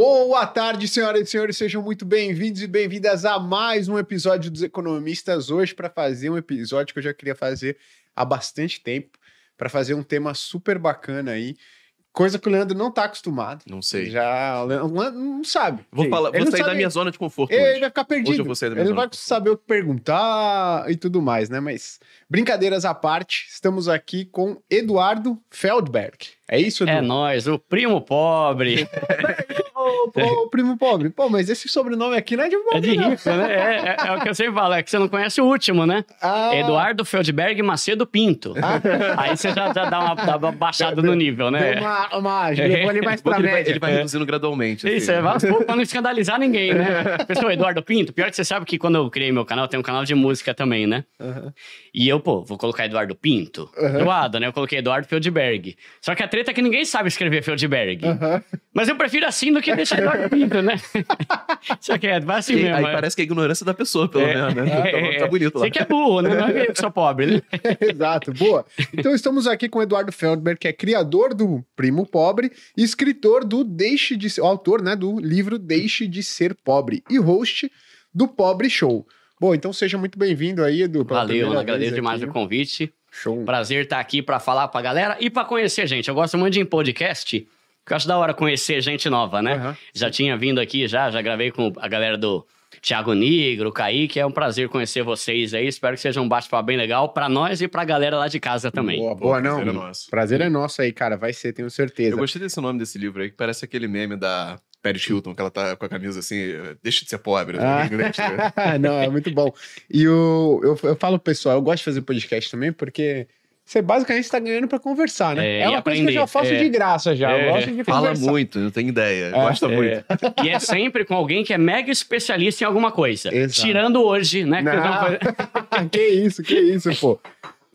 Boa tarde, senhoras e senhores, sejam muito bem-vindos e bem-vindas a mais um episódio dos Economistas. Hoje, para fazer um episódio que eu já queria fazer há bastante tempo, para fazer um tema super bacana aí. Coisa que o Leandro não tá acostumado. Não sei. Já, o Leandro não sabe. Vou, falar, ele vou não sair sabe- da minha zona de conforto Ele hoje. vai ficar perdido. Hoje eu vou sair da minha Ele não zona vai saber o que perguntar e tudo mais, né? Mas, brincadeiras à parte, estamos aqui com Eduardo Feldberg. É isso, Edu? É nós, o primo pobre. Ô, ô, primo pobre. Pô, mas esse sobrenome aqui não é de É pobre, de não. rico, né? É, é- é o que eu sempre falo, é que você não conhece o último, né? Ah, Eduardo Feldberg Macedo Pinto. Aí você já, já dá, uma, dá uma baixada no nível, Deu né? uma, uma levou ali mais pra ele, vai, média. ele vai reduzindo gradualmente. Isso, assim. é aos poucos pra não escandalizar ninguém, né? Pessoal, Eduardo Pinto, pior que você sabe que quando eu criei meu canal, tem um canal de música também, né? Aham. E eu, pô, vou colocar Eduardo Pinto. Uhum. Doado, né? Eu coloquei Eduardo Feldberg. Só que a treta é que ninguém sabe escrever Feldberg. Aham. Mas eu prefiro assim do que deixar Eduardo Pinto, né? Só que é, vai assim mesmo. aí é. parece que é a ignorância da pessoa, pelo É. menos, né? Então, tá bonito lá. Você que é burro, né? Não é eu que sou pobre, né? Exato, boa. Então estamos aqui com o Eduardo Feldberg, que é criador do Primo Pobre e escritor do Deixe de Ser, o autor, né, do livro Deixe de Ser Pobre e host do Pobre Show. Bom, então seja muito bem-vindo aí, Edu. Valeu, agradeço demais aqui. o convite. Show. Prazer estar aqui pra falar pra galera e pra conhecer gente. Eu gosto muito de ir em podcast, porque eu acho da hora conhecer gente nova, né? Aham. Já tinha vindo aqui, já, já gravei com a galera do Thiago Negro, Kaique. É um prazer conhecer vocês aí. Espero que seja um bate-papo bem legal pra nós e pra galera lá de casa também. Boa, Pô, boa, não. prazer é nosso. Prazer é nosso aí, cara. Vai ser, tenho certeza. Eu gostei desse nome desse livro aí, que parece aquele meme da Paris Hilton, que ela tá com a camisa assim, deixa de ser pobre. Ah. Né? Inglês, né? não, é muito bom. E o, eu, eu falo, pro pessoal, eu gosto de fazer podcast também, porque você basicamente está ganhando para conversar, né? É, É, uma coisa que eu já faço É. de graça já. Eu É. gosto de Fala conversar. muito, não tem ideia. Gosta muito. É, e é sempre com alguém que é mega especialista em alguma coisa. Exato. Tirando hoje, né? que Não. eu não- que isso, que isso, pô.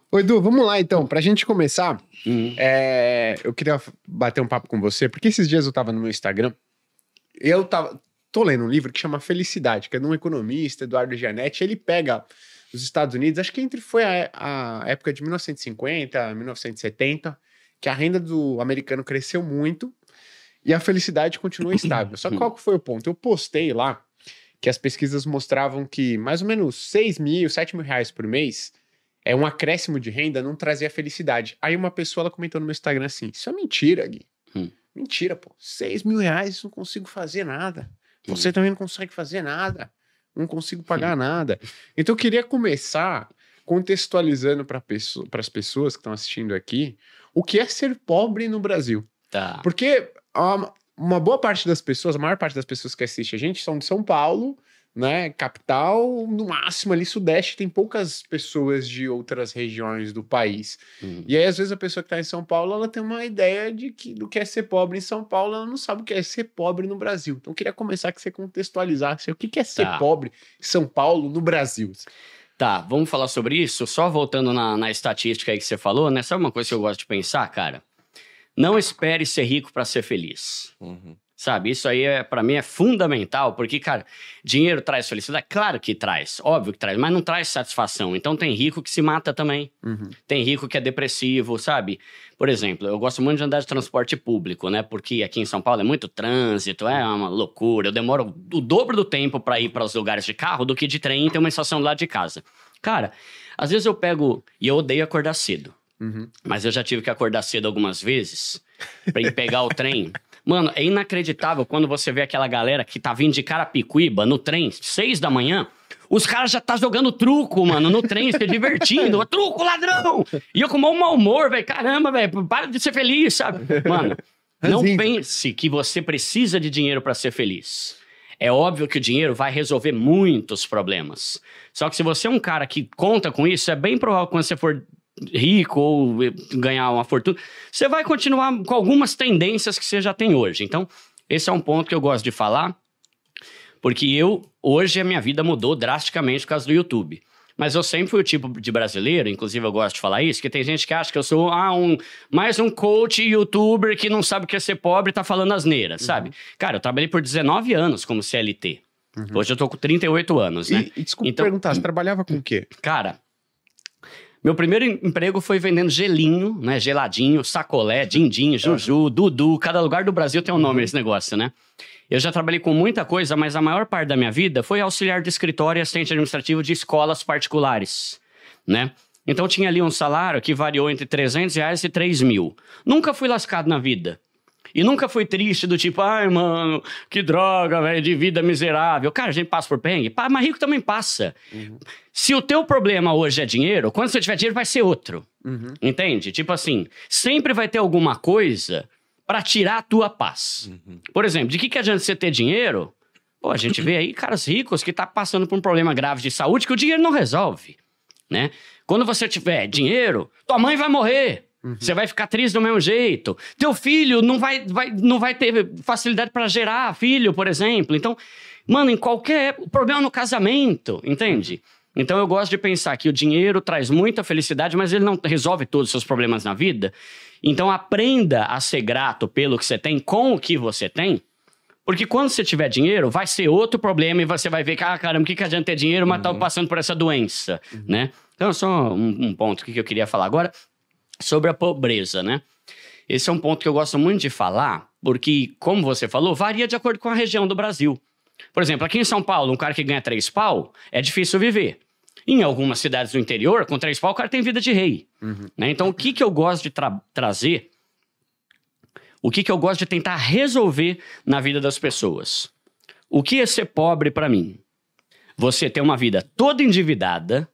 Ô, Edu, vamos lá então. Pra gente começar, Hum. é, eu queria bater um papo com você, porque esses dias eu tava no meu Instagram, eu tava, tô lendo um livro que chama Felicidade, que é de um economista, Eduardo Gianetti, ele pega os Estados Unidos, acho que entre foi a, a época de 1950, 1970, que a renda do americano cresceu muito e a felicidade continuou estável. Só que qual que foi o ponto? Eu postei lá que as pesquisas mostravam que mais ou menos 6 mil, 7 mil reais por mês é um acréscimo de renda não trazia felicidade. Aí uma pessoa ela comentou no meu Instagram assim: Isso é mentira, Gui. Hum. Mentira, pô. 6 mil reais não consigo fazer nada. Você Hum. também não consegue fazer nada. Não consigo pagar nada. Então eu queria começar contextualizando para pessoa, as pessoas que estão assistindo aqui o que é ser pobre no Brasil. Tá. Porque a- uma boa parte das pessoas, a maior parte das pessoas que assistem a gente são de São Paulo, né? Capital, no máximo ali Sudeste, tem poucas pessoas de outras regiões do país. Hum. E aí, às vezes, a pessoa que está em São Paulo, ela tem uma ideia de que do que é ser pobre em São Paulo, ela não sabe o que é ser pobre no Brasil. Então, eu queria começar que você contextualizasse o que que é ser Tá. pobre em São Paulo, no Brasil. Tá, vamos falar sobre isso. Só voltando na, na estatística aí que você falou, né? Sabe uma coisa que eu gosto de pensar, cara? Não espere ser rico pra ser feliz. Uhum. Sabe? Isso aí, é, para mim, é fundamental, porque, cara, dinheiro traz felicidade? Claro que traz, óbvio que traz, mas não traz satisfação. Então, tem rico que se mata também. Uhum. Tem rico que é depressivo, sabe? Por exemplo, eu gosto muito de andar de transporte público, né? Porque aqui em São Paulo é muito trânsito, é uma loucura. Eu demoro o dobro do tempo para ir para os lugares de carro do que de trem e ter uma estação lado de casa. Cara, às vezes eu pego. E eu odeio acordar cedo. Uhum. Mas eu já tive que acordar cedo algumas vezes pra ir pegar o trem. Mano, é inacreditável quando você vê aquela galera que tá vindo de Carapicuíba no trem, seis da manhã. Os caras já tá jogando truco, mano, no trem, se divertindo. truco, ladrão! E eu com mau mau humor, velho. Caramba, velho, para de ser feliz, sabe? Mano, não pense que você precisa de dinheiro pra ser feliz. É óbvio que o dinheiro vai resolver muitos problemas. Só que se você é um cara que conta com isso, é bem provável que quando você for rico ou eh, ganhar uma fortuna, você vai continuar com algumas tendências que você já tem hoje. Então, esse é um ponto que eu gosto de falar, porque eu, hoje, a minha vida mudou drasticamente por causa do YouTube. Mas eu sempre fui o tipo de brasileiro, inclusive eu gosto de falar isso, que tem gente que acha que eu sou ah, um, mais um coach youtuber que não sabe o que é ser pobre e tá falando asneira, sabe? Cara, eu trabalhei por 19 anos como CLT. Hoje eu tô com 38 anos, né? E, e desculpa Então- perguntar, você trabalhava com o quê? Cara, Meu primeiro em- emprego foi vendendo gelinho, né? Geladinho, sacolé, dindim, juju, dudu. Cada lugar do Brasil tem um nome esse negócio, né? Eu já trabalhei com muita coisa, mas a maior parte da minha vida foi auxiliar de escritório e assistente administrativo de escolas particulares, né? Então tinha ali um salário que variou entre 300 reais e 3 mil. Nunca fui lascado na vida. E nunca fui triste do tipo, ai, mano, que droga, velho, de vida miserável. Cara, a gente passa por perrengue. Mas rico também passa. Se o teu problema hoje é dinheiro, quando você tiver dinheiro vai ser outro. Uhum. Entende? Tipo assim, sempre vai ter alguma coisa pra tirar a tua paz. Por exemplo, de que, que adianta você ter dinheiro? Pô, a gente vê aí caras ricos que tá passando por um problema grave de saúde que o dinheiro não resolve, né? Quando você tiver dinheiro, tua mãe vai morrer. Você vai ficar triste do mesmo jeito. Teu filho não vai, vai, não vai ter facilidade pra gerar filho, por exemplo. Então, mano, em qualquer o problema no casamento, entende? Então eu gosto de pensar que o dinheiro traz muita felicidade, mas ele não resolve todos os seus problemas na vida. Então aprenda a ser grato pelo que você tem, com o que você tem. Porque quando você tiver dinheiro, vai ser outro problema e você vai ver que, ah, caramba, o que, que adianta ter dinheiro, mas tá passando por essa doença, né? Então, só um, um ponto que eu queria falar agora sobre a pobreza, né? Esse é um ponto que eu gosto muito de falar, porque, como você falou, varia de acordo com a região do Brasil. Por exemplo, aqui em São Paulo, um cara que ganha três pau, é difícil viver. Em algumas cidades do interior, com três pau, o cara tem vida de rei. né? Então, o que, que eu gosto de tra- trazer o que, que eu gosto de tentar resolver na vida das pessoas. O que é ser pobre para mim? Você ter uma vida toda endividada,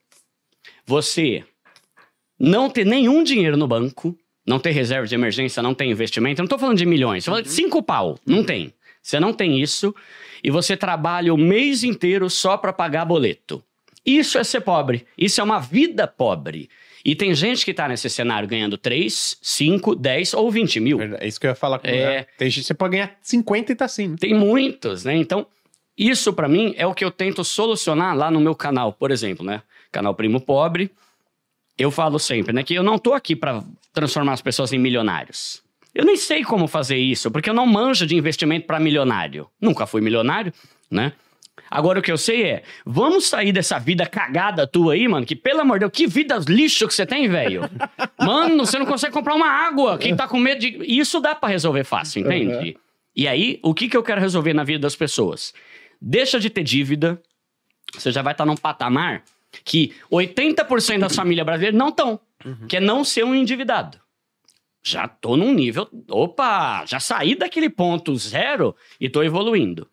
você não ter nenhum dinheiro no banco, não ter reserva de emergência, não ter investimento. Eu não tô falando de milhões, tô falando de cinco pau. Não tem. Você não tem isso e você trabalha o mês inteiro só para pagar boleto. Isso é ser pobre. Isso é uma vida pobre. E tem gente que tá nesse cenário ganhando 3, 5, 10 ou 20 mil. É isso que eu ia falar com É. Tem gente, você pode ganhar 50 e tá assim. Tem muitos, né? Então, isso pra mim é o que eu tento solucionar lá no meu canal, por exemplo, né? Canal Primo Pobre. Eu falo sempre, né, que eu não tô aqui pra transformar as pessoas em milionários. Eu nem sei como fazer isso, porque eu não manjo de investimento pra milionário. Nunca fui milionário, né? Agora o que eu sei é, vamos sair dessa vida cagada tua aí, mano, que pelo amor de Deus, que vida lixo que você tem, velho. Mano, você não consegue comprar uma água, quem tá com medo de... Isso dá pra resolver fácil, entende? E aí, o que, que eu quero resolver na vida das pessoas? Deixa de ter dívida, você já vai estar num patamar que 80% das famílias brasileiras não estão, que é não ser um endividado. Já tô num nível, opa, já saí daquele ponto zero e tô evoluindo.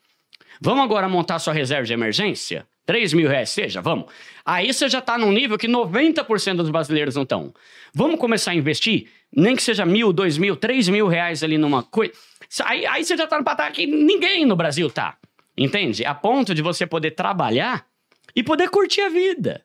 Vamos agora montar sua reserva de emergência? 3 mil reais seja, vamos. Aí você já tá num nível que 90% dos brasileiros não estão. Vamos começar a investir? Nem que seja mil, dois mil, três mil reais ali numa coisa. Aí, aí você já tá no patamar que ninguém no Brasil tá. Entende? A ponto de você poder trabalhar e poder curtir a vida.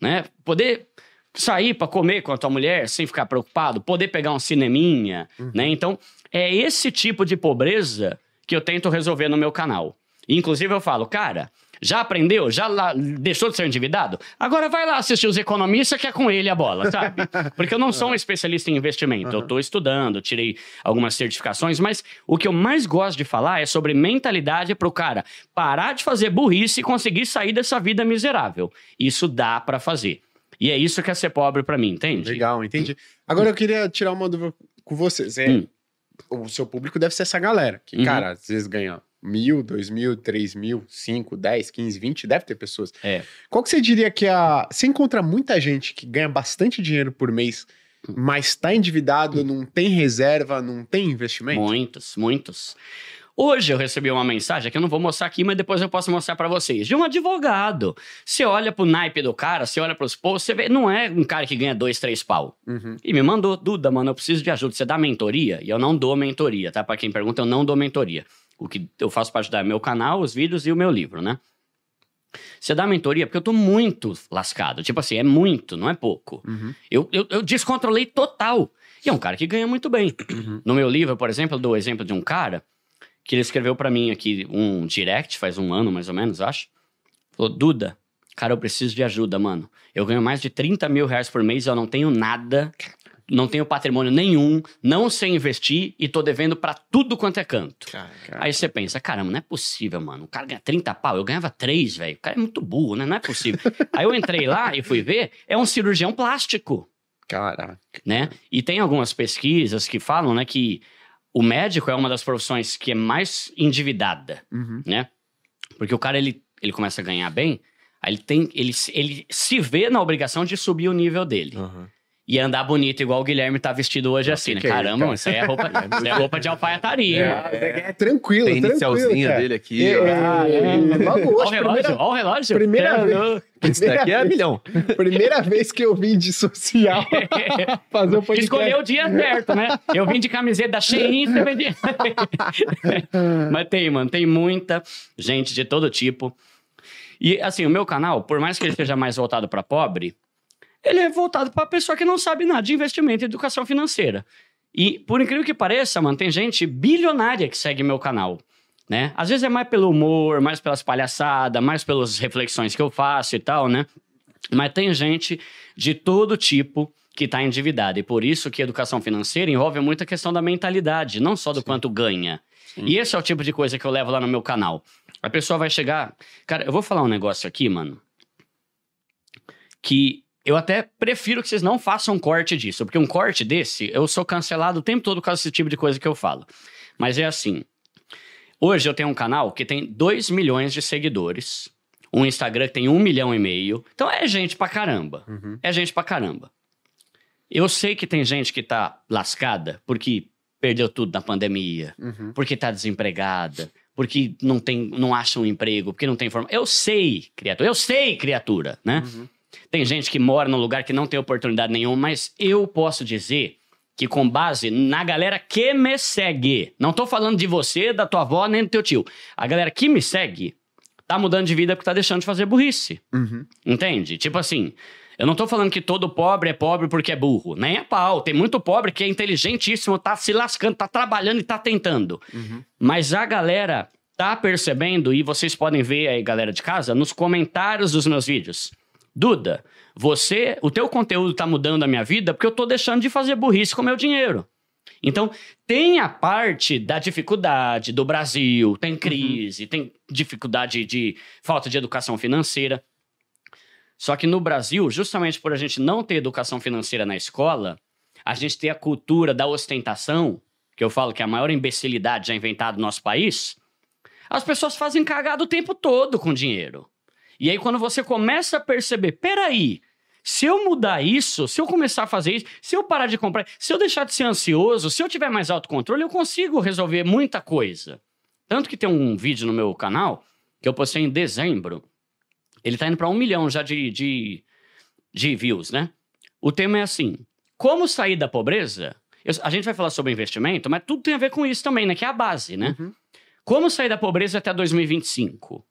Né? Poder sair pra comer com a tua mulher sem ficar preocupado, poder pegar um cineminha, né? Então, é esse tipo de pobreza que eu tento resolver no meu canal. Inclusive eu falo, cara, já aprendeu? Já lá- deixou de ser endividado? Agora vai lá assistir os economistas que é com ele a bola, sabe? Porque eu não sou um especialista em investimento. Eu tô estudando, tirei algumas certificações, mas o que eu mais gosto de falar é sobre mentalidade pro cara parar de fazer burrice e conseguir sair dessa vida miserável. Isso dá pra fazer. E é isso que é ser pobre pra mim, entende? Legal, entendi. Agora eu queria tirar uma dúvida com vocês. É, Hum. O seu público deve ser essa galera, que, Uhum. cara, às vezes ganha mil, dois mil, três mil, cinco, dez, quinze, vinte, deve ter pessoas. É. Qual que você diria que é a. Você encontra muita gente que ganha bastante dinheiro por mês, mas tá endividado, não tem reserva, não tem investimento? Muitos, muitos. Hoje eu recebi uma mensagem que eu não vou mostrar aqui, mas depois eu posso mostrar pra vocês. De um advogado. Você olha pro naipe do cara, você olha pros posts, você vê, não é um cara que ganha dois, três pau. Uhum. E me mandou, Duda, mano, eu preciso de ajuda. Você dá mentoria? E eu não dou mentoria, tá? Pra quem pergunta, eu não dou mentoria. O que eu faço pra ajudar meu canal, os vídeos e o meu livro, né? Você dá mentoria porque eu tô muito lascado. Tipo assim, é muito, não é pouco. Uhum. Eu, eu, eu descontrolei total. E é um cara que ganha muito bem. No meu livro, por exemplo, eu dou o exemplo de um cara que ele escreveu pra mim aqui um direct, faz um ano mais ou menos, acho. Falou, Duda, cara, eu preciso de ajuda, mano. Eu ganho mais de 30 mil reais por mês e eu não tenho nada. Não tenho patrimônio nenhum, não sei investir e tô devendo pra tudo quanto é canto. Cara, Aí você pensa, caramba, não é possível, mano. O cara ganha 30 pau, eu ganhava 3, velho. O cara é muito burro, né? Não é possível. Aí eu entrei lá e fui ver, é um cirurgião plástico, Caraca. né? E tem algumas pesquisas que falam, né, que o médico é uma das profissões que é mais endividada, Uhum. né? Porque o cara, ele, ele começa a ganhar bem, aí ele tem, ele, se- ele se vê na obrigação de subir o nível dele. aham. E andar bonito igual o Guilherme tá vestido hoje assim, né? é isso, Caramba, cara? isso aí é roupa, isso é roupa de alfaiataria. É, é tranquilo, Tem tranquilo. inicialzinho cara. dele aqui. É, ó. é, logo Olha o relógio, primeira, olha o relógio. primeira É, vez. Esse daqui é milhão. primeira vez que eu vim de social fazer o podcast. Escolheu o dia certo, né? Eu vim de camiseta da Shein, você vem de... Mas tem, mano, tem muita gente de todo tipo. E, assim, o meu canal, por mais que ele seja mais voltado para pobre, ele é voltado para pessoa que não sabe nada de investimento e educação financeira. E, por incrível que pareça, mano, tem gente bilionária que segue meu canal. Né? Às vezes é mais pelo humor, mais pelas palhaçadas, mais pelas reflexões que eu faço e tal, né? Mas tem gente de todo tipo que está endividada. E por isso que educação financeira envolve muita questão da mentalidade, não só do quanto ganha. E esse é o tipo de coisa que eu levo lá no meu canal. A pessoa vai chegar. Cara, eu vou falar um negócio aqui, mano. Que eu até prefiro que vocês não façam um corte disso, porque um corte desse, eu sou cancelado o tempo todo com esse tipo de coisa que eu falo. Mas é assim. Hoje eu tenho um canal que tem 2 milhões de seguidores. Um Instagram que tem um milhão e meio. Então é gente pra caramba. Uhum. É gente pra caramba. Eu sei que tem gente que tá lascada porque perdeu tudo na pandemia, Uhum. porque tá desempregada, porque não tem, não acha um emprego, porque não tem formação. Eu sei, criatura. Eu sei, criatura, né? Uhum. Tem gente que mora num lugar que não tem oportunidade nenhuma, mas eu posso dizer que com base na galera que me segue, não tô falando de você, da tua avó, nem do teu tio. A galera que me segue tá mudando de vida porque tá deixando de fazer burrice. Uhum. Entende? Tipo assim, eu não tô falando que todo pobre é pobre porque é burro. Nem é pau. Tem muito pobre que é inteligentíssimo, tá se lascando, tá trabalhando e tá tentando. Uhum. Mas a galera tá percebendo, e vocês podem ver aí, galera de casa, nos comentários dos meus vídeos. Duda, você, o teu conteúdo tá mudando a minha vida porque eu tô deixando de fazer burrice com meu dinheiro. Então, tem a parte da dificuldade do Brasil, tem crise, tem dificuldade de falta de educação financeira. Só que no Brasil, justamente por a gente não ter educação financeira na escola, a gente tem a cultura da ostentação, que eu falo que é a maior imbecilidade já inventada no nosso país. As pessoas fazem cagada o tempo todo com dinheiro. E aí, quando você começa a perceber, peraí, se eu mudar isso, se eu começar a fazer isso, se eu parar de comprar, se eu deixar de ser ansioso, se eu tiver mais autocontrole, eu consigo resolver muita coisa. Tanto que tem um vídeo no meu canal que eu postei em dezembro. Ele tá indo para um milhão já de, de, de views, né? O tema é assim: como sair da pobreza? Eu- a gente vai falar sobre investimento, mas tudo tem a ver com isso também, né? Que é a base, né? Uhum. Como sair da pobreza até 2025?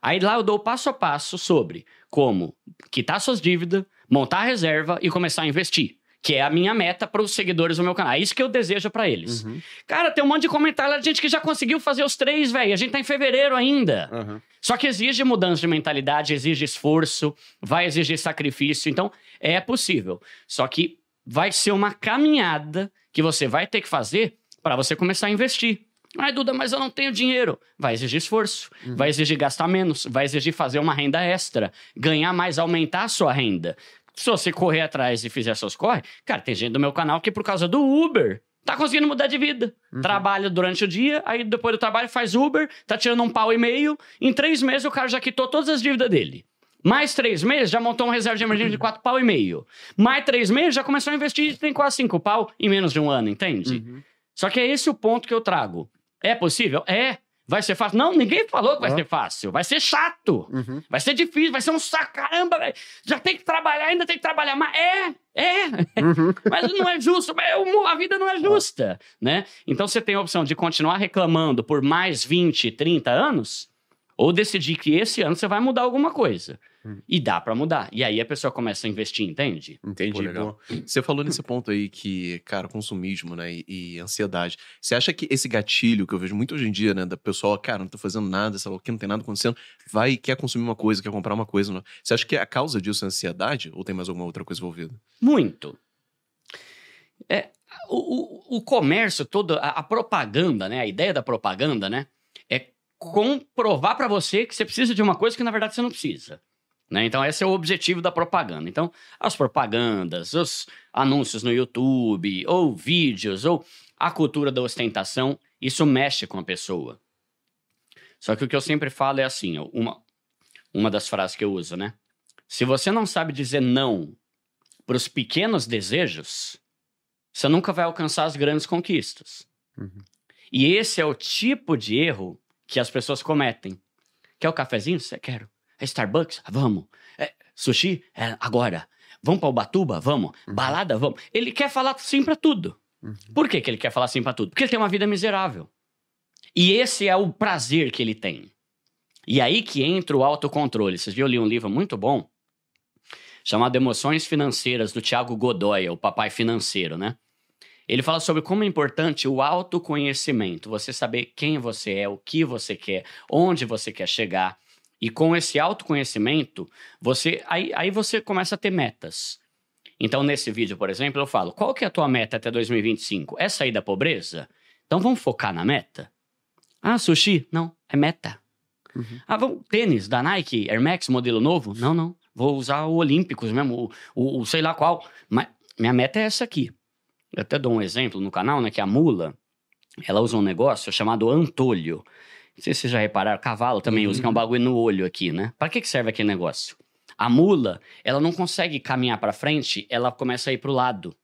Aí lá eu dou passo a passo sobre como quitar suas dívidas, montar a reserva e começar a investir. Que é a minha meta para os seguidores do meu canal. É isso que eu desejo para eles. Uhum. Cara, tem um monte de comentário de gente que já conseguiu fazer os três, velho. A gente tá em fevereiro ainda. Uhum. Só que exige mudança de mentalidade, exige esforço, vai exigir sacrifício. Então, é possível. Só que vai ser uma caminhada que você vai ter que fazer para você começar a investir. Ai, Duda, mas eu não tenho dinheiro. Vai exigir esforço, vai exigir gastar menos, vai exigir fazer uma renda extra, ganhar mais, aumentar a sua renda. Se você correr atrás e fizer seus corre, cara, tem gente do meu canal que por causa do Uber tá conseguindo mudar de vida. Trabalha durante o dia, aí depois do trabalho faz Uber, tá tirando um pau e meio. Em três meses o cara já quitou todas as dívidas dele. Mais três meses, já montou uma reserva de emergência de quatro pau e meio. Mais três meses, já começou a investir e tem quase cinco pau em menos de um ano, entende? Uhum. Só que é esse o ponto que eu trago. É possível? É. Vai ser fácil? Não, ninguém falou que vai Ah. ser fácil. Vai ser chato. Uhum. Vai ser difícil, vai ser um saco. Caramba. Já tem que trabalhar, ainda tem que trabalhar mais. É, é. Uhum. Mas não é justo. mas A vida não é justa, né? Então você tem a opção de continuar reclamando por mais 20, 30 anos ou decidir que esse ano você vai mudar alguma coisa. Hum. E dá pra mudar. E aí a pessoa começa a investir, entende? Entendi. Pô, legal. pô. Você falou nesse ponto aí que, cara, consumismo, né, e, e ansiedade. Você acha que esse gatilho que eu vejo muito hoje em dia, né, da pessoa, cara, não tô fazendo nada, sei lá que, não tem nada acontecendo, vai e quer consumir uma coisa, quer comprar uma coisa. Não. Você acha que a causa disso é ansiedade ou tem mais alguma outra coisa envolvida? Muito. É, o, o, o comércio todo, a, a propaganda, né? A ideia da propaganda, né? É comprovar para você que você precisa de uma coisa que na verdade você não precisa. Né? Então, esse é o objetivo da propaganda. Então, as propagandas, os anúncios no YouTube, ou vídeos, ou a cultura da ostentação, isso mexe com a pessoa. Só que o que eu sempre falo é assim: uma, uma das frases que eu uso, né? Se você não sabe dizer não para os pequenos desejos, você nunca vai alcançar as grandes conquistas. Uhum. E esse é o tipo de erro que as pessoas cometem. Quer o cafezinho? Você quer? É Starbucks? Vamos. É, sushi? É, agora. Vamos para Ubatuba? Vamos. Uhum. Balada? Vamos. Ele quer falar sim para tudo. Uhum. Por que, que ele quer falar sim para tudo? Porque ele tem uma vida miserável. E esse é o prazer que ele tem. E aí que entra o autocontrole. Vocês viram, eu li um livro muito bom chamado Emoções Financeiras, do Tiago Godoy, o papai financeiro, né? Ele fala sobre como é importante o autoconhecimento, você saber quem você é, o que você quer, onde você quer chegar. E com esse autoconhecimento, você aí, aí você começa a ter metas. Então, nesse vídeo, por exemplo, eu falo: qual que é a tua meta até 2025? É sair da pobreza? Então vamos focar na meta? Ah, sushi? Não, é meta. Uhum. Ah, vamos, tênis da Nike, Air Max, modelo novo? Não, não. Vou usar o Olímpicos mesmo, o, o, o sei lá qual. Mas minha meta é essa aqui. Eu até dou um exemplo no canal, né? Que a mula, ela usa um negócio chamado antolho. Não sei se vocês já repararam, cavalo também uhum. usa, que é um bagulho no olho aqui, né? Para que, que serve aquele negócio? A mula, ela não consegue caminhar para frente, ela começa a ir pro lado.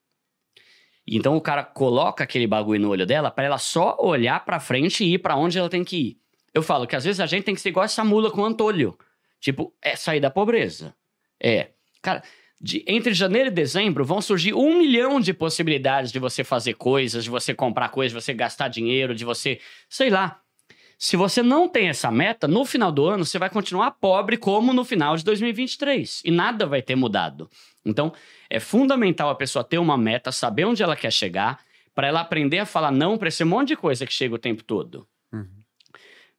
Então o cara coloca aquele bagulho no olho dela para ela só olhar para frente e ir para onde ela tem que ir. Eu falo que às vezes a gente tem que ser igual essa mula com o antolho. Tipo, é sair da pobreza. É. Cara, de, entre janeiro e dezembro vão surgir um milhão de possibilidades de você fazer coisas, de você comprar coisas, de você gastar dinheiro, de você, sei lá, se você não tem essa meta, no final do ano você vai continuar pobre como no final de 2023 e nada vai ter mudado. Então, é fundamental a pessoa ter uma meta, saber onde ela quer chegar, para ela aprender a falar não para esse monte de coisa que chega o tempo todo. Uhum.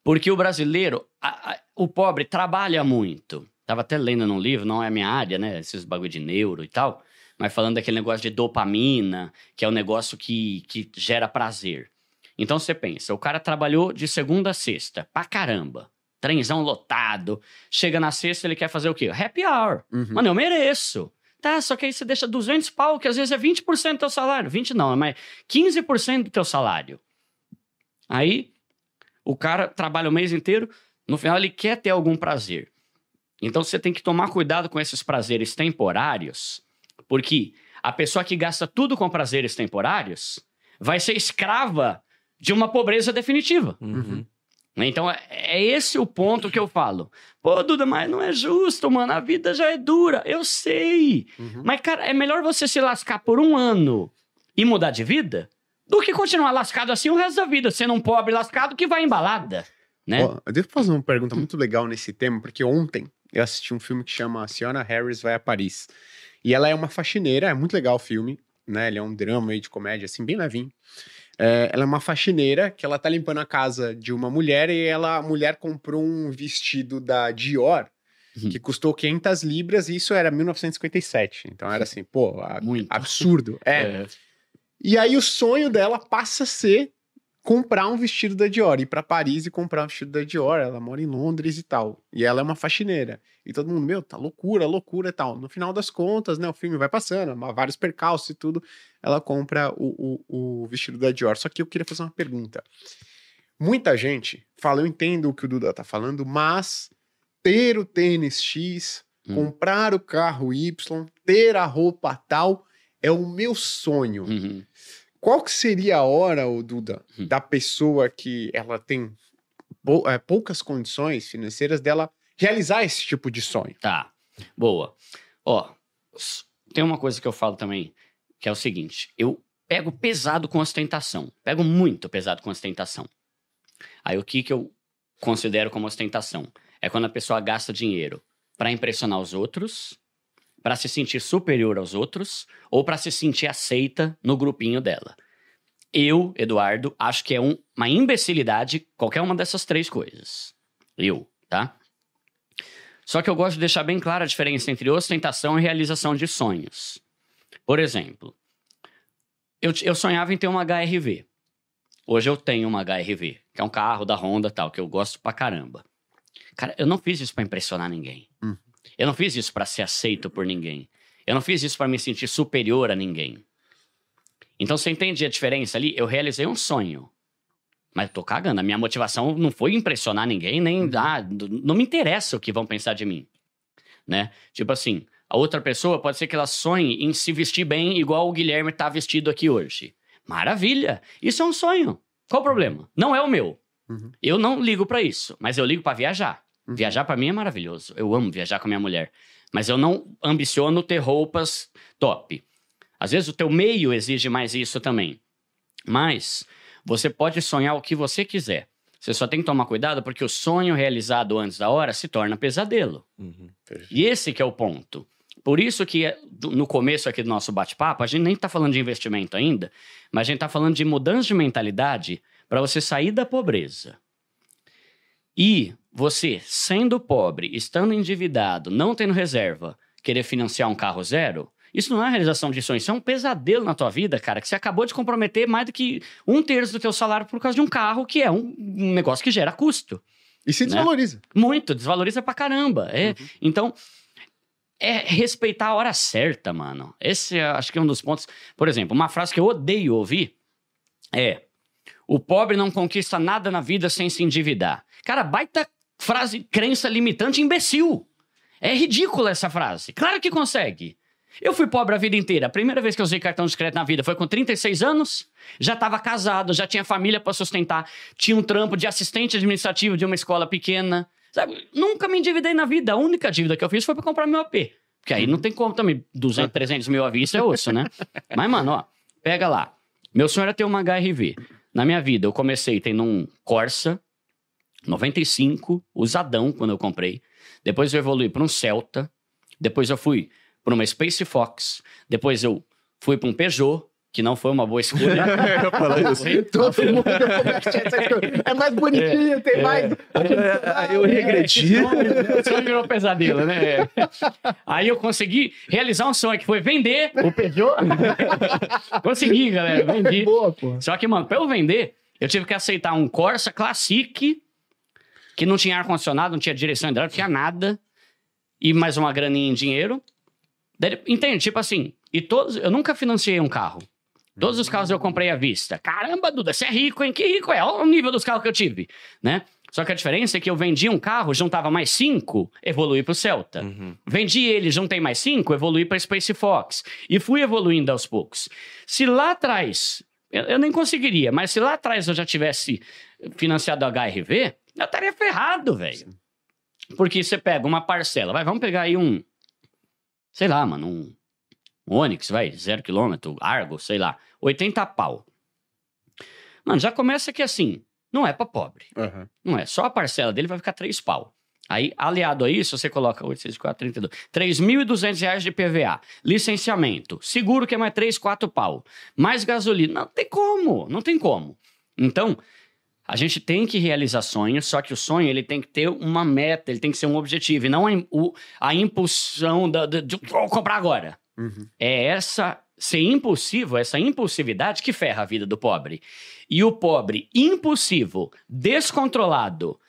Porque o brasileiro, a, a, o pobre, trabalha muito. Tava até lendo num livro, não é a minha área, né? Esses bagulho de neuro e tal, mas falando daquele negócio de dopamina, que é o um negócio que, que gera prazer. Então você pensa, o cara trabalhou de segunda a sexta, pra caramba. Trenzão lotado. Chega na sexta, ele quer fazer o quê? Happy hour. Uhum. Mano, eu mereço. Tá, só que aí você deixa 200 pau, que às vezes é 20% do teu salário. 20 não, mas 15% do teu salário. Aí, o cara trabalha o mês inteiro, no final ele quer ter algum prazer. Então você tem que tomar cuidado com esses prazeres temporários, porque a pessoa que gasta tudo com prazeres temporários vai ser escrava de uma pobreza definitiva. Uhum. Então, é, é esse o ponto que eu falo. Pô, Duda, mas não é justo, mano. A vida já é dura. Eu sei. Uhum. Mas, cara, é melhor você se lascar por um ano e mudar de vida do que continuar lascado assim o resto da vida, sendo um pobre lascado que vai embalada, né? Ó, deixa eu fazer uma pergunta muito legal nesse tema, porque ontem eu assisti um filme que chama Siona Harris Vai a Paris. E ela é uma faxineira, é muito legal o filme, né? Ele é um drama aí de comédia, assim, bem levinho. É, ela é uma faxineira que ela tá limpando a casa de uma mulher e ela, a mulher comprou um vestido da Dior uhum. que custou 500 libras e isso era 1957. Então era assim, pô, a, absurdo. É. é. E aí o sonho dela passa a ser comprar um vestido da Dior, ir para Paris e comprar um vestido da Dior. Ela mora em Londres e tal. E ela é uma faxineira. E todo mundo, meu, tá loucura, loucura e tal. No final das contas, né, o filme vai passando, vários percalços e tudo. Ela compra o, o, o vestido da Dior. Só que eu queria fazer uma pergunta. Muita gente fala, eu entendo o que o Duda tá falando, mas ter o tênis X, hum. comprar o carro Y, ter a roupa tal, é o meu sonho. Uhum. Qual que seria a hora, o Duda, hum. da pessoa que ela tem pou, é, poucas condições financeiras dela realizar esse tipo de sonho? Tá, boa. Ó, tem uma coisa que eu falo também, que é o seguinte, eu pego pesado com ostentação, pego muito pesado com ostentação. Aí o que que eu considero como ostentação? É quando a pessoa gasta dinheiro para impressionar os outros, para se sentir superior aos outros ou para se sentir aceita no grupinho dela. Eu, Eduardo, acho que é um, uma imbecilidade qualquer uma dessas três coisas. Eu, tá? Só que eu gosto de deixar bem clara a diferença entre ostentação e realização de sonhos. Por exemplo, eu, eu sonhava em ter uma HRV. Hoje eu tenho uma HRV, que é um carro da Honda tal, que eu gosto pra caramba. Cara, eu não fiz isso pra impressionar ninguém. Eu não fiz isso pra ser aceito por ninguém. Eu não fiz isso pra me sentir superior a ninguém. Então você entende a diferença ali? Eu realizei um sonho. Mas eu tô cagando. A minha motivação não foi impressionar ninguém, nem. Ah, n- não me interessa o que vão pensar de mim. Né? Tipo assim, a outra pessoa pode ser que ela sonhe em se vestir bem igual o Guilherme tá vestido aqui hoje. Maravilha! Isso é um sonho. Qual o problema? Não é o meu. Uhum. Eu não ligo pra isso, mas eu ligo pra viajar. Uhum. Viajar pra mim é maravilhoso. Eu amo viajar com a minha mulher. Mas eu não ambiciono ter roupas top. Às vezes o teu meio exige mais isso também. Mas você pode sonhar o que você quiser. Você só tem que tomar cuidado porque o sonho realizado antes da hora se torna pesadelo. Uhum. E esse que é o ponto. Por isso que é, no começo aqui do nosso bate-papo, a gente nem está falando de investimento ainda, mas a gente está falando de mudança de mentalidade para você sair da pobreza. E você, sendo pobre, estando endividado, não tendo reserva, querer financiar um carro zero, isso não é uma realização de sonho, isso é um pesadelo na tua vida, cara, que você acabou de comprometer mais do que um terço do teu salário por causa de um carro, que é um, um negócio que gera custo. E se Né? desvaloriza. Muito, desvaloriza pra caramba. É, Então, é respeitar a hora certa, mano. Esse é, acho que é um dos pontos. Por exemplo, uma frase que eu odeio ouvir é: o pobre não conquista nada na vida sem se endividar. Cara, baita frase, crença limitante, imbecil. É ridícula essa frase. Claro que consegue. Eu fui pobre a vida inteira. A primeira vez que eu usei cartão de crédito na vida foi com 36 anos. Já estava casado, já tinha família para sustentar. Tinha um trampo de assistente administrativo de uma escola pequena. Sabe? Nunca me endividei na vida. A única dívida que eu fiz foi para comprar meu AP. Porque aí não tem como também. 200, 300 mil à vista é osso, né? Mas, mano, ó, pega lá. Meu sonho era ter uma HRV. Na minha vida, eu comecei tendo um Corsa 95, usadão quando eu comprei. Depois eu evolui para um Celta. Depois eu fui para uma Space Fox. Depois eu fui para um Peugeot, que não foi uma boa escolha. Eu falei isso. Todo mundo é mais bonitinho, tem mais. Eu regredi. O sonho virou pesadelo, né? Aí eu consegui realizar um sonho que foi vender o Peugeot. consegui, galera, vendi. Boa, pô. Só que, mano, pra eu vender, eu tive que aceitar um Corsa Classic, que não tinha ar-condicionado, não tinha direção hidráulica, não tinha nada, e mais uma graninha em dinheiro. Daí, entende? Tipo assim, e todos, eu nunca financiei um carro. Todos os carros eu comprei à vista. Caramba, Duda, você é rico, hein? Que rico é? Olha o nível dos carros que eu tive, né? Só que a diferença é que eu vendi um carro, juntava mais cinco, evolui pro Celta. Uhum. Vendi ele, juntei mais cinco, evolui para Space Fox. E fui evoluindo aos poucos. Se lá atrás, eu, eu nem conseguiria, mas se lá atrás eu já tivesse financiado a HRV, eu estaria ferrado, velho. Porque você pega uma parcela, vai, vamos pegar aí um, sei lá, mano, um, um Onix, vai, zero quilômetro, Argo, sei lá, 80 pau. Mano, já começa que assim, não é pra pobre. Aham. Não é. Só a parcela dele vai ficar 3 pau. Aí, aliado a isso, você coloca 8, 6, 4, 32. 3.200 reais de PVA. Licenciamento. Seguro que é mais 3, 4 pau. Mais gasolina. Não tem como. Não tem como. Então, a gente tem que realizar sonhos, só que o sonho ele tem que ter uma meta, ele tem que ser um objetivo, e não a, o- a impulsão da, da- de vou comprar agora. Uhum. É essa ser impulsivo, essa impulsividade que ferra a vida do pobre. E o pobre impulsivo, descontrolado,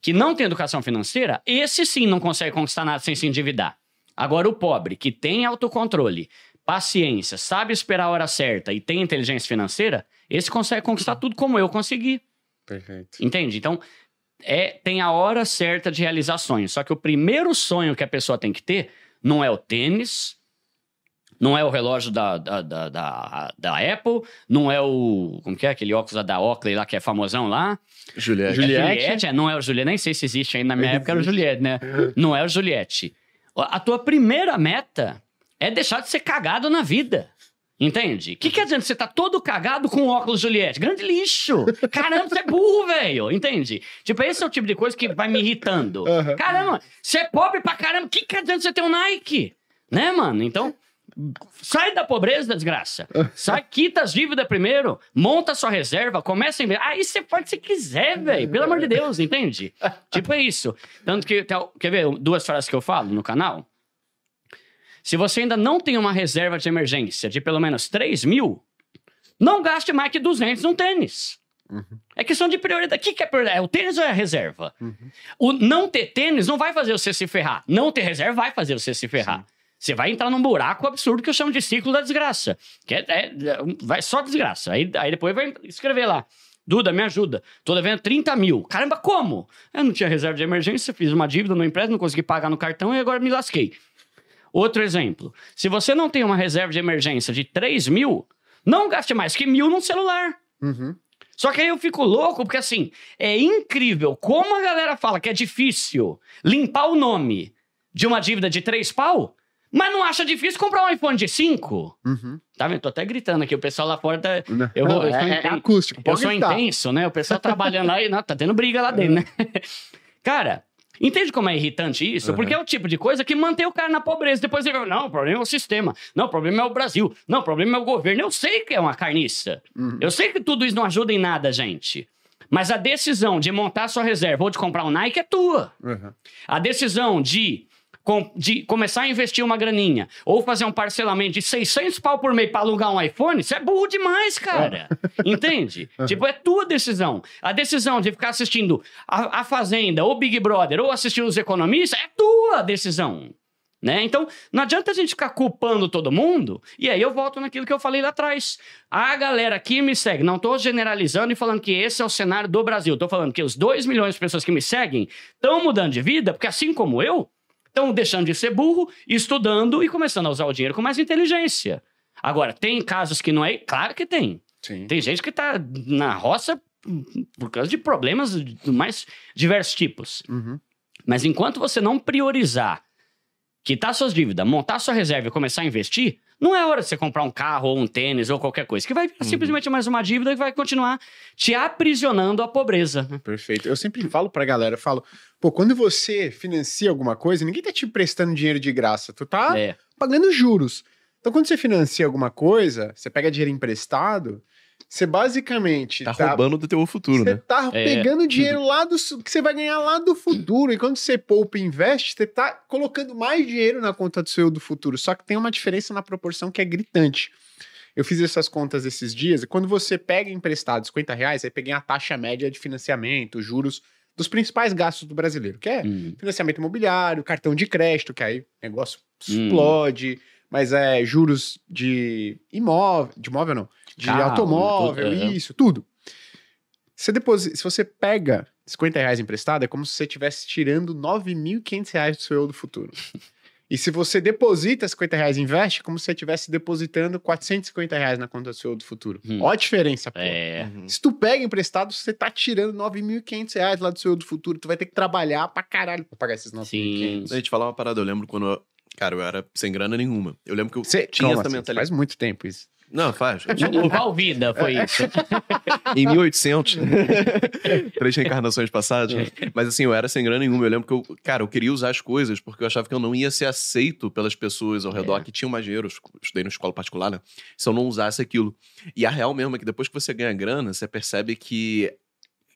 que não tem educação financeira, esse sim não consegue conquistar nada sem se endividar. Agora, o pobre que tem autocontrole, paciência, sabe esperar a hora certa e tem inteligência financeira, esse consegue conquistar tudo como eu consegui. Perfeito. Entende? Então, é, tem a hora certa de realizar sonhos. Só que o primeiro sonho que a pessoa tem que ter não é o tênis, não é o relógio da, da, da, da, da Apple, não é o. Como que é? Aquele óculos da Oakley lá que é famosão lá. Juliette. Juliette. É Juliette, é, não é o Juliette, nem sei se existe ainda. Na minha época era o Juliette, né? Não é o Juliette. A tua primeira meta é deixar de ser cagado na vida. Entende? O que, que adianta você tá todo cagado com óculos Juliette? Grande lixo! Caramba, você é burro, velho! Entende? Tipo, esse é o tipo de coisa que vai me irritando. Caramba, você é pobre pra caramba, o que, que adianta você ter um Nike? Né, mano? Então, sai da pobreza, desgraça. Sai, quita as dívidas primeiro, monta sua reserva, começa a investir. Aí você pode se quiser, velho. Pelo amor de Deus, entende? Tipo, é isso. Tanto que, tem- quer ver duas frases que eu falo no canal? Se você ainda não tem uma reserva de emergência de pelo menos 3 mil, Não gaste mais que 200 num tênis. Uhum. É questão de prioridade. O que, que é prioridade? É o tênis ou é a reserva? Uhum. O não ter tênis não vai fazer você se ferrar. Não ter reserva vai fazer você se ferrar. Você vai entrar num buraco absurdo que eu chamo de ciclo da desgraça. Que é, é- vai só desgraça. Aí, aí depois vai escrever lá. Duda, me ajuda. Tô devendo 30 mil. Caramba, como? Eu não tinha reserva de emergência, fiz uma dívida no empréstimo, não consegui pagar no cartão e agora me lasquei. Outro exemplo. Se você não tem uma reserva de emergência de 3 mil, não gaste mais que mil num celular. Uhum. Só que aí eu fico louco, porque assim, é incrível como a galera fala que é difícil limpar o nome de uma dívida de três pau, mas não acha difícil comprar um iPhone de 5. Uhum. Tá vendo? Tô até gritando aqui, o pessoal lá fora tá. Eu vou- Não, eu sou é, é acústico. Eu sou gritar. intenso, né? O pessoal trabalhando lá e não, tá tendo briga lá dentro, né? Cara, entende como é irritante isso? Uhum. Porque é o tipo de coisa que mantém o cara na pobreza. Depois ele fala, não, o problema é o sistema. Não, o problema é o Brasil. Não, o problema é o governo. Eu sei que é uma carniça. Uhum. Eu sei que tudo isso não ajuda em nada, gente. Mas a decisão de montar sua reserva ou de comprar um Nike é tua. Uhum. A decisão de, com- de começar a investir uma graninha ou fazer um parcelamento de 600 pau por mês para alugar um iPhone, isso é burro demais, cara. Entende? Tipo, é tua decisão. A decisão de ficar assistindo a, a Fazenda ou Big Brother ou assistir os economistas é tua decisão. Né? Então, não adianta a gente ficar culpando todo mundo. E aí eu volto naquilo que eu falei lá atrás. A galera que me segue, não estou generalizando e falando que esse é o cenário do Brasil. Estou falando que os 2 milhões de pessoas que me seguem estão mudando de vida, porque assim como eu, estão deixando de ser burro, estudando e começando a usar o dinheiro com mais inteligência. Agora, tem casos que não é? Claro que tem. Sim. Tem gente que tá na roça por causa de problemas de mais diversos tipos. Uhum. Mas enquanto você não priorizar, quitar suas dívidas, montar sua reserva e começar a investir, não é hora de você comprar um carro ou um tênis ou qualquer coisa, que vai virar simplesmente mais uma dívida que vai continuar te aprisionando à pobreza. né? Perfeito. Eu sempre falo pra galera, eu falo, pô, quando você financia alguma coisa, ninguém tá te emprestando dinheiro de graça, tu tá É. pagando juros. Então, quando você financia alguma coisa, você pega dinheiro emprestado, você basicamente Tá roubando do teu futuro, Você né? tá É. pegando dinheiro lá do que você vai ganhar lá do futuro. E quando você poupa e investe, você tá colocando mais dinheiro na conta do seu do futuro. Só que tem uma diferença na proporção que é gritante. Eu fiz essas contas esses dias, e quando você pega emprestado 50 reais, aí peguei a taxa média de financiamento, juros dos principais gastos do brasileiro, que é Hum. financiamento imobiliário, cartão de crédito, que aí o negócio Hum. explode, mas é juros de imóvel, de imóvel não, de Carro, automóvel, tudo, aham. isso, tudo. Você deposi- se você pega 50 reais emprestado, é como se você estivesse tirando 9.500 reais do seu eu do futuro. E se você deposita 50 reais e investe, é como se você estivesse depositando 450 reais na conta do seu eu do futuro. Hum. Olha a diferença, pô. É. Uhum. Se tu pega emprestado, você tá tirando 9.500 reais lá do seu eu do futuro. Tu vai ter que trabalhar pra caralho pra pagar esses 9.500. A gente falar uma parada, eu lembro quando cara, eu era sem grana nenhuma. Eu lembro que eu Você tinha Como essa assim? mentalidade. Faz muito tempo isso. Não, faz. Qual vida foi isso? em 1800. Três reencarnações passadas. Mas assim, eu era sem grana nenhuma. Eu lembro que eu, cara, eu queria usar as coisas porque eu achava que eu não ia ser aceito pelas pessoas ao redor É. que tinham mais dinheiro. Eu estudei na escola particular, né? Se eu não usasse aquilo. E a real mesmo é que depois que você ganha grana, você percebe que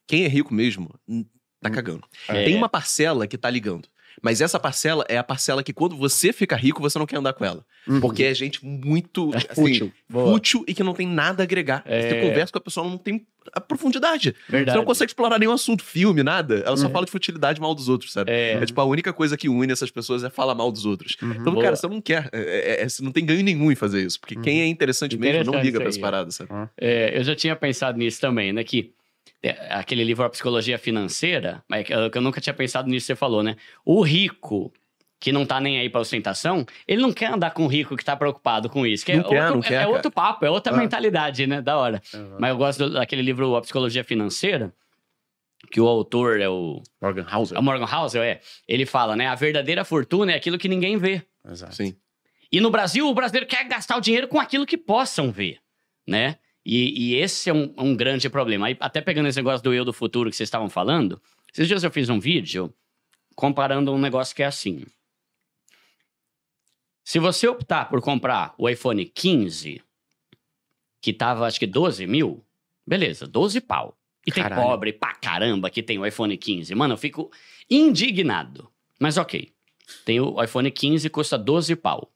quem é rico mesmo hum, tá cagando. É. Tem uma parcela que tá ligando. Mas essa parcela é a parcela que quando você fica rico, você não quer andar com ela. Uhum. Porque é gente muito assim, Fútil. Boa. fútil e que não tem nada a agregar. É. Você conversa com a pessoa, não tem a profundidade. Verdade. Você não consegue explorar nenhum assunto, filme, nada. Ela só Uhum. fala de futilidade mal dos outros, sabe? É. É. tipo, a única coisa que une essas pessoas é falar mal dos outros. Uhum. Então, Boa. cara, você não quer. é- é- é- você não tem ganho nenhum em fazer isso. Porque quem é interessante, mesmo não Interessante liga pra isso essas aí. paradas, sabe? É, eu já tinha pensado nisso também, né? Que é, aquele livro A Psicologia Financeira, mas que eu, que nunca tinha pensado nisso, você falou, né? O rico que não tá nem aí pra ostentação, ele não quer andar com o rico que tá preocupado com isso. Que é Não quer, outro, não quer, é outro papo, é outra Ah. mentalidade, né? Da hora. Uhum. Mas eu gosto daquele livro A Psicologia Financeira, que o autor é o, Morgan Housel. é o Morgan Housel, é. Ele fala, né? A verdadeira fortuna é aquilo que ninguém vê. Exato. Sim. E no Brasil, o brasileiro quer gastar o dinheiro com aquilo que possam ver, né? E, e esse é um, um grande problema. Aí, até pegando esse negócio do eu do futuro que vocês estavam falando, esses dias eu fiz um vídeo comparando um negócio que é assim. Se você optar por comprar o iPhone 15, que tava acho que 12 mil, beleza, 12 pau. E tem Caralho. pobre pra caramba que tem o iPhone 15. Mano, eu fico indignado. Mas ok. Tem o iPhone 15, custa 12 pau.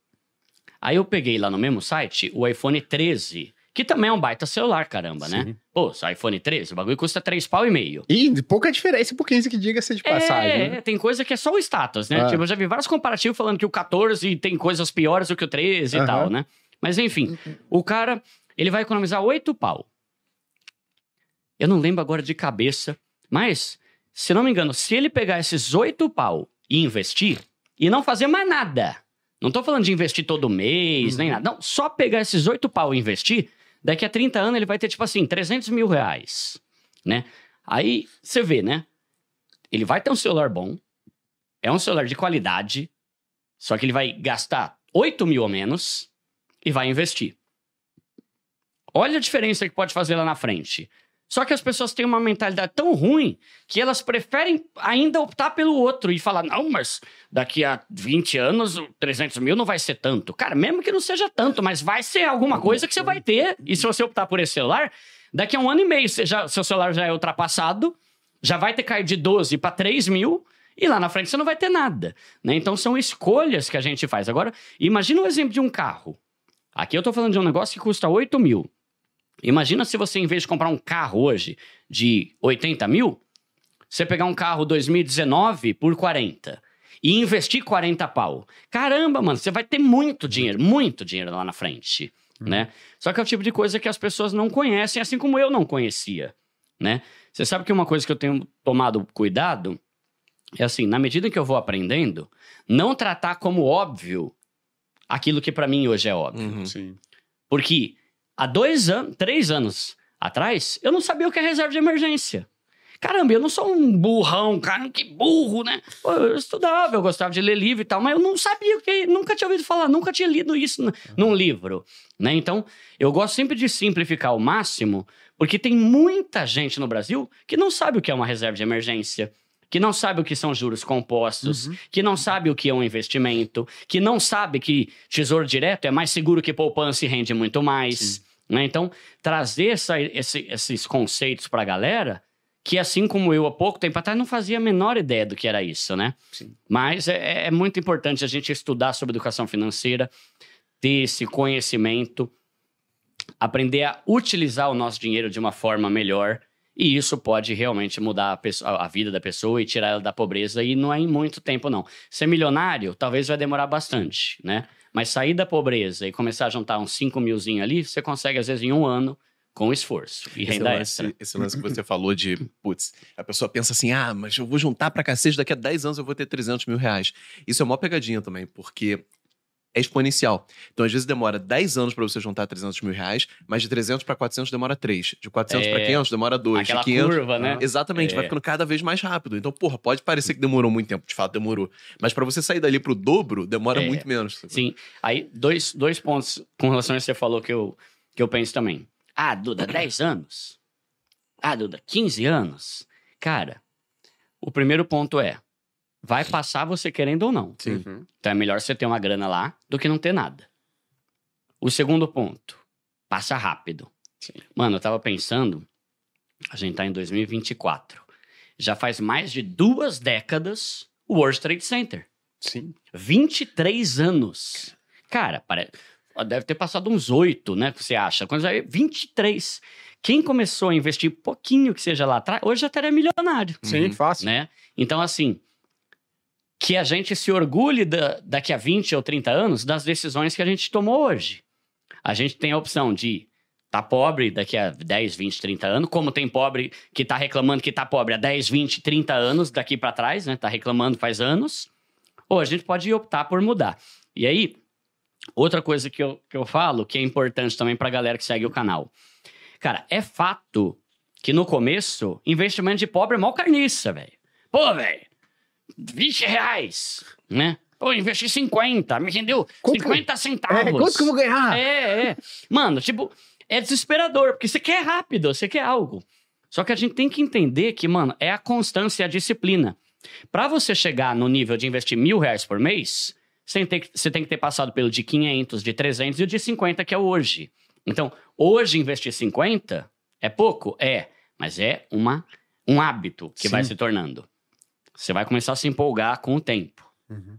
Aí eu peguei lá no mesmo site o iPhone 13, que também é um baita celular, caramba, né? Sim. Pô, só iPhone 13, o bagulho custa 3 pau e meio. E pouca diferença pro 15 que diga-se de passagem. É, né? tem coisa que é só o status, né? É. Tipo, eu já vi vários comparativos falando que o 14 tem coisas piores do que o 13 e tal, né? Mas enfim, o cara, ele vai economizar 8 pau. Eu não lembro agora de cabeça, mas, se não me engano, se ele pegar esses 8 pau e investir, e não fazer mais nada, não tô falando de investir todo mês, nem nada, não, só pegar esses 8 pau e investir, daqui a 30 anos ele vai ter, tipo assim, 300 mil reais, né? Aí, você vê, né? Ele vai ter um celular bom, é um celular de qualidade, só que ele vai gastar 8 mil ou menos e vai investir. Olha a diferença que pode fazer lá na frente. Só que as pessoas têm uma mentalidade tão ruim que elas preferem ainda optar pelo outro e falar: não, mas daqui a 20 anos, o 300 mil não vai ser tanto. Cara, mesmo que não seja tanto, mas vai ser alguma coisa que você vai ter. E se você optar por esse celular, daqui a um ano e meio, você já- seu celular já é ultrapassado, já vai ter caído de 12 para 3 mil. E lá na frente você não vai ter nada. Né? Então são escolhas que a gente faz. Agora, imagina o exemplo de um carro. Aqui eu tô falando de um negócio que custa 8 mil. Imagina se você, em vez de comprar um carro hoje de 80 mil, você pegar um carro 2019 por 40 e investir 40 pau. Caramba, mano, você vai ter muito dinheiro, muito dinheiro lá na frente, né? Só que é o tipo de coisa que as pessoas não conhecem, assim como eu não conhecia, né? Você sabe que uma coisa que eu tenho tomado cuidado é assim, na medida que eu vou aprendendo, não tratar como óbvio aquilo que pra mim hoje é óbvio. Uhum. Porque há dois anos, três anos atrás, eu não sabia o que é reserva de emergência. Caramba, eu não sou um burrão, cara, que burro, né? Pô, eu estudava, eu gostava de ler livro e tal, mas eu não sabia o que, nunca tinha ouvido falar, nunca tinha lido isso num livro, né? Então, eu gosto sempre de simplificar ao máximo, porque tem muita gente no Brasil que não sabe o que é uma reserva de emergência, que não sabe o que são juros compostos, que não sabe o que é um investimento, que não sabe que tesouro direto é mais seguro que poupança e rende muito mais. Né? Então, trazer essa- esse- esses conceitos para a galera, que assim como eu há pouco tempo atrás não fazia a menor ideia do que era isso, né? Sim. Mas é, é muito importante a gente estudar sobre educação financeira, ter esse conhecimento, aprender a utilizar o nosso dinheiro de uma forma melhor. E isso pode realmente mudar a, pessoa- a vida da pessoa e tirar ela da pobreza. E não é em muito tempo, não. Ser milionário talvez vai demorar bastante, né? Mas sair da pobreza e começar a juntar uns 5 milzinho ali, você consegue, às vezes, em um ano, com esforço e Esse renda lance, extra. esse lance que você falou de, putz, a pessoa pensa assim, ah, mas eu vou juntar pra cacete, daqui a 10 anos eu vou ter 300 mil reais. Isso é uma pegadinha também, porque é exponencial. Então, às vezes, demora 10 anos pra você juntar 300 mil reais, mas de 300 pra 400 demora 3. De 400 pra É, 500 demora 2. Aquela de 500... curva, né? Exatamente, vai É. ficando cada vez mais rápido. Então, porra, pode parecer que demorou muito tempo, de fato demorou. Mas pra você sair dali pro dobro, demora É. muito menos. Sim. Aí, dois, dois pontos com relação a isso que você falou que eu, que eu penso também. Ah, Duda, 10 anos? Ah, Duda, 15 anos? Cara, o primeiro ponto é: vai passar você querendo ou não. Sim. Uhum. Então é melhor você ter uma grana lá do que não ter nada. O segundo ponto, passa rápido. Sim. Mano, eu tava pensando, a gente tá em 2024. Já faz mais de duas décadas o World Trade Center. Sim. 23 anos. Cara, pare... ó, deve ter passado uns oito, né? Você acha? Quando já... 23. Quem começou a investir pouquinho que seja lá atrás, hoje já estaria milionário, Sim, Uhum. fácil. né? Então, assim, que a gente se orgulhe da- daqui a 20 ou 30 anos das decisões que a gente tomou hoje. A gente tem a opção de tá pobre daqui a 10, 20, 30 anos, como tem pobre que tá reclamando que tá pobre há 10, 20, 30 anos daqui para trás, né? Tá reclamando faz anos. Ou a gente pode optar por mudar. E aí, outra coisa que eu, que eu falo, que é importante também pra galera que segue o canal. Cara, é fato que no começo, investimento de pobre é mó carniça, velho. Pô, velho, 20 reais, né? Pô, investi 50, me rendeu Quanto que- 50 centavos. É, quanto que eu vou ganhar? É, é. Mano, tipo, é desesperador, porque você quer rápido, você quer algo. Só que a gente tem que entender que, mano, é a constância e a disciplina. Pra você chegar no nível de investir mil reais por mês, você tem, que, você tem que ter passado pelo de 500, de 300 e o de 50, que é hoje. Então, hoje investir 50 é pouco? É. Mas é uma, um hábito que Sim. vai se tornando. Você vai começar a se empolgar com o tempo. Uhum.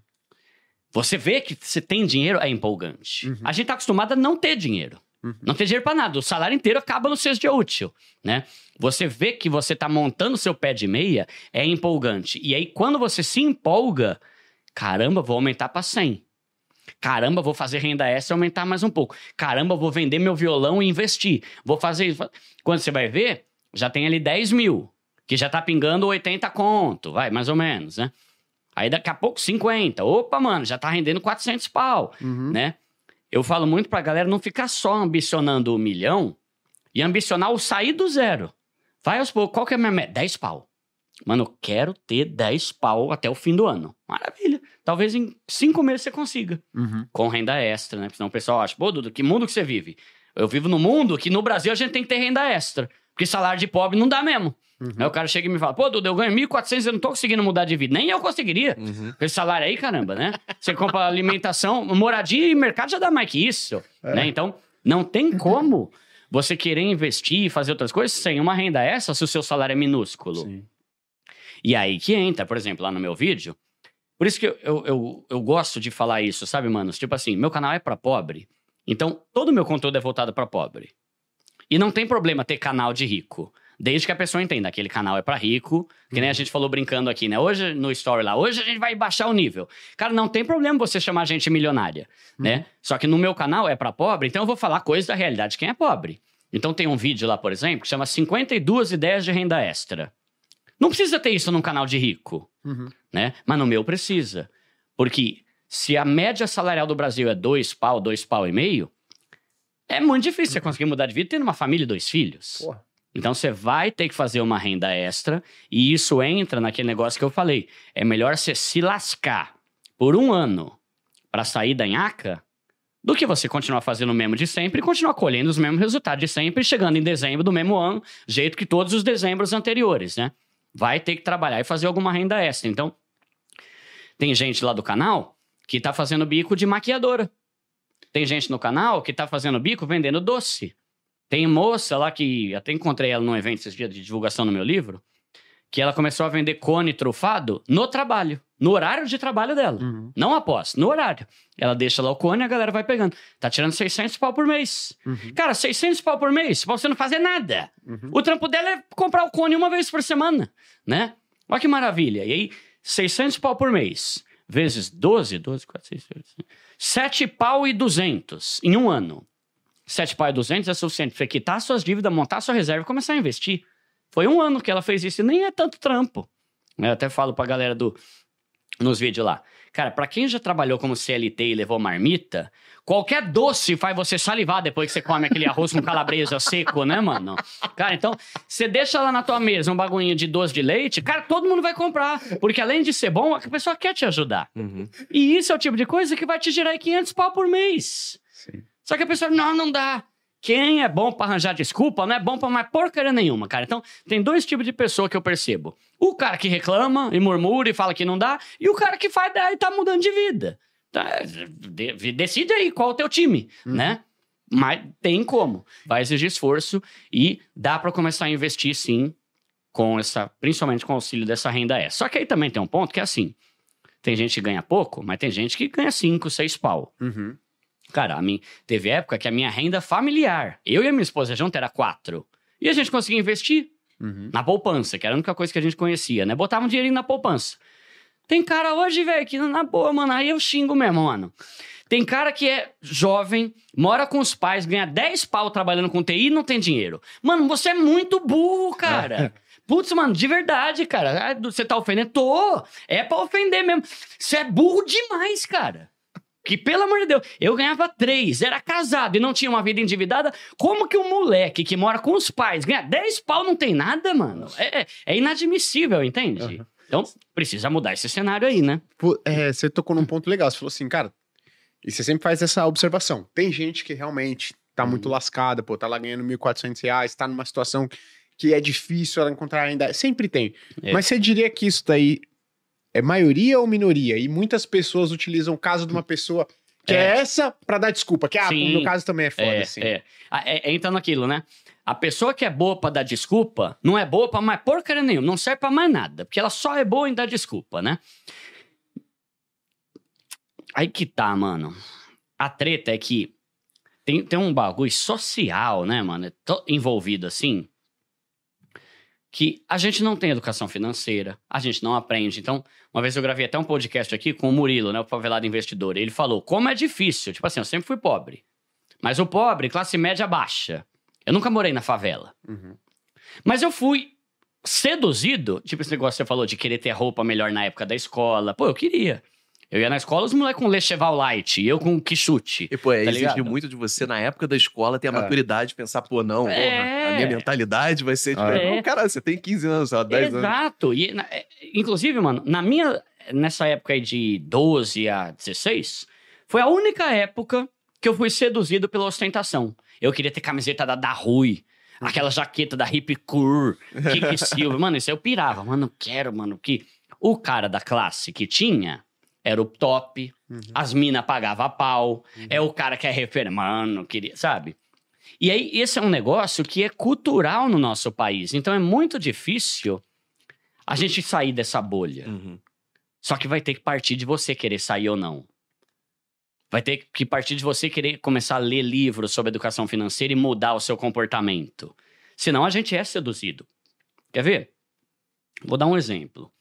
Você vê que você tem dinheiro, é empolgante. Uhum. A gente tá acostumado a não ter dinheiro. Uhum. Não tem dinheiro pra nada. O salário inteiro acaba no sexto dia útil, né? Você vê que você tá montando seu pé de meia, é empolgante. E aí, quando você se empolga, caramba, vou aumentar pra 100. Caramba, vou fazer renda extra e aumentar mais um pouco. Caramba, vou vender meu violão e investir. Vou fazer. Quando você vai ver, já tem ali 10 mil, que já tá pingando 80 conto, vai, mais ou menos, né? Aí daqui a pouco 50. Opa, mano, já tá rendendo 400 pau, Uhum. né? Eu falo muito pra galera não ficar só ambicionando o milhão e ambicionar o sair do zero. Vai aos poucos. Qual que é a minha meta? 10 pau. Mano, eu quero ter 10 pau até o fim do ano. Maravilha. Talvez em 5 meses você consiga. Uhum. Com renda extra, né? Porque senão o pessoal acha, pô, Dudu, que mundo que você vive? Eu vivo no mundo que no Brasil a gente tem que ter renda extra. Porque salário de pobre não dá mesmo. Uhum. Aí o cara chega e me fala, pô, Dudu, eu ganho 1.400 eu não tô conseguindo mudar de vida. Nem eu conseguiria. Uhum. Esse salário aí, caramba, né? Você compra alimentação, moradia e mercado já dá mais que isso, É. né? Então, não tem como você querer investir e fazer outras coisas sem uma renda extra se o seu salário é minúsculo. Sim. E aí que entra, por exemplo, lá no meu vídeo. Por isso que eu, eu, eu, eu gosto de falar isso, sabe, manos? Tipo assim, meu canal é pra pobre. Então, todo o meu conteúdo é voltado pra pobre. E não tem problema ter canal de rico. Desde que a pessoa entenda, aquele canal é pra rico, que nem a gente falou brincando aqui, né? Hoje, no story lá, hoje a gente vai baixar o nível. Cara, não tem problema você chamar gente milionária, né? Só que no meu canal é pra pobre, então eu vou falar coisas da realidade de quem é pobre. Então tem um vídeo lá, por exemplo, que chama 52 ideias de renda extra. Não precisa ter isso num canal de rico Uhum. né? Mas no meu precisa. Porque se a média salarial do Brasil é dois pau, dois pau e meio, é muito difícil você conseguir mudar de vida tendo uma família e dois filhos. Porra. Então você vai ter que fazer uma renda extra e isso entra naquele negócio que eu falei. É melhor você se lascar por um ano para sair da nhaca do que você continuar fazendo o mesmo de sempre e continuar colhendo os mesmos resultados de sempre, chegando em dezembro do mesmo ano, jeito que todos os dezembros anteriores, né? Vai ter que trabalhar e fazer alguma renda extra. Então, tem gente lá do canal que tá fazendo bico de maquiadora. Tem gente no canal que tá fazendo bico vendendo doce. Tem moça lá que até encontrei ela num evento esses dias de divulgação no meu livro, que ela começou a vender cone trufado no trabalho, no horário de trabalho dela. Uhum. Não após, no horário. Ela deixa lá o cone e a galera vai pegando. Tá tirando 600 pau por mês. Uhum. Cara, 600 pau por mês pra você não fazer nada. Uhum. O trampo dela é comprar o cone uma vez por semana, né? Olha que maravilha. E aí, 600 pau por mês, vezes 12, 12, 4, 6, 7, 7 pau e 200 em um ano. 7 pau e 200 é suficiente você quitar suas dívidas, montar sua reserva e começar a investir. Foi um ano que ela fez isso e nem é tanto trampo. Eu até falo pra galera do nos vídeos lá. Cara, pra quem já trabalhou como CLT e levou marmita, qualquer doce faz você salivar depois que você come aquele arroz com calabresa seco, né, mano? Cara, então, você deixa lá na tua mesa um bagulhinho de doce de leite, cara, todo mundo vai comprar. Porque além de ser bom, a pessoa quer te ajudar. Uhum. E isso é o tipo de coisa que vai te gerar aí 500 pau por mês. Sim. Só que a pessoa, não, não dá. Quem é bom pra arranjar desculpa não é bom pra mais porcaria nenhuma, cara. Então, tem dois tipos de pessoa que eu percebo. O cara que reclama e murmura e fala que não dá, e o cara que faz e tá mudando de vida. Tá, de- decide aí qual é o teu time, né? Mas tem como. Vai exigir esforço e dá pra começar a investir sim, com essa, principalmente com o auxílio dessa renda extra. Só que aí também tem um ponto que é assim: tem gente que ganha pouco, mas tem gente que ganha 5, 6 pau. Uhum. Cara, a mim, teve época que a minha renda familiar, eu e a minha esposa junto, era quatro. E a gente conseguia investir Uhum. na poupança, que era a única coisa que a gente conhecia, né? Botava um dinheirinho na poupança. Tem cara hoje, velho, que na boa, mano, aí eu xingo mesmo, mano. Tem cara que é jovem, mora com os pais, ganha 10 pau trabalhando com TI e não tem dinheiro. Mano, você é muito burro, cara. Putz, mano, de verdade, cara. Ah, Você tá ofendendo? Tô. É pra ofender mesmo. Você é burro demais, cara. Que, pelo amor de Deus, eu ganhava três, era casado e não tinha uma vida endividada. Como que um moleque que mora com os pais ganha 10 pau não tem nada, mano? É, é- é inadmissível, entende? Aham. Então, precisa mudar esse cenário aí, né? É, você tocou num ponto legal. Você falou assim, cara, e você sempre faz essa observação. Tem gente que realmente tá muito Uhum. lascada, pô, tá lá ganhando 1.400 reais, tá numa situação que é difícil ela encontrar ainda. Sempre tem. É. Mas você diria que isso daí é maioria ou minoria? E muitas pessoas utilizam o caso de uma pessoa que é, É. essa pra dar desculpa. Que, ah, Sim. o meu caso também é foda, É, assim. é. Ah, é, é, Entra naquilo, né? A pessoa que é boa pra dar desculpa não é boa pra mais porcaria nenhuma, não serve pra mais nada, porque ela só é boa em dar desculpa, né? Aí que tá, mano. A treta é que tem, tem um bagulho social, né, mano? É to- envolvido assim. Que a gente não tem educação financeira, a gente não aprende. Então, uma vez eu gravei até um podcast aqui com o Murilo, né, o favelado investidor. Ele falou como é difícil. Tipo assim, eu sempre fui pobre. Mas o pobre, classe média baixa. Eu nunca morei na favela. Uhum. Mas eu fui seduzido, tipo esse negócio que você falou de querer ter roupa melhor na época da escola. Pô, eu queria. Eu ia na escola, os moleques com Lecheval Light, e eu com Quixute. E, pô, é, Tá ligado? muito de você na época da escola ter a É. maturidade de pensar, pô, não, porra, É. a minha mentalidade vai ser diferente. É. Não, cara, você tem 15 anos, lá, 10 anos. Exato. E, na- é, inclusive, mano, na minha. Nessa época aí de 12 a 16, foi a única época que eu fui seduzido pela ostentação. Eu queria ter camiseta da, da Rui, aquela jaqueta da Hip Cur, Kiki Silva. Mano, isso eu pirava. Mano, eu quero, mano, que. O cara da classe que tinha era o top, Uhum. as minas pagavam pau, é o cara que é referência. Mano, queria, sabe? E aí, esse é um negócio que é cultural no nosso país. Então é muito difícil a gente sair dessa bolha. Uhum. Só que vai ter que partir de você querer sair ou não. Vai ter que partir de você querer começar a ler livros sobre educação financeira e mudar o seu comportamento. Senão a gente é seduzido. Quer ver? Vou dar um exemplo.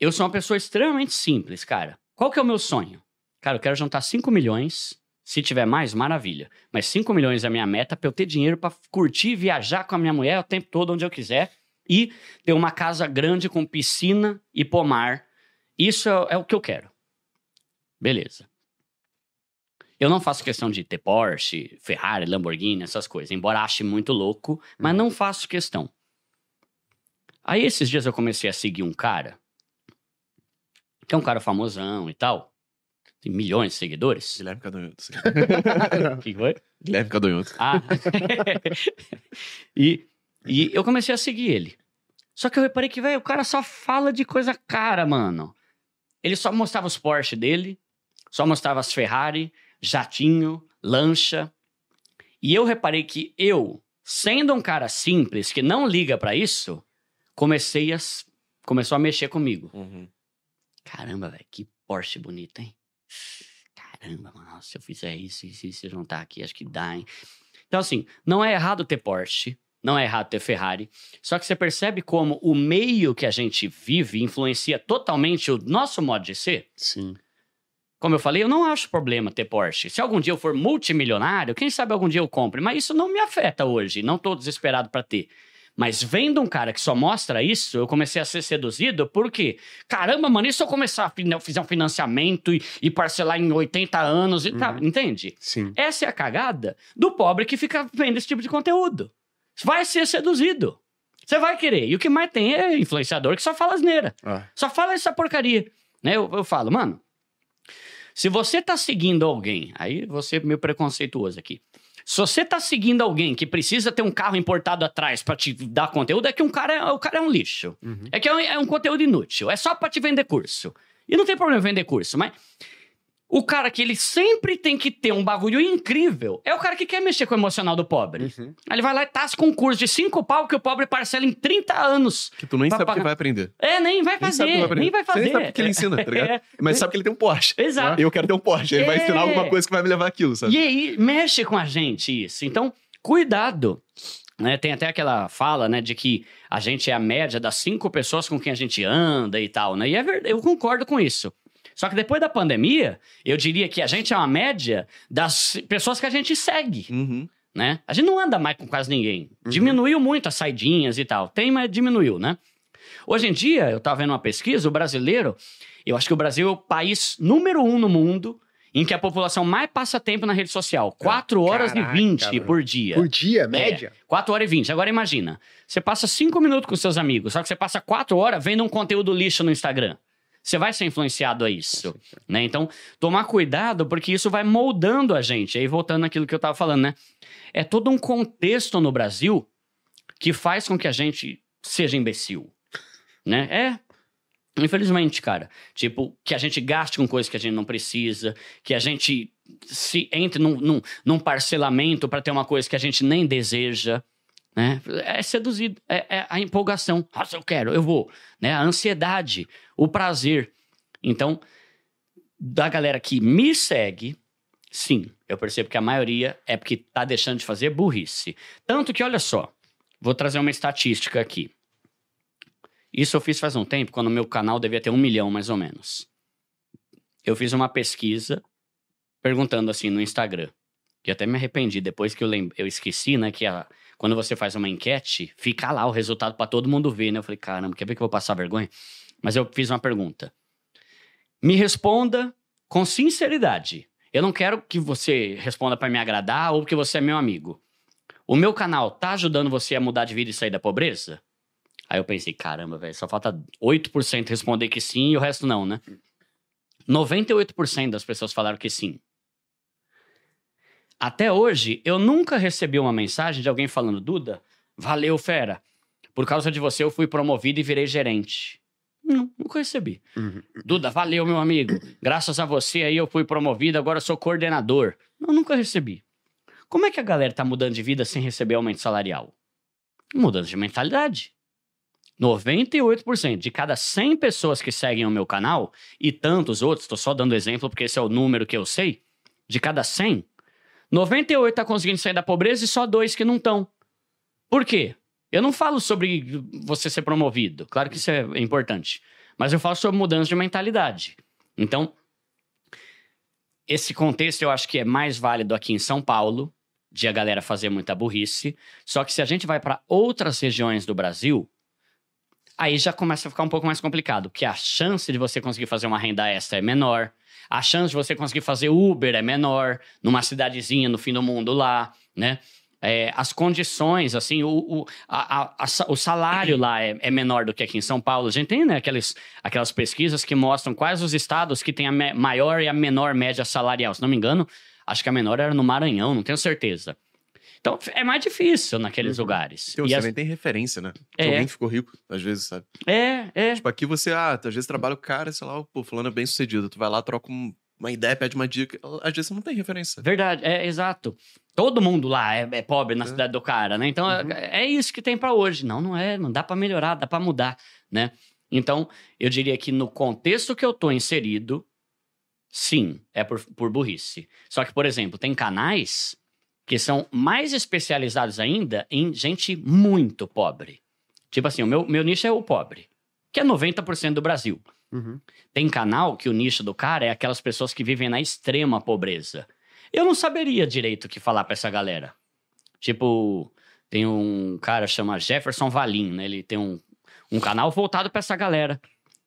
Eu sou uma pessoa extremamente simples, cara. Qual que é o meu sonho? Cara, eu quero juntar 5 milhões. Se tiver mais, maravilha. Mas 5 milhões é a minha meta pra eu ter dinheiro pra curtir, viajar com a minha mulher o tempo todo onde eu quiser e ter uma casa grande com piscina e pomar. Isso é, é o que eu quero. Beleza. Eu não faço questão de ter Porsche, Ferrari, Lamborghini, essas coisas, embora ache muito louco, mas não faço questão. Aí esses dias eu comecei a seguir um cara, que é um cara famosão e tal, tem milhões de seguidores. Guilherme Cadonhoto. O que foi? Guilherme Cadonhoto. Ah. e, e eu comecei a seguir ele. Só que eu reparei que, velho, o cara só fala de coisa cara, mano. Ele só mostrava os Porsche dele, só mostrava as Ferrari, jatinho, lancha. E eu reparei que eu, sendo um cara simples, que não liga pra isso, comecei a... Começou a mexer comigo. Uhum. Caramba, velho, que Porsche bonito, hein? Caramba, mano, se eu fizer isso e se, se juntar aqui, acho que dá, hein? Então, assim, não é errado ter Porsche, não é errado ter Ferrari, só que você percebe como o meio que a gente vive influencia totalmente o nosso modo de ser? Sim. Como eu falei, eu não acho problema ter Porsche. Se algum dia eu for multimilionário, quem sabe algum dia eu compre, mas isso não me afeta hoje, não tô desesperado pra ter. Mas vendo um cara que só mostra isso, eu comecei a ser seduzido porque, caramba, mano, e se eu começar a fizer um financiamento e, e parcelar em 80 anos e tal, entende? Sim. Essa é a cagada do pobre que fica vendo esse tipo de conteúdo. Vai ser seduzido. Você vai querer. E o que mais tem é influenciador que só fala asneira. Ah, Só fala essa porcaria. Né? Eu, eu falo, mano, se você tá seguindo alguém, aí você é meio preconceituoso aqui. Se você tá seguindo alguém que precisa ter um carro importado atrás pra te dar conteúdo, é que um cara é, o cara é um lixo. uhum. É que é um, é um conteúdo inútil. É só pra te vender curso. E não tem problema vender curso, mas o cara que ele sempre tem que ter um bagulho incrível é o cara que quer mexer com o emocional do pobre. Uhum. Aí ele vai lá e tasca com um curso de cinco pau que o pobre parcela em 30 anos. Que tu nem sabe o que vai aprender. É, nem vai Nem fazer, nem vai Você fazer. nem sabe o que ele ensina, tá ligado? É, Mas sabe que ele tem um Porsche. Exato. Eu quero ter um Porsche. Ele vai É. ensinar alguma coisa que vai me levar aquilo, sabe? E aí, mexe com a gente isso. Então, cuidado. Né, tem até aquela fala, né, de que a gente é a média das cinco pessoas com quem a gente anda e tal, né? E é verdade, eu concordo com isso. Só que depois da pandemia, eu diria que a gente é uma média das pessoas que a gente segue, Uhum. né? A gente não anda mais com quase ninguém. Diminuiu muito as saidinhas e tal. Tem, mas diminuiu, né? Hoje em dia, eu tava vendo uma pesquisa, o brasileiro, eu acho que o Brasil é o país número um no mundo em que a população mais passa tempo na rede social. 4 horas Caraca, e 20 mano. por dia. Por dia, média? 4 horas e 20. Agora imagina, você passa 5 minutos com seus amigos, só que você passa 4 horas vendo um conteúdo lixo no Instagram. Você vai ser influenciado a isso, né? Então, tomar cuidado, porque isso vai moldando a gente. Aí, voltando naquilo que eu tava falando, né? É todo um contexto no Brasil que faz com que a gente seja imbecil, né? É, Infelizmente, cara. Tipo, que a gente gaste com coisas que a gente não precisa, que a gente se entre num, num, num parcelamento para ter uma coisa que a gente nem deseja. Né? É seduzido, é, é a empolgação. Nossa, eu quero, eu vou. Né? A ansiedade, o prazer. Então, da galera que me segue, sim, Eu percebo que a maioria é porque tá deixando de fazer burrice. Tanto que, olha só, vou trazer uma estatística aqui. Isso eu fiz faz um tempo, quando o meu canal devia ter um milhão, mais ou menos. Eu fiz uma pesquisa perguntando assim no Instagram. Que até me arrependi depois que eu, eu esqueci, né? Que a- quando você faz uma enquete, fica lá o resultado para todo mundo ver, né? Eu falei, caramba, quer ver que eu vou passar vergonha? Mas eu fiz uma pergunta. Me responda com sinceridade. Eu não quero que você responda para me agradar ou que você é meu amigo. O meu canal tá ajudando você a mudar de vida e sair da pobreza? Aí eu pensei, caramba, velho, só falta 8% responder que sim e o resto não, né? 98% das pessoas falaram que sim. Até hoje, eu nunca recebi uma mensagem de alguém falando, Duda, valeu, fera. Por causa de você, eu fui promovido e virei gerente. Não, nunca recebi. Uhum. Duda, valeu, meu amigo. Graças a você aí eu fui promovido, agora eu sou coordenador. Não, nunca recebi. Como é que a galera tá mudando de vida sem receber aumento salarial? Mudança de mentalidade. 98% de cada 100 pessoas que seguem o meu canal, e tantos outros, estou só dando exemplo porque esse é o número que eu sei, de cada 100, 98 tá conseguindo sair da pobreza e só dois que não estão. Por quê? Eu não falo sobre você ser promovido, claro que isso é importante, mas eu falo sobre mudança de mentalidade. Então, esse contexto eu acho que é mais válido aqui em São Paulo, de a galera fazer muita burrice. Só que se a gente vai para outras regiões do Brasil, aí já começa a ficar um pouco mais complicado, porque a chance de você conseguir fazer uma renda extra é menor, a chance de você conseguir fazer Uber é menor, numa cidadezinha no fim do mundo lá, né? É, as condições, assim, o, o, a- a- a o salário lá é, é menor do que aqui em São Paulo. A gente tem né, aquelas, aquelas pesquisas que mostram quais os estados que têm a maior e a menor média salarial. Se não me engano, acho que a menor era no Maranhão, não tenho certeza. Então, é mais difícil naqueles Uhum. lugares. Então, E você as- também tem referência, né? É. Se alguém ficou rico, às vezes, sabe? É, é. Tipo, aqui você, ah, às vezes trabalha o cara, sei lá, pô, fulano é bem sucedido. Tu vai lá, troca um- uma ideia, pede uma dica. Às vezes você não tem referência. Verdade, é exato. Todo mundo lá é, é pobre na É. cidade do cara, né? Então Uhum. é, é isso que tem pra hoje. Não, não é, não dá pra melhorar, dá pra mudar, né? Então, eu diria que no contexto que eu tô inserido, sim, é por, por burrice. Só que, por exemplo, tem canais que são mais especializados ainda em gente muito pobre. Tipo assim, o meu, meu nicho é o pobre, que é 90% do Brasil. Uhum. Tem canal que o nicho do cara é aquelas pessoas que vivem na extrema pobreza. Eu não saberia direito o que falar pra essa galera. Tipo, tem um cara chama Jefferson Valim, né? Ele tem um, um canal voltado pra essa galera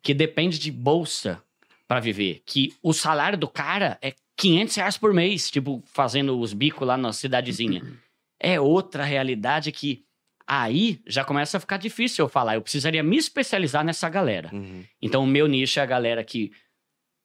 que depende de bolsa pra viver. Que o salário do cara é 500 reais por mês, tipo, fazendo os bicos lá na cidadezinha. É outra realidade que aí já começa a ficar difícil eu falar. Eu precisaria me especializar nessa galera. Uhum. Então, o meu nicho é a galera que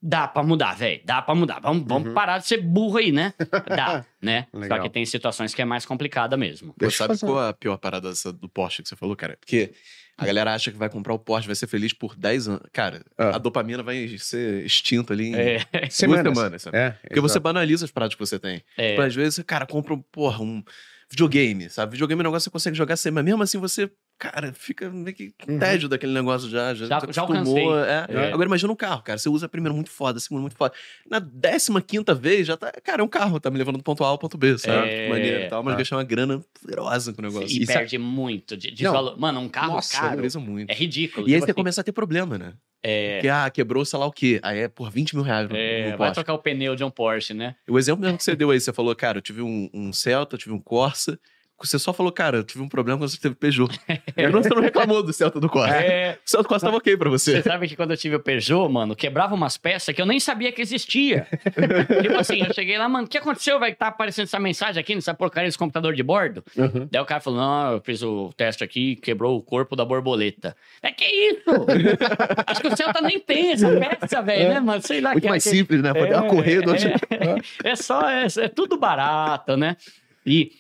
dá pra mudar, velho. Dá pra mudar. Vamos, vamos Uhum. parar de ser burro aí, né? Dá, né? Legal. Só que tem situações que é mais complicada mesmo. Pô, Deixa eu sabe fazer qual é a pior parada do Porsche que você falou, cara? Porque a galera acha que vai comprar o Porsche, vai ser feliz por 10 anos. Cara, Ah. a dopamina vai ser extinta ali em É, duas Semanas. semanas, sabe? É, Porque você banaliza as práticas que você tem. é, Tipo, às vezes, cara, compra, um, porra, um videogame, sabe? Videogame é um negócio que você consegue jogar sempre, mas mesmo assim você, cara, fica meio que Uhum. tédio daquele negócio já. Já, Já- se já acostumou, é. É. Agora imagina um carro, cara. Você usa primeiro muito foda, segundo muito foda. Na décima quinta vez, já tá. Cara, é um carro, tá me levando do ponto A ao ponto B, sabe? É. Que maneiro e tal, mas Ah. gastar uma grana poderosa com o negócio. e Isso é- perde muito de, de valor. Mano, um carro Nossa, caro muito. é ridículo. E aí Tipo você assim, começa a ter problema, né? é, Porque, ah, quebrou, sei lá o quê. Aí é por 20 mil reais no, é, no vai Porsche. trocar o pneu de um Porsche, né? O exemplo mesmo que você deu aí, você falou, cara, eu tive um, um Celta, eu tive um Corsa. Você só falou, cara, eu tive um problema quando você teve Peugeot. Eu não, você não reclamou do Celta do Corsa. É, O Celta do Corsa tava ok pra você. Você sabe que quando eu tive o Peugeot, mano, quebrava umas peças que eu nem sabia que existia. tipo assim, eu cheguei lá, mano, o que aconteceu? Vai estar aparecendo essa mensagem aqui nessa porcaria desse computador de bordo? Uhum. Daí o cara falou: não, eu fiz o teste aqui, quebrou o corpo da borboleta. É que isso? Acho que o Celta nem tem essa peça, velho, né, mano? Sei lá Muito que mais que- simples, né? Pode ter uma correia do outro. é, é só, é, é tudo barato, né? E,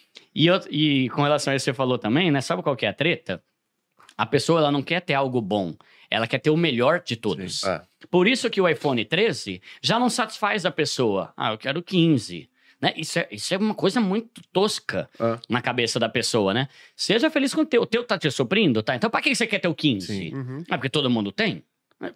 e, eu- e com relação a isso que você falou também, né? Sabe qual que é a treta? A pessoa, ela não quer ter algo bom. Ela quer ter o melhor de todos. É. Por isso que o iPhone 13 já não satisfaz a pessoa. Ah, eu quero 15. Né? Isso, é, isso é uma coisa muito tosca Ah. na cabeça da pessoa, né? Seja feliz com o teu. O teu tá te suprindo, tá? Então pra que você quer ter o 15? Sim. Uhum. Ah, porque todo mundo tem?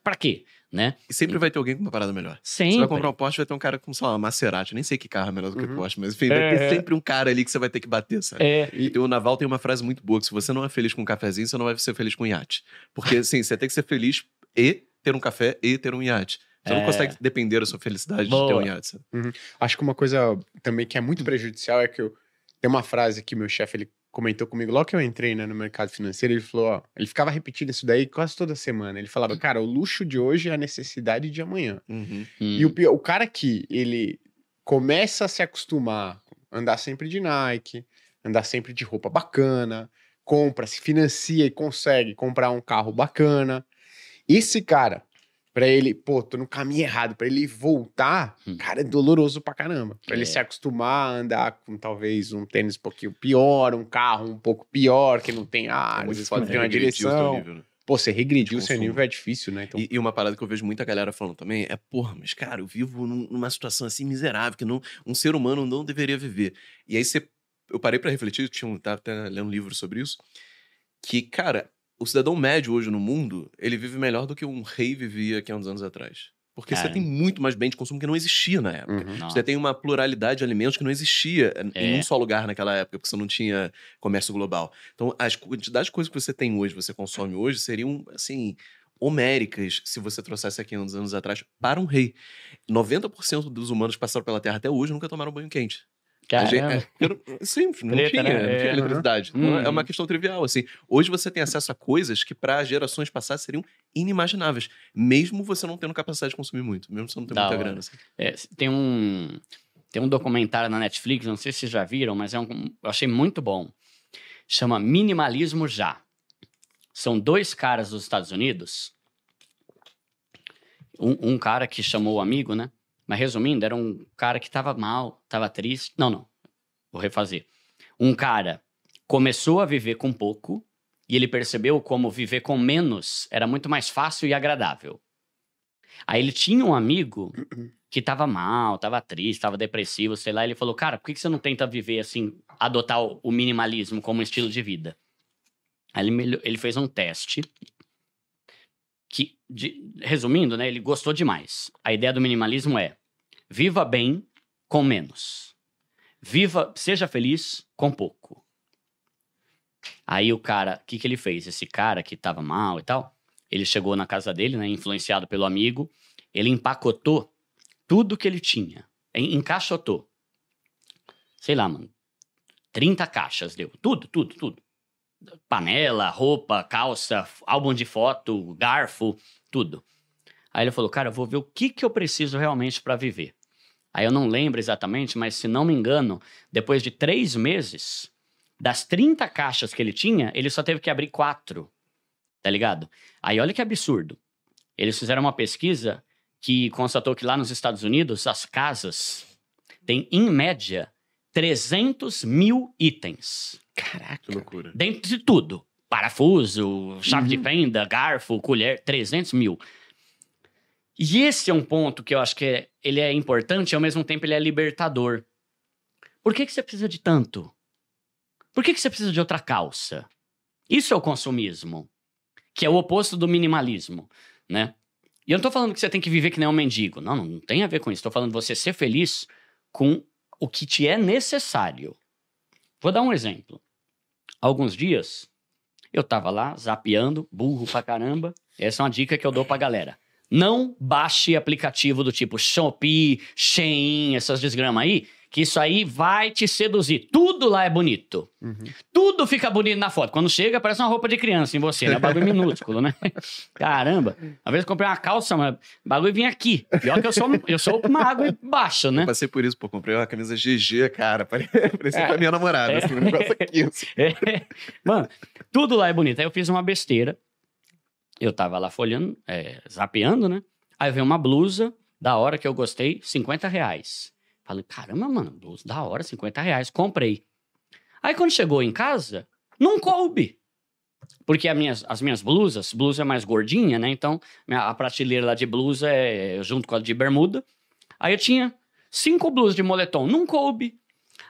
Pra quê? Né? E sempre vai ter alguém com uma parada melhor. Sempre. Você vai comprar um Porsche, vai ter um cara com, sei lá, uma Maserati. Nem sei que carro é melhor do que Uhum. Porsche, mas enfim, vai É. ter sempre um cara ali que você vai ter que bater, sabe? É, E o Naval tem uma frase muito boa, que se você não é feliz com um cafezinho, você não vai ser feliz com um iate. Porque, assim, você tem que ser feliz e ter um café e ter um iate. Você É. não consegue depender da sua felicidade de ter Boa. um iate, sabe? Acho que uma coisa também que é muito prejudicial é que eu. Tem uma frase que meu chefe ele comentou comigo logo que eu entrei né, no mercado financeiro. Ele falou: ó, ele ficava repetindo isso daí quase toda semana. Ele falava, cara, o luxo de hoje é a necessidade de amanhã. Uhum. hum, E o, pior- o cara que ele começa a se acostumar a andar sempre de Nike, andar sempre de roupa bacana, compra, se financia e consegue comprar um carro bacana. Esse cara, pra ele, pô, tô no caminho errado, pra ele voltar, Hum. cara, é doloroso pra caramba. Pra É. ele se acostumar a andar com talvez um tênis um pouquinho pior, um carro um pouco pior, que não tem ar, às vezes pode ter uma regredir direção. nível, né? Pô, você regrediu De o seu nível é difícil, né? Então, E, e uma parada que eu vejo muita galera falando também é, porra, mas cara, eu vivo num- numa situação assim miserável que não, um ser humano não deveria viver. E aí você, eu parei pra refletir, eu tinha, um- tava até lendo um livro sobre isso, que, cara, o cidadão médio hoje no mundo, ele vive melhor do que um rei vivia aqui há uns anos atrás. Porque você Cara. tem muito mais bem de consumo que não existia na época. uhum. Você tem uma pluralidade de alimentos que não existia em É. um só lugar naquela época, porque você não tinha comércio global. Então, as quantidades de coisas que você tem hoje, você consome hoje, seriam, assim, homéricas se você trouxesse aqui uns anos atrás para um rei. 90% dos humanos que passaram pela Terra até hoje nunca tomaram banho quente. A gente- Caramba. é, não- é simples, não Treta, tinha, né? não tinha É. eletricidade. Uhum. É uma questão trivial, assim. Hoje você tem acesso a coisas que para gerações passadas seriam inimagináveis, mesmo você não tendo capacidade de consumir muito, mesmo você não tendo Da muita hora. grana. assim. É, tem um tem um documentário na Netflix, não sei se vocês já viram, mas é um, eu achei muito bom. Chama Minimalismo Já. São dois caras dos Estados Unidos. Um, um cara que chamou o amigo, né? Mas resumindo, era um cara que tava mal, tava triste. Não, não. Vou refazer. Um cara começou a viver com pouco e ele percebeu como viver com menos era muito mais fácil e agradável. Aí ele tinha um amigo que tava mal, tava triste, tava depressivo, sei lá. Ele falou, cara, por que você não tenta viver assim, adotar o minimalismo como estilo de vida? Aí ele, ele fez um teste que, de- resumindo, né, ele gostou demais. A ideia do minimalismo é viva bem com menos. Viva, seja feliz com pouco. Aí o cara, o que, que ele fez? Esse cara que tava mal e tal, ele chegou na casa dele, né, influenciado pelo amigo, ele empacotou tudo que ele tinha, en- encaixotou. Sei lá, mano, 30 caixas deu, tudo, tudo, tudo. Panela, roupa, calça, álbum de foto, garfo, tudo. Aí ele falou, cara, eu vou ver o que, que eu preciso realmente para viver. Aí eu não lembro exatamente, mas se não me engano, depois de três meses, das 30 caixas que ele tinha, ele só teve que abrir quatro. Tá ligado? Aí olha que absurdo. Eles fizeram uma pesquisa que constatou que lá nos Estados Unidos, as casas têm, em média, 300 mil itens. Que loucura. Dentro de tudo. Parafuso, chave de fenda, garfo, colher, 300 mil. E esse é um ponto que eu acho que é- ele é importante e ao mesmo tempo ele é libertador. Por que, que você precisa de tanto? Por que, que você precisa de outra calça? Isso é o consumismo, que é o oposto do minimalismo, né? E eu não tô falando que você tem que viver que nem um mendigo. Não, não, tem a ver com isso. Tô falando você ser feliz com o que te é necessário. Vou dar um exemplo. Há alguns dias, eu tava lá zapeando, burro pra caramba. Essa é uma dica que eu dou pra galera. Não baixe aplicativo do tipo Shopee, Shein, essas desgramas aí, que isso aí vai te seduzir. Tudo lá é bonito. Uhum. Tudo fica bonito na foto. Quando chega, parece uma roupa de criança em você, né? Bagulho minúsculo, né? Caramba. Uma vez eu comprei uma calça, mas o bagulho vinha aqui. Pior que eu sou, eu sou magro e baixo, né? Eu passei por isso, pô. Comprei uma camisa GG, cara. pare- Parecia É. pra minha namorada, É. assim, um negócio aqui. assim. É. Mano, tudo lá é bonito. Aí eu fiz uma besteira. Eu tava lá folhando, é, zapeando, né? Aí veio uma blusa da hora que eu gostei, 50 reais. Falei, caramba, mano, blusa da hora, 50 reais. Comprei. Aí quando chegou em casa, não coube. Porque as minhas, as minhas blusas, blusa é mais gordinha, né? Então, minha- a prateleira lá de blusa é junto com a de bermuda. Aí eu tinha cinco blusas de moletom, não coube.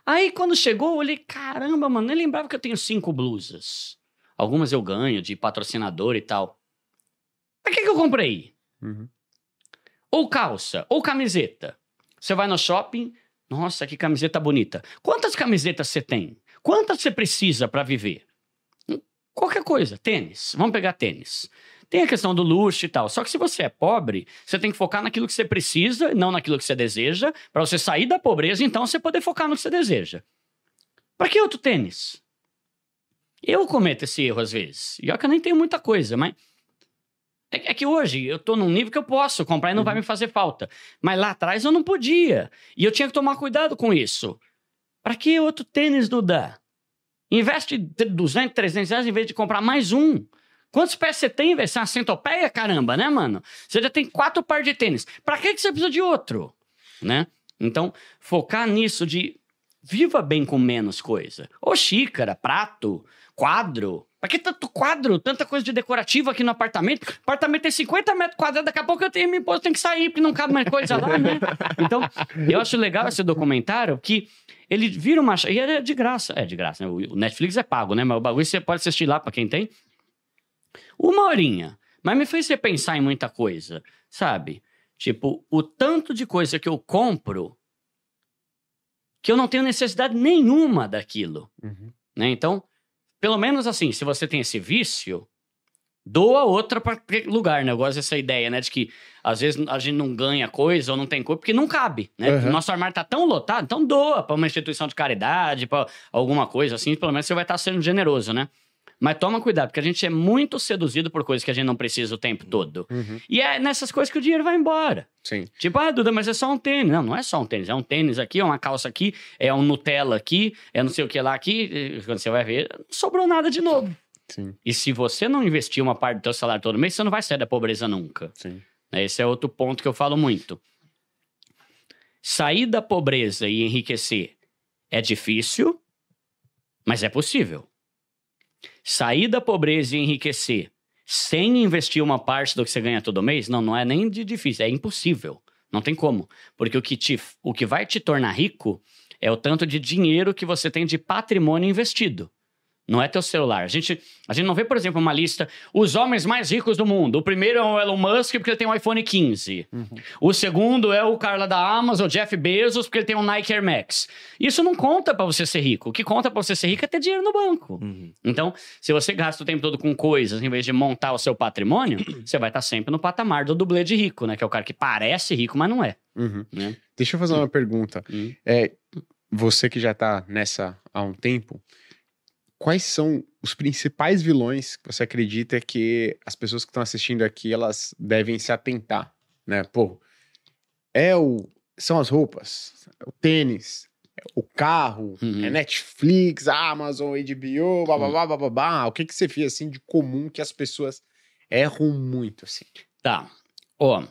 Aí quando chegou, eu olhei, caramba, mano, nem lembrava que eu tenho cinco blusas. Algumas eu ganho de patrocinador e tal. Pra que, que eu comprei? Uhum. Ou calça, ou camiseta. Você vai no shopping, nossa, que camiseta bonita. Quantas camisetas você tem? Quantas você precisa para viver? Qualquer coisa, tênis. Vamos pegar tênis. Tem a questão do luxo e tal. Só que se você é pobre, você tem que focar naquilo que você precisa, não naquilo que você deseja, para você sair da pobreza, então você poder focar no que você deseja. Para que outro tênis? Eu cometo esse erro às vezes. E olha que eu nem tenho muita coisa, mas é, é que hoje eu tô num nível que eu posso comprar e não vai me fazer falta. Mas lá atrás eu não podia. E eu tinha que tomar cuidado com isso. Pra que outro tênis, Duda? Investe 200, 300 reais em vez de comprar mais um. Quantos pés você tem, velho? Você é uma centopeia, caramba, né, mano? Você já tem quatro pares de tênis. Pra que que você precisa de outro? Né? Então, focar nisso de viva bem com menos coisa. Ou xícara, prato, quadro. Pra que tanto quadro? Tanta coisa de decorativa aqui no apartamento. O apartamento tem 50 metros quadrados, daqui a pouco eu tenho minha esposa tem que sair, porque não cabe mais coisa lá, né? Então, eu acho legal esse documentário que ele vira uma. E é de graça. É de graça, né? O Netflix é pago, né? Mas o bagulho você pode assistir lá pra quem tem. Uma horinha. Mas me fez você pensar em muita coisa, sabe? Tipo, o tanto de coisa que eu compro que eu não tenho necessidade nenhuma daquilo. Uhum. Né? Então, pelo menos assim, se você tem esse vício, doa outra para lugar, né? Eu gosto dessa ideia, né? De que às vezes a gente não ganha coisa ou não tem coisa porque não cabe, né? Uhum. O nosso armário tá tão lotado, então doa para uma instituição de caridade, para alguma coisa assim, pelo menos você vai estar sendo generoso, né? Mas toma cuidado, porque a gente é muito seduzido por coisas que a gente não precisa o tempo todo. Uhum. E é nessas coisas que o dinheiro vai embora. Sim. Tipo, ah, Duda, mas é só um tênis. Não, não é só um tênis. É um tênis aqui, é uma calça aqui, é um Nutella aqui, é não sei o que lá aqui. Quando você vai ver, não sobrou nada de novo. Sim. E se você não investir uma parte do seu salário todo mês, você não vai sair da pobreza nunca. Sim. Esse é outro ponto que eu falo muito. Sair da pobreza e enriquecer é difícil, mas é possível. Sair da pobreza e enriquecer sem investir uma parte do que você ganha todo mês, não, não é nem de difícil, é impossível. Não tem como. Porque o que, te, o que vai te tornar rico é o tanto de dinheiro que você tem de patrimônio investido. Não é teu celular. A gente, a gente não vê, por exemplo, uma lista. Os homens mais ricos do mundo. O primeiro é o Elon Musk, porque ele tem um iPhone 15. O segundo é o cara da Amazon, o Jeff Bezos, porque ele tem um Nike Air Max. Isso não conta pra você ser rico. O que conta pra você ser rico é ter dinheiro no banco. Uhum. Então, se você gasta o tempo todo com coisas, em vez de montar o seu patrimônio, você vai estar sempre no patamar do dublê de rico, né? Que é o cara que parece rico, mas não é. Uhum. Né? Deixa eu fazer uma pergunta. Hum. É, você que já tá nessa há um tempo, quais são os principais vilões que você acredita que as pessoas que estão assistindo aqui elas devem se atentar, né? Pô, é o são as roupas, é o tênis, é o carro, Uhum. é Netflix, Amazon, HBO, bababá, bababá. O que que você fez assim de comum que as pessoas erram muito assim? Tá. Ó.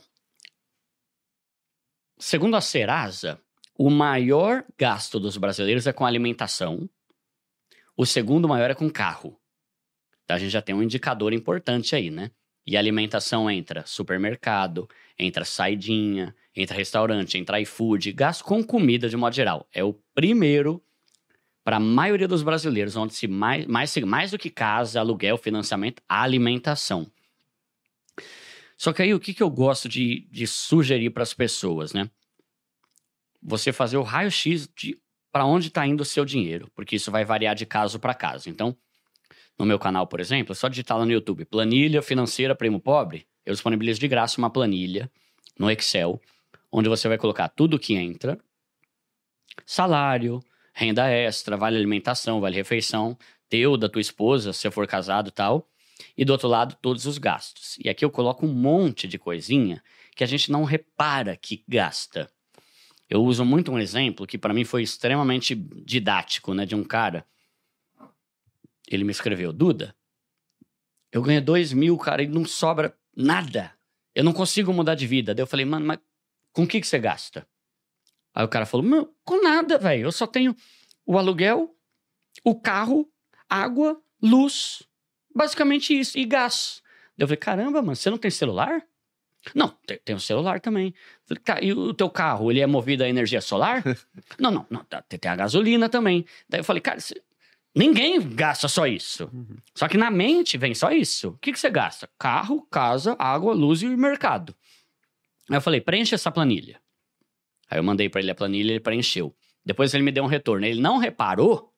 Segundo a Serasa, o maior gasto dos brasileiros é com alimentação. O segundo maior é com carro. Então, a gente já tem um indicador importante aí, né? E alimentação entra supermercado, entra saidinha, entra restaurante, entra iFood, gasto com comida de modo geral. É o primeiro para a maioria dos brasileiros, onde se mais, mais, mais do que casa, aluguel, financiamento, alimentação. Só que aí o que, que eu gosto de, de sugerir para as pessoas, né? Você fazer o raio-x de para onde está indo o seu dinheiro, porque isso vai variar de caso para caso. Então, no meu canal, por exemplo, é só digitar lá no YouTube, planilha financeira primo pobre, eu disponibilizo de graça uma planilha no Excel, onde você vai colocar tudo que entra, salário, renda extra, vale alimentação, vale refeição, teu, da tua esposa, se for casado tal, e do outro lado todos os gastos. E aqui eu coloco um monte de coisinha que a gente não repara que gasta. Eu uso muito um exemplo que para mim foi extremamente didático, né, de um cara. Ele me escreveu, Duda, eu ganho dois mil, cara, e não sobra nada. Eu não consigo mudar de vida. Daí eu falei, mano, mas com o que, que você gasta? Aí o cara falou, meu, com nada, velho. Eu só tenho o aluguel, o carro, água, luz, basicamente isso, e gás. Daí eu falei, caramba, mano, você não tem celular? Não, tem, tem um celular também. Falei, tá, e o teu carro, ele é movido a energia solar? não, não, não, tá, tem a gasolina também. Daí eu falei, cara, você Ninguém gasta só isso. Só que na mente vem só isso. O que, que você gasta? Carro, casa, água, luz e mercado. Aí eu falei, preenche essa planilha. Aí eu mandei para ele a planilha, ele preencheu. Depois ele me deu um retorno. Ele não reparou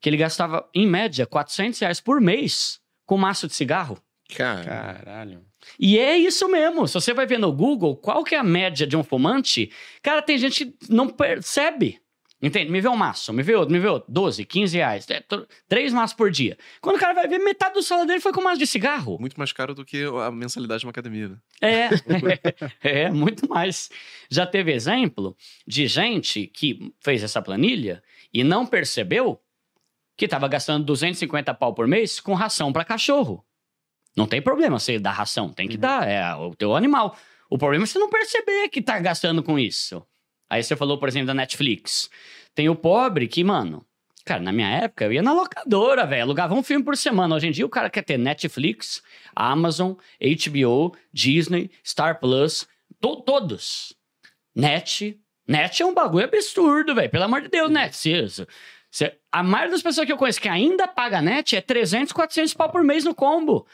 que ele gastava, em média, 400 reais por mês com maço de cigarro. Cara, Caralho. E é isso mesmo. Se você vai ver no Google qual que é a média de um fumante, cara, tem gente que não percebe. Entende? Me vê um maço, me vê outro, me vê outro. 12, 15 reais. É, tr- Três maços por dia. Quando o cara vai ver, metade do salário dele foi com maço de cigarro. muito mais caro do que a mensalidade de uma academia. né? É, é, muito mais. Já teve exemplo de gente que fez essa planilha e não percebeu que estava gastando 250 pau por mês com ração para cachorro. Não tem problema você dar ração, tem que dar, é o teu animal. O problema é você não perceber que tá gastando com isso. Aí você falou, por exemplo, da Netflix. Tem o pobre que, mano, cara, na minha época eu ia na locadora, velho, alugava um filme por semana. Hoje em dia o cara quer ter Netflix, Amazon, HBO, Disney, Star Plus, to- todos. Net. Net é um bagulho absurdo, velho. Pelo amor de Deus, Net. Cê- cê- a maioria das pessoas que eu conheço que ainda paga net é 300, 400 pau por mês no combo.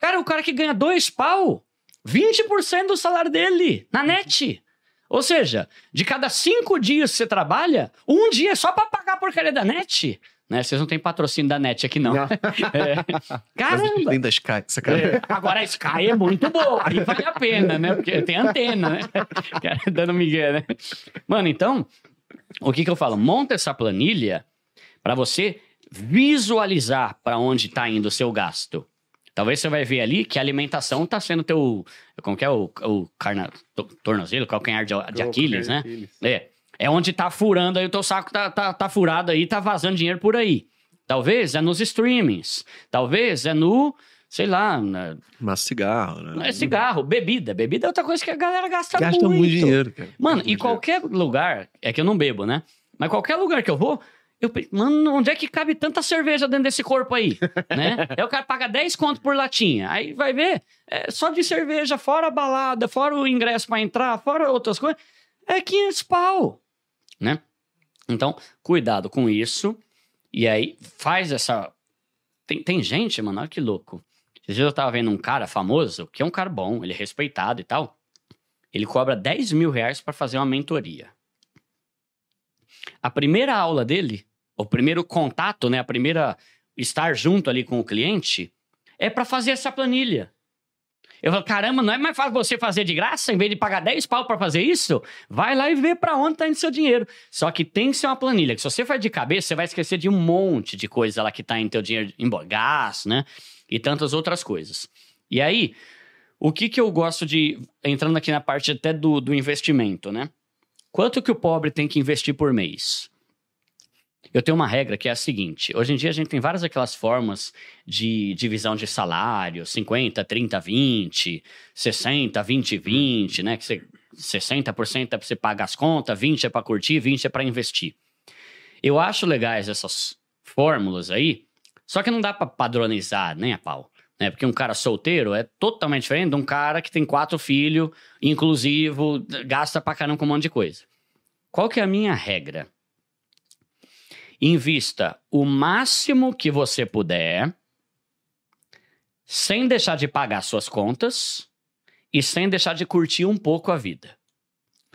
Cara, o cara que ganha dois pau, 20% do salário dele na net. Ou seja, de cada cinco dias que você trabalha, um dia é só pra pagar a porcaria da net. Né? Vocês não têm patrocínio da net aqui, não. Não. É. Caramba! tem da Sky. É, agora a Sky é muito boa, aí vale a pena, né? Porque tem antena, né? Dando migué, né? Mano, então, o que que eu falo? Monta essa planilha para você visualizar para onde tá indo o seu gasto. Talvez você vai ver ali que a alimentação tá sendo teu, como que é o, o carna, to- tornozelo, calcanhar de, de Aquiles, né? É. É onde tá furando aí, o teu saco tá, tá, tá furado aí, tá vazando dinheiro por aí. Talvez é nos streamings. Talvez é no, sei lá, na, Mas cigarro, né? não é cigarro, bebida. Bebida é outra coisa que a galera gasta, Gasta muito. muito dinheiro, cara. Mano, Gasta e muito qualquer lugar, é que eu não bebo, né? Mas qualquer lugar que eu vou, eu mano, onde é que cabe tanta cerveja dentro desse corpo aí? né? Aí o cara paga 10 conto por latinha. Aí vai ver, é, só de cerveja, fora a balada, fora o ingresso pra entrar, fora outras coisas, é 500 pau, né? Então, cuidado com isso. E aí, faz essa... Tem, tem gente, mano, olha que louco. Esses dias eu tava vendo um cara famoso, que é um cara bom, ele é respeitado e tal. Ele cobra 10 mil reais pra fazer uma mentoria. A primeira aula dele, o primeiro contato, né, a primeira estar junto ali com o cliente, é pra fazer essa planilha. Eu falo, caramba, não é mais fácil você fazer de graça, em vez de pagar 10 pau pra fazer isso? Vai lá e vê pra onde tá indo seu dinheiro. Só que tem que ser uma planilha, que se você faz de cabeça, você vai esquecer de um monte de coisa lá que tá indo teu dinheiro em gás, né? E tantas outras coisas. E aí, o que que eu gosto de, entrando aqui na parte até do, do investimento, né? Quanto que o pobre tem que investir por mês? Eu tenho uma regra que é a seguinte: hoje em dia a gente tem várias aquelas formas de divisão de salário, 50, 30, 20, 60, 20, 20, né? Que você, 60% é para você pagar as contas, 20 é para curtir, 20 é para investir. Eu acho legais essas fórmulas aí, só que não dá para padronizar nem a pau. Né? Porque um cara solteiro é totalmente diferente de um cara que tem quatro filhos, inclusivo, gasta pra caramba com um monte de coisa. Qual que é a minha regra? Invista o máximo que você puder, sem deixar de pagar suas contas e sem deixar de curtir um pouco a vida.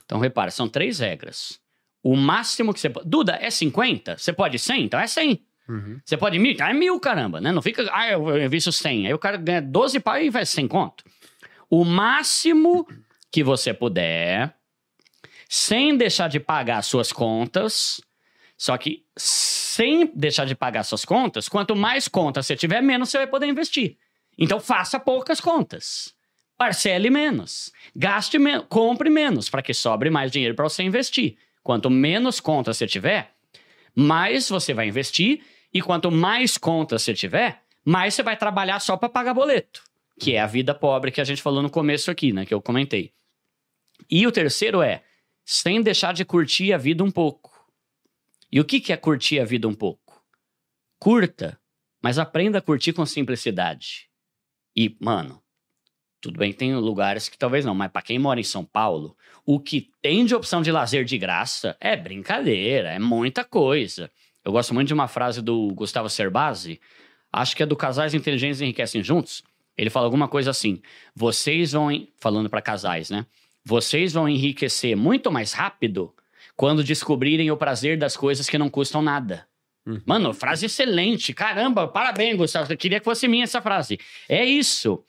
Então, repara, são três regras. O máximo que você pode. Duda, é 50? Você pode 100? Então é 100. Uhum. Você pode mil? Então é mil, caramba, né? Não fica, ah, eu invisto 100. Aí o cara ganha 12 pau e investe 100 conto. O máximo que você puder, sem deixar de pagar suas contas, só que sem deixar de pagar suas contas, quanto mais contas você tiver, menos você vai poder investir. Então faça poucas contas. Parcele menos. Gaste menos. Compre menos, para que sobre mais dinheiro para você investir. Quanto menos contas você tiver, mais você vai investir. E quanto mais contas você tiver, mais você vai trabalhar só para pagar boleto. Que é a vida pobre que a gente falou no começo aqui, né? Que eu comentei. E o terceiro é, sem deixar de curtir a vida um pouco. E o que, é curtir a vida um pouco? Curta, mas aprenda a curtir com simplicidade. E, mano, tudo bem que tem lugares que talvez não, mas para quem mora em São Paulo, o que tem de opção de lazer de graça é brincadeira, é muita coisa. Eu gosto muito de uma frase do Gustavo Cerbasi, acho que é do Casais Inteligentes Enriquecem Juntos. Ele fala alguma coisa assim: vocês vão, falando para casais, né? Vocês vão enriquecer muito mais rápido quando descobrirem o prazer das coisas que não custam nada. Uhum. Mano, frase excelente. Caramba, parabéns, Gustavo. Eu queria que fosse minha essa frase. É isso.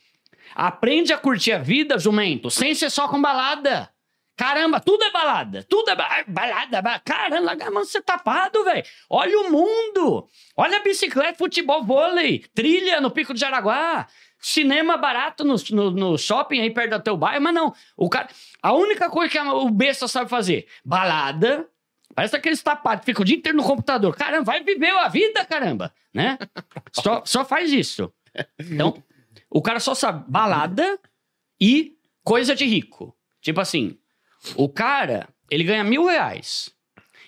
Aprende a curtir a vida, jumento, sem ser só com balada. Caramba, tudo é balada. Tudo é ba- balada. ba- Caramba, mano, você tá tapado, velho. Olha o mundo. Olha a bicicleta, futebol, vôlei, trilha no Pico de Jaraguá. Cinema barato no, no, no shopping aí perto do teu bairro, mas não. O cara, a única coisa que o besta sabe fazer: balada. Parece aqueles tapados, fica o dia inteiro no computador. Caramba, vai viver a vida, caramba, né? Só, só faz isso. Então, o cara só sabe balada e coisa de rico. Tipo assim, o cara, ele ganha mil reais.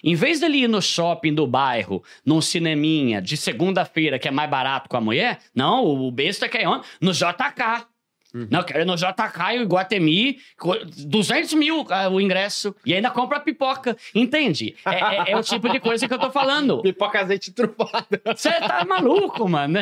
Em vez dele ir no shopping do bairro, num cineminha de segunda-feira, que é mais barato com a mulher, não, o besta quer ir no JK. Não, eu quero ir no JK e co- 200 mil ah, o ingresso, e ainda compra pipoca. Entende? É, é- é o tipo de coisa que eu tô falando. Pipoca azeite trufado. Você tá maluco, mano.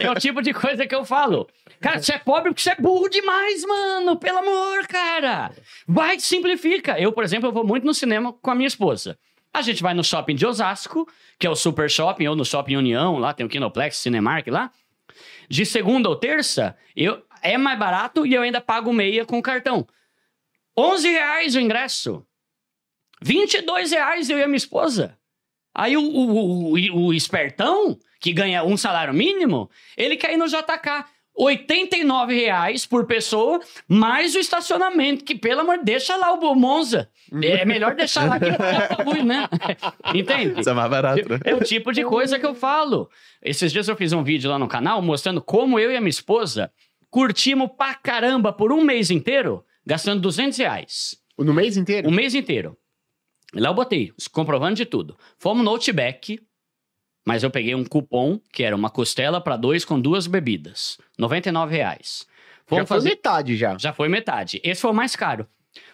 É o tipo de coisa que eu falo. Cara, você é pobre porque você é burro demais, mano. Pelo amor, cara. Vai, simplifica. Eu, por exemplo, eu vou muito no cinema com a minha esposa. A gente vai no shopping de Osasco, que é o Super Shopping, ou no Shopping União, lá tem o Kinoplex, Cinemark lá. De segunda ou terça, eu, é mais barato e eu ainda pago meia com cartão. 11 reais o ingresso. 22 reais eu e a minha esposa. Aí o, o, o, o espertão, que ganha um salário mínimo, ele quer ir no JK. 89 reais por pessoa, mais o estacionamento, que, pelo amor, deixa lá o Monza. É melhor deixar lá que é ruim, né? Entende? Isso é mais barato, né? É o tipo de coisa que eu falo. Esses dias eu fiz um vídeo lá no canal mostrando como eu e a minha esposa curtimos pra caramba por um mês inteiro, gastando 200 reais. No mês inteiro? Um mês inteiro. E lá eu botei, comprovando de tudo. Fomos no Outback, mas eu peguei um cupom, que era uma costela para dois com duas bebidas. 99 reais. Já Fomos foi fazer... metade já. Já foi metade. Esse foi o mais caro.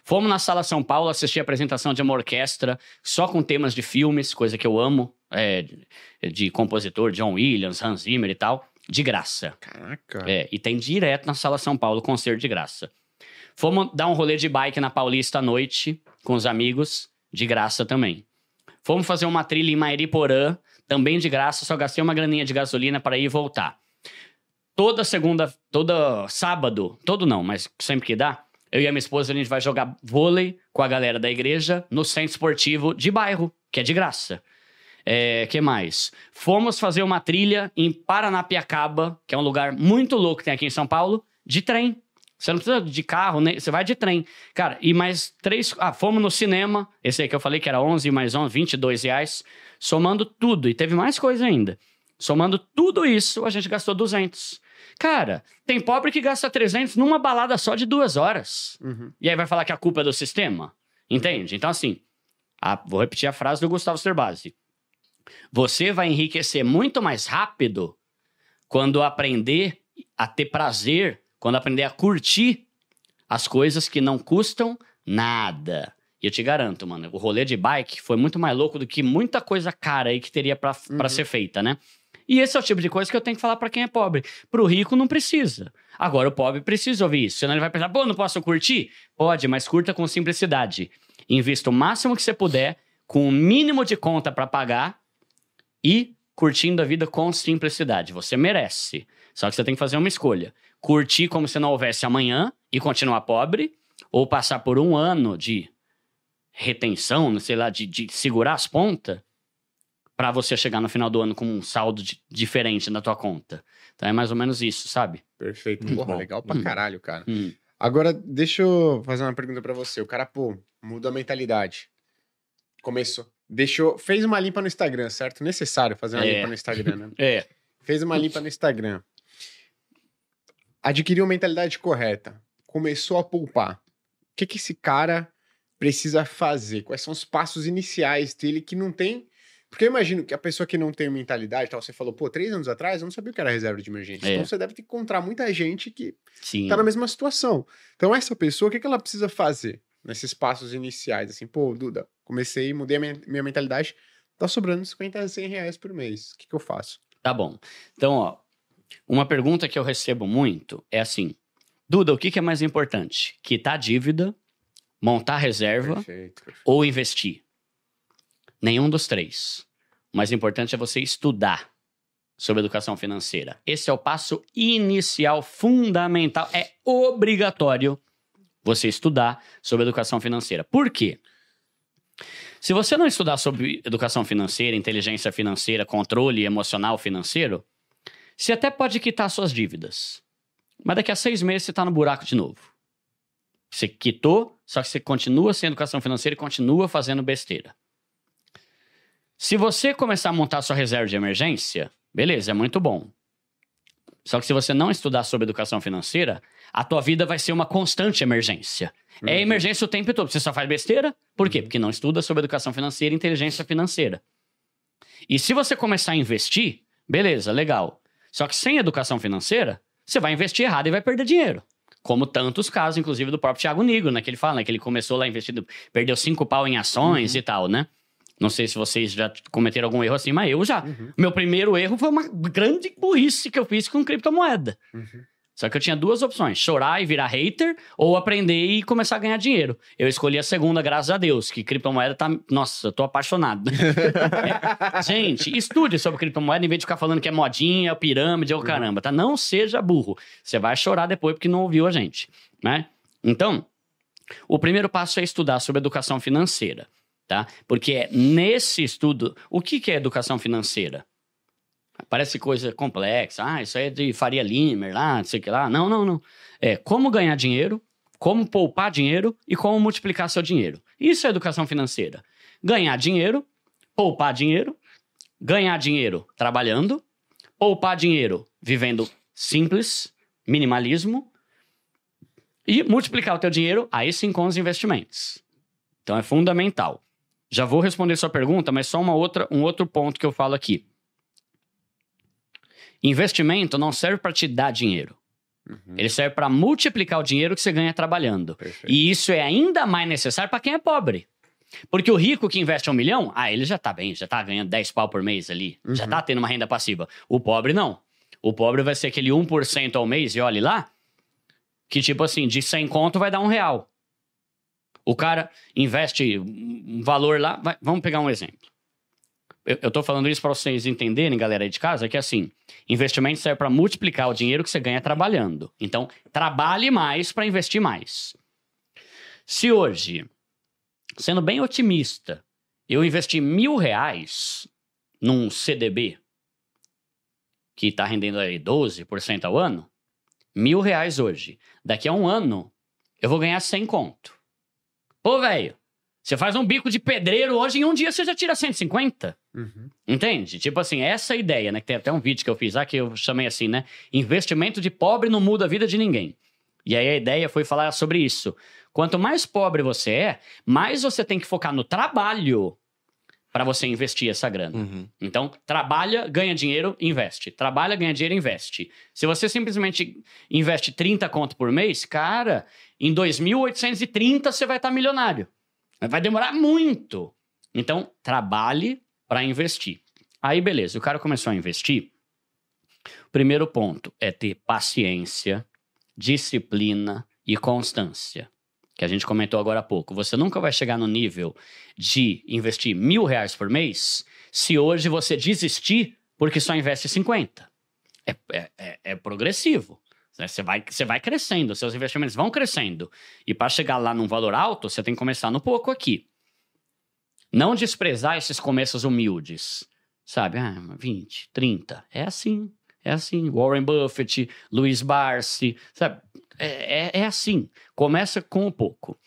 Fomos na Sala São Paulo assistir a apresentação de uma orquestra só com temas de filmes, coisa que eu amo, é, de, de compositor John Williams, Hans Zimmer e tal, de graça. Caraca. É, e tem direto na Sala São Paulo, concerto de graça. Fomos dar um rolê de bike na Paulista à noite, com os amigos, de graça também. Fomos fazer uma trilha em Mairiporã, também de graça, só gastei uma graninha de gasolina para ir e voltar. Toda segunda, toda sábado, todo não, mas sempre que dá, eu e a minha esposa a gente vai jogar vôlei com a galera da igreja no centro esportivo de bairro, que é de graça. É, que mais? Fomos fazer uma trilha em Paranapiacaba, que é um lugar muito louco que tem aqui em São Paulo, de trem. Você não precisa de carro, né? você vai de trem. Cara, e mais três... Ah, fomos no cinema, esse aí que eu falei que era 11 mais 11, 22 reais, somando tudo. E teve mais coisa ainda. Somando tudo isso, a gente gastou 200. Cara, tem pobre que gasta 300 numa balada só de duas horas. Uhum. E aí vai falar que a culpa é do sistema? Entende? Então, assim, a- vou repetir a frase do Gustavo Cerbasi. Você vai enriquecer muito mais rápido quando aprender a ter prazer, quando aprender a curtir as coisas que não custam nada. E eu te garanto, mano, o rolê de bike foi muito mais louco do que muita coisa cara aí que teria pra pra Uhum. ser feita, né? E esse é o tipo de coisa que eu tenho que falar pra quem é pobre. Pro rico não precisa. Agora o pobre precisa ouvir isso. Senão ele vai pensar, pô, não posso curtir? Pode, mas curta com simplicidade. Invista o máximo que você puder, com o mínimo de conta pra pagar e curtindo a vida com simplicidade. Você merece. Só que você tem que fazer uma escolha. Curtir como se não houvesse amanhã e continuar pobre, ou passar por um ano de retenção, sei lá, de, de segurar as pontas, pra você chegar no final do ano com um saldo di- diferente na tua conta. Então é mais ou menos isso, sabe? Perfeito. Muito Porra, bom. legal pra Hum. caralho, cara. Hum. Agora, deixa eu fazer uma pergunta pra você. O cara, pô, muda a mentalidade. Começou. Deixou. Fez uma limpa no Instagram, certo? Necessário fazer uma É. limpa no Instagram, né? É. Fez uma limpa no Instagram. Adquiriu a mentalidade correta. Começou a poupar. O que, que esse cara precisa fazer? Quais são os passos iniciais dele que não tem. Porque eu imagino que a pessoa que não tem mentalidade, tal, você falou, pô, três anos atrás eu não sabia o que era reserva de emergência. É. Então você deve encontrar muita gente que Sim. tá na mesma situação. Então, essa pessoa, o que, que ela precisa fazer nesses passos iniciais? Assim, pô, Duda, comecei, mudei a minha, minha mentalidade, tá sobrando 50, 100 reais por mês. O que, que eu faço? Tá bom. Então, ó, uma pergunta que eu recebo muito é assim: Duda, o que, que é mais importante? Quitar dívida, montar reserva Perfeito, perfeito. ou investir? Nenhum dos três. O mais importante é você estudar sobre educação financeira. Esse é o passo inicial, fundamental. É obrigatório você estudar sobre educação financeira. Por quê? Se você não estudar sobre educação financeira, inteligência financeira, controle emocional financeiro, você até pode quitar suas dívidas. Mas daqui a seis meses você está no buraco de novo. Você quitou, só que você continua sem educação financeira e continua fazendo besteira. Se você começar a montar sua reserva de emergência, beleza, é muito bom. Só que se você não estudar sobre educação financeira, a tua vida vai ser uma constante emergência. É Uhum. emergência o tempo todo. Você só faz besteira. Por quê? Porque não estuda sobre educação financeira e inteligência financeira. E se você começar a investir, beleza, legal. Só que sem educação financeira, você vai investir errado e vai perder dinheiro. Como tantos casos, inclusive do próprio Thiago Nigro, né? Que ele fala, né? Que ele começou lá investindo, perdeu cinco pau em ações e tal, né? Não sei se vocês já cometeram algum erro assim, mas eu já. Uhum. Meu primeiro erro foi uma grande burrice que eu fiz com criptomoeda. Uhum. Só que eu tinha duas opções: chorar e virar hater ou aprender e começar a ganhar dinheiro. Eu escolhi a segunda, graças a Deus, que criptomoeda tá. Nossa, eu tô apaixonado. É, Gente, estude sobre criptomoeda em vez de ficar falando que é modinha, pirâmide ou caramba, tá? Não seja burro. Você vai chorar depois porque não ouviu a gente, né? Então, o primeiro passo é estudar sobre educação financeira, tá? Porque é nesse estudo, o que é educação financeira? Parece coisa complexa. Ah, isso aí é de Faria Limer lá, não sei o que lá. Não, não, não. É como ganhar dinheiro, como poupar dinheiro e como multiplicar seu dinheiro. Isso é educação financeira. Ganhar dinheiro, poupar dinheiro, ganhar dinheiro trabalhando, poupar dinheiro vivendo simples, minimalismo e multiplicar o teu dinheiro aí sim com os investimentos. Então é fundamental. Já vou responder sua pergunta, mas só uma outra, um outro ponto que eu falo aqui. Investimento não serve para te dar dinheiro. Uhum. Ele serve para multiplicar o dinheiro que você ganha trabalhando. Perfeito. E isso é ainda mais necessário para quem é pobre. Porque o rico que investe um milhão, ah, ele já tá bem, já tá ganhando 10 pau por mês ali, já Uhum. tá tendo uma renda passiva. O pobre não. O pobre vai ser aquele 1% ao mês, e olhe lá, que tipo assim, de 100 conto vai dar um real. O cara investe um valor lá, vai- vamos pegar um exemplo. Eu, tô falando isso para vocês entenderem, galera aí de casa, que assim, investimento serve para multiplicar o dinheiro que você ganha trabalhando. Então, trabalhe mais para investir mais. Se hoje, sendo bem otimista, eu investi mil reais num CDB, que está rendendo aí 12% ao ano, mil reais hoje. Daqui a um ano, eu vou ganhar 100 conto. Pô, velho, você faz um bico de pedreiro hoje, em um dia você já tira 150. Uhum. Entende? Tipo assim, essa ideia, né? Que tem até um vídeo que eu fiz lá que eu chamei assim, né? Investimento de pobre não muda a vida de ninguém. E aí a ideia foi falar sobre isso. Quanto mais pobre você é, mais você tem que focar no trabalho para você investir essa grana. Uhum. Então, trabalha, ganha dinheiro, investe. Trabalha, ganha dinheiro, investe. Se você simplesmente investe 30 conto por mês, cara, em 2.830 você vai estar milionário. Mas Vai demorar muito. Então, trabalhe para investir. Aí, beleza, o cara começou a investir. Primeiro ponto é ter paciência, disciplina e constância. Que a gente comentou agora há pouco. Você nunca vai chegar no nível de investir mil reais por mês se hoje você desistir porque só investe 50. É, é, é- é progressivo. né? Você vai, você vai crescendo, seus investimentos vão crescendo. E para chegar lá num valor alto, você tem que começar no pouco aqui. Não desprezar esses começos humildes. Sabe? Ah, 20, 30. É assim. É assim. Warren Buffett, Luiz Barsi. Sabe? É, é, é assim. Começa com o pouco.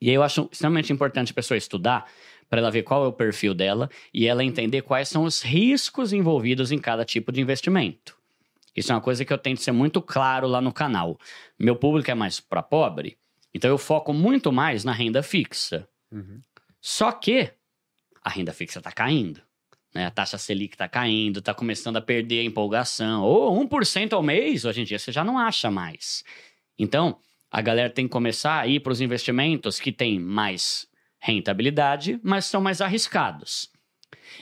E aí eu acho extremamente importante a pessoa estudar para ela ver qual é o perfil dela e ela entender quais são os riscos envolvidos em cada tipo de investimento. Isso é uma coisa que eu tento ser muito claro lá no canal. Meu público é mais para pobre, então eu foco muito mais na renda fixa. Uhum. Só que a renda fixa está caindo. Né? A taxa Selic está caindo, está começando a perder a empolgação. Ou 1% ao mês, hoje em dia, você já não acha mais. Então, a galera tem que começar a ir para os investimentos que têm mais rentabilidade, mas são mais arriscados.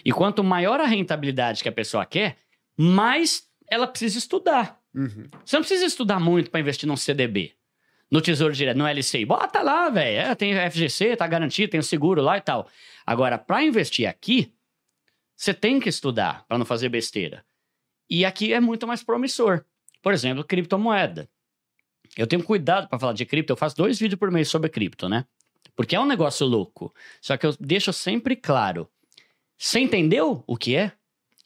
E quanto maior a rentabilidade que a pessoa quer, mais ela precisa estudar. Uhum. Você não precisa estudar muito para investir num CDB. No Tesouro Direto, no LCI. Bota lá, velho. É, tem FGC, tá garantido, tem o seguro lá e tal. Agora, para investir aqui, você tem que estudar para não fazer besteira. E aqui é muito mais promissor. Por exemplo, criptomoeda. Eu tenho cuidado para falar de cripto, eu faço dois vídeos por mês sobre cripto, né? Porque é um negócio louco. Só que eu deixo sempre claro. Você entendeu o que é?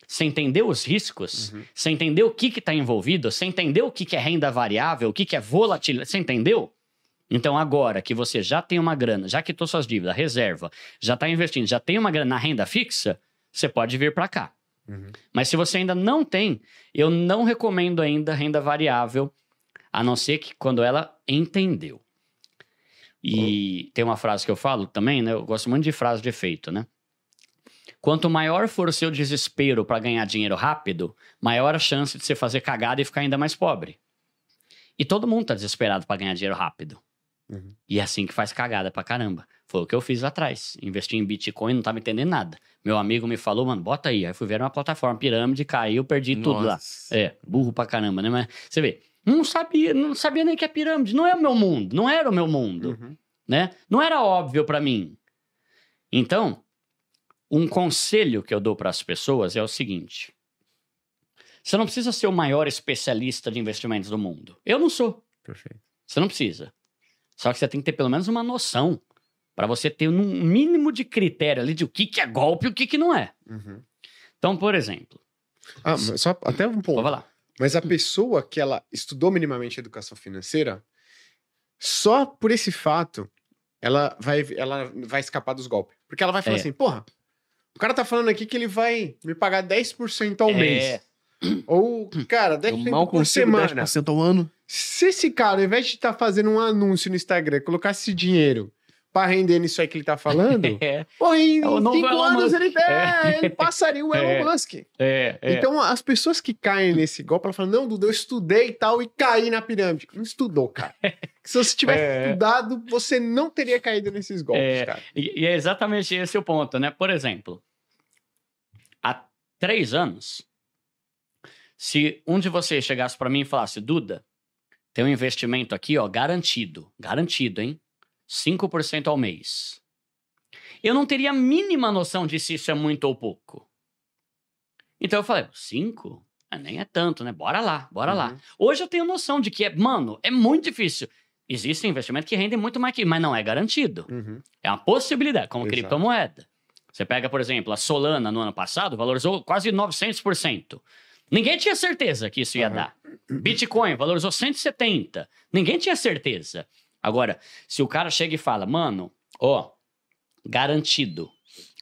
Você entendeu os riscos? Uhum. Você entendeu o que está envolvido? Você entendeu o que, que é renda variável? O que, que é volatilidade? Você entendeu? Então, agora que você já tem uma grana, já quitou suas dívidas, reserva, já está investindo, já tem uma grana na renda fixa, você pode vir para cá. Uhum. Mas se você ainda não tem, eu não recomendo ainda renda variável, a não ser que quando ela entendeu. E tem uma frase que eu falo também, né? Eu gosto muito de frase de efeito, né? Quanto maior for o seu desespero para ganhar dinheiro rápido, maior a chance de você fazer cagada e ficar ainda mais pobre. E todo mundo tá desesperado para ganhar dinheiro rápido. Uhum. E é assim que faz cagada pra caramba. Foi o que eu fiz lá atrás. Investi em Bitcoin, não tava entendendo nada. Meu amigo me falou, mano, bota aí. Aí fui ver uma plataforma, pirâmide, caiu, perdi tudo lá. Nossa. É, burro pra caramba, né? Mas você vê, não sabia, não sabia nem que é pirâmide. Não é o meu mundo, não era o meu mundo, Uhum. né? Não era óbvio pra mim. Então, um conselho que eu dou para as pessoas é o seguinte: você não precisa ser o maior especialista de investimentos do mundo. Eu não sou. Perfeito. Você não precisa. Só que você tem que ter pelo menos uma noção para você ter um mínimo de critério ali de o que, que é golpe e o que, que não é. Uhum. Então, por exemplo, Ah, mas só até um ponto. vou lá. Mas a pessoa que ela estudou minimamente educação financeira, só por esse fato, ela vai, ela vai escapar dos golpes. Porque ela vai falar É. assim, porra, o cara tá falando aqui que ele vai me pagar 10% ao É. mês. Ou, cara, Eu 10% mal por semana. 10% ao ano. Se esse cara, ao invés de estar fazendo um anúncio no Instagram, colocasse esse dinheiro pra render nisso aí que ele tá falando, É, porra, em É o novo cinco Elon anos Musk. ele, é, ele passaria o Elon É. Musk. é, é. Então, as pessoas que caem nesse golpe, elas falam: Não, Duda, eu estudei e tal e caí na pirâmide. Não estudou, cara. Se você tivesse É. estudado, você não teria caído nesses golpes, É. cara. E, e é exatamente esse o ponto, né? Por exemplo, três anos, se um de vocês chegasse para mim e falasse, Duda, tem um investimento aqui, ó, garantido, garantido, hein? 5% ao mês. Eu não teria a mínima noção de se isso é muito ou pouco. Então eu falei, 5? Nem é tanto, né? Bora lá, bora lá. Uhum. Hoje eu tenho noção de que, é, mano, é muito difícil. Existem investimentos que rendem muito mais que, mas não é garantido. Uhum. É uma possibilidade, como Exato. criptomoeda. Você pega, por exemplo, a Solana no ano passado, valorizou quase 900%. Ninguém tinha certeza que isso ia Aham. dar. Bitcoin valorizou 170%. Ninguém tinha certeza. Agora, se o cara chega e fala, mano, ó, garantido,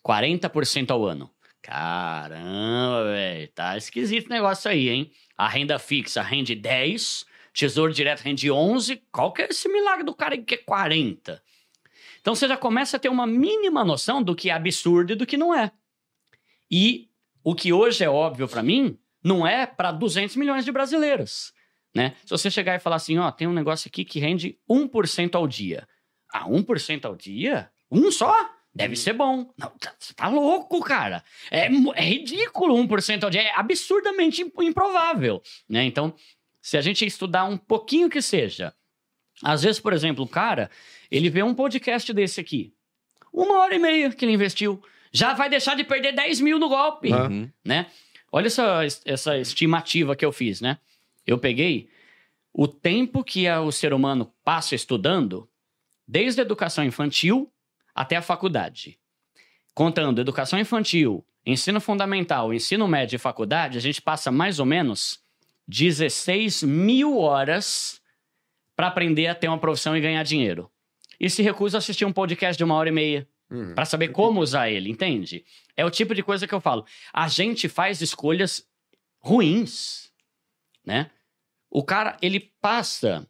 40% ao ano. Caramba, velho, tá esquisito o negócio aí, hein? A renda fixa rende 10, tesouro direto rende 11. Qual que é esse milagre do cara que é 40? Então você já começa a ter uma mínima noção do que é absurdo e do que não é. E o que hoje é óbvio pra mim, não é para 200 milhões de brasileiros, né? Se você chegar e falar assim, ó, tem um negócio aqui que rende 1% ao dia. Ah, 1% ao dia? Um só? Deve ser bom. Não, tá- você tá louco, cara. É, é ridículo 1% ao dia. É absurdamente imp- improvável, né? Então, se a gente estudar um pouquinho que seja, às vezes, por exemplo, o cara, ele vê um podcast desse aqui, uma hora e meia que ele investiu, já vai deixar de perder 10 mil no golpe. Uhum. né? Olha essa, essa estimativa que eu fiz, né? Eu peguei o tempo que a- o ser humano passa estudando, desde a educação infantil até a faculdade. Contando educação infantil, ensino fundamental, ensino médio e faculdade, a gente passa mais ou menos 16 mil horas para aprender a ter uma profissão e ganhar dinheiro. E se recusa a assistir um podcast de uma hora e meia Uhum. para saber como usar ele, entende? É o tipo de coisa que eu falo. A gente faz escolhas ruins, né? O cara, ele passa.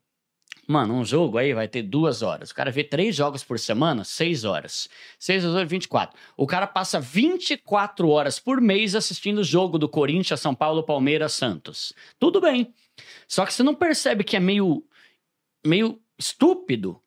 Mano, um jogo aí vai ter duas horas. O cara vê três jogos por semana, seis horas. Seis oito, 24. O cara passa 24 horas por mês assistindo o jogo do Corinthians, São Paulo, Palmeiras, Santos. Tudo bem. Só que você não percebe que é meio, meio estúpido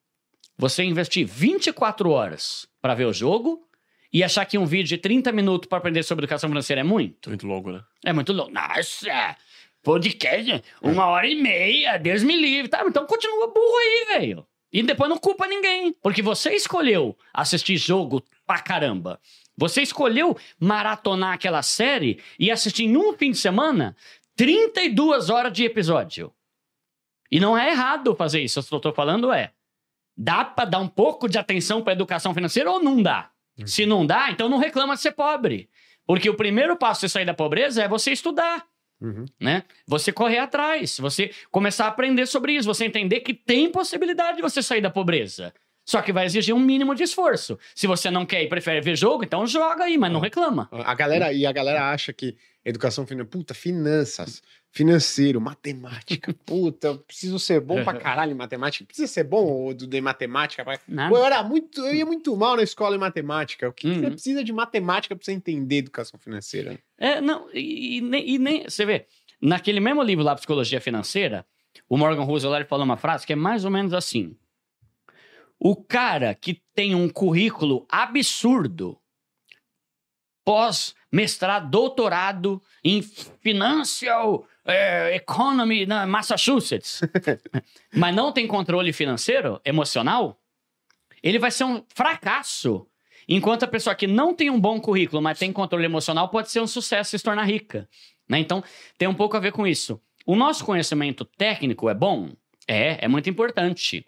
você investir 24 horas para ver o jogo e achar que um vídeo de 30 minutos para aprender sobre educação financeira é muito? Muito longo, né? É muito louco. Nossa, podcast, uma hora e meia, Deus me livre. Tá, então continua burro aí, velho. E depois não culpa ninguém, porque você escolheu assistir jogo pra caramba. Você escolheu maratonar aquela série e assistir em um fim de semana 32 horas de episódio. E não é errado fazer isso. Eu tô falando é, dá pra dar um pouco de atenção pra educação financeira ou não dá? Se não dá, então não reclama de ser pobre. Porque o primeiro passo de sair da pobreza é você estudar Uhum. né? Você correr atrás, você começar a aprender sobre isso, você entender que tem possibilidade de você sair da pobreza. Só que vai exigir um mínimo de esforço. Se você não quer e prefere ver jogo, então joga aí, mas não reclama. A galera, e a galera acha que educação financeira, puta, finanças, financeiro, matemática, puta, eu preciso ser bom pra caralho em matemática. Precisa ser bom ou do de matemática? Pra... Nada. Pô, eu era muito, eu ia muito mal na escola em matemática. O que, Uhum. você precisa de matemática pra você entender educação financeira? É, não, e, e nem, e nem- Você vê, naquele mesmo livro lá, Psicologia Financeira, o Morgan ele falou uma frase que é mais ou menos assim. O cara que tem um currículo absurdo, pós-mestrado, doutorado em Financial eh, Economy na Massachusetts, mas não tem controle financeiro, emocional, ele vai ser um fracasso. Enquanto a pessoa que não tem um bom currículo, mas tem controle emocional, pode ser um sucesso e se tornar rica. né? Então, tem um pouco a ver com isso. O nosso conhecimento técnico é bom? É, é muito importante.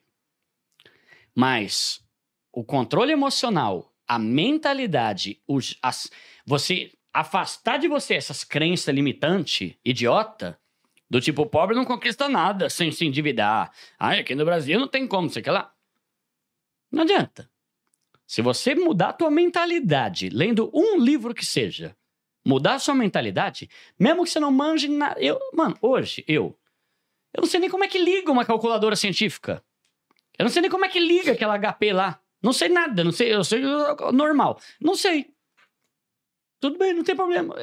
Mas o controle emocional, a mentalidade, os, as- você afastar de você essas crenças limitantes, idiota, do tipo, pobre não conquista nada sem se endividar. Ai, aqui no Brasil não tem como, sei que lá. Não adianta. Se você mudar a tua mentalidade, lendo um livro que seja, mudar a sua mentalidade, mesmo que você não manje nada. Eu, mano, hoje, eu. Eu não sei nem como é que liga uma calculadora científica. Eu não sei nem como é que liga aquela HP lá. Não sei nada, não sei, eu sei normal. Não sei. Tudo bem, não tem problema.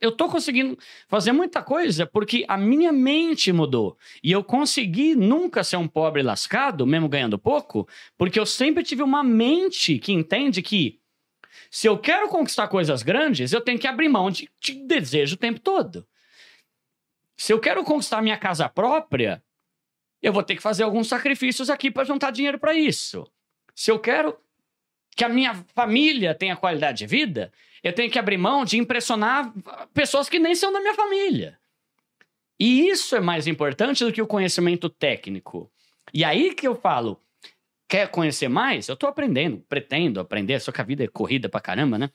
Eu tô conseguindo fazer muita coisa porque a minha mente mudou. E eu consegui nunca ser um pobre lascado, mesmo ganhando pouco, porque eu sempre tive uma mente que entende que se eu quero conquistar coisas grandes, eu tenho que abrir mão de, de desejo o tempo todo. Se eu quero conquistar minha casa própria, eu vou ter que fazer alguns sacrifícios aqui para juntar dinheiro para isso. Se eu quero que a minha família tenha qualidade de vida, eu tenho que abrir mão de impressionar pessoas que nem são da minha família. E isso é mais importante do que o conhecimento técnico. E aí que eu falo, quer conhecer mais? Eu tô aprendendo, pretendo aprender, só que a vida é corrida pra caramba, né?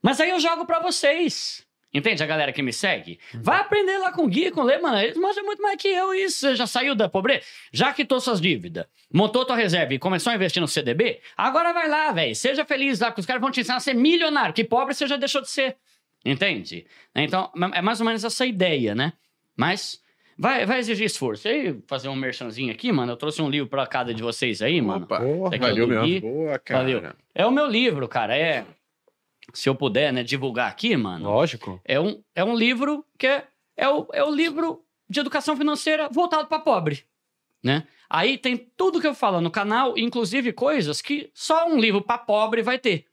Mas aí eu jogo pra vocês. Entende a galera que me segue? Vai aprender lá com o Gui, com o Lê, mano. Eles manjam muito mais que eu isso. Você já saiu da pobreza? Já quitou suas dívidas, montou tua reserva e começou a investir no CDB? Agora vai lá, velho. Seja feliz lá, porque os caras vão te ensinar a ser milionário. Que pobre você já deixou de ser. Entende? Então, é mais ou menos essa ideia, né? Mas vai, vai exigir esforço. E aí, fazer um merchanzinho aqui, mano. Eu trouxe um livro pra cada de vocês aí, mano. Opa, Porra, valeu. Gui. boa, cara. Valeu. É o meu livro, cara. É. Se eu puder, né, divulgar aqui, mano. Lógico. É um, é um livro que é, é, o, é o livro de educação financeira voltado para pobre, né? Aí tem tudo que eu falo no canal, inclusive coisas que só um livro para pobre vai ter.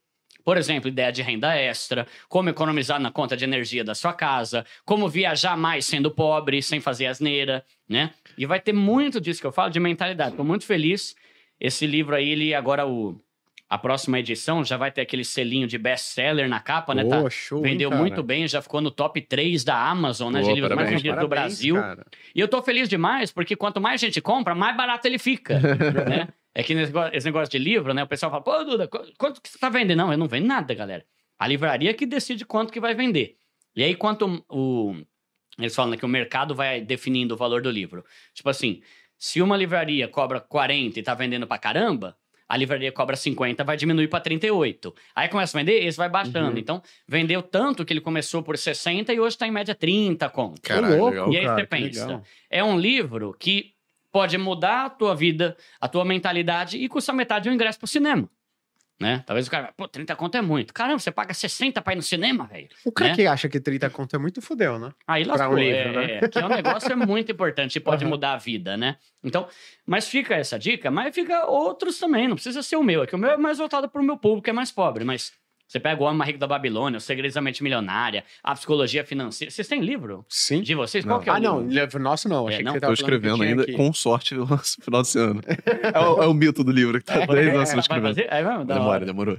Por exemplo, ideia de renda extra, como economizar na conta de energia da sua casa, como viajar mais sendo pobre, sem fazer asneira, né? E vai ter muito disso que eu falo de mentalidade. Tô muito feliz. Esse livro aí, ele agora o a próxima edição já vai ter aquele selinho de best-seller na capa, né? Tá, show, Vendeu cara? muito bem, já ficou no top 3 da Amazon, né? Boa, de livros mais parabéns, vendidos do Brasil. cara. E eu tô feliz demais, porque quanto mais gente compra, mais barato ele fica, né? É que esse negócio de livro, né? O pessoal fala, pô, Duda, qu- quanto que você tá vendendo? Não, eu não vendo nada, galera. A livraria que decide quanto que vai vender. E aí, quanto o... Eles falam né, que o mercado vai definindo o valor do livro. Tipo assim, se uma livraria cobra 40 e tá vendendo pra caramba, a livraria cobra 50, vai diminuir pra 38. Aí começa a vender, esse vai baixando. Uhum. Então, vendeu tanto que ele começou por 60 e hoje tá em média 30 conto. Caralho, louco. legal. E aí cara, você pensa, legal. é um livro que pode mudar a tua vida, a tua mentalidade e custa metade do ingresso pro cinema. Né? Talvez o cara, pô, 30 conto é muito. Caramba, você paga 60 pra ir no cinema, velho. O cara Né? que acha que 30 conto é muito fudeu, né? Aí Pra lascou, um livro, é, né? é, que é um negócio é muito importante e pode Aham. mudar a vida, né? Então, mas fica essa dica, mas fica outros também, não precisa ser o meu, é que o meu é mais voltado pro meu público, que é mais pobre, mas você pega o Homem Mais Rico da Babilônia, o Segredos da Mente Milionária, a Psicologia Financeira, vocês têm livro Sim. de vocês? Não. Qual que é o Ah, não, livro? livro nosso não. É, Achei não? que você Tô tava que escrevendo ainda, aqui. com sorte, no final desse ano. É o, é o mito do livro que tá 10 anos escrevendo. Da Demora, demorou.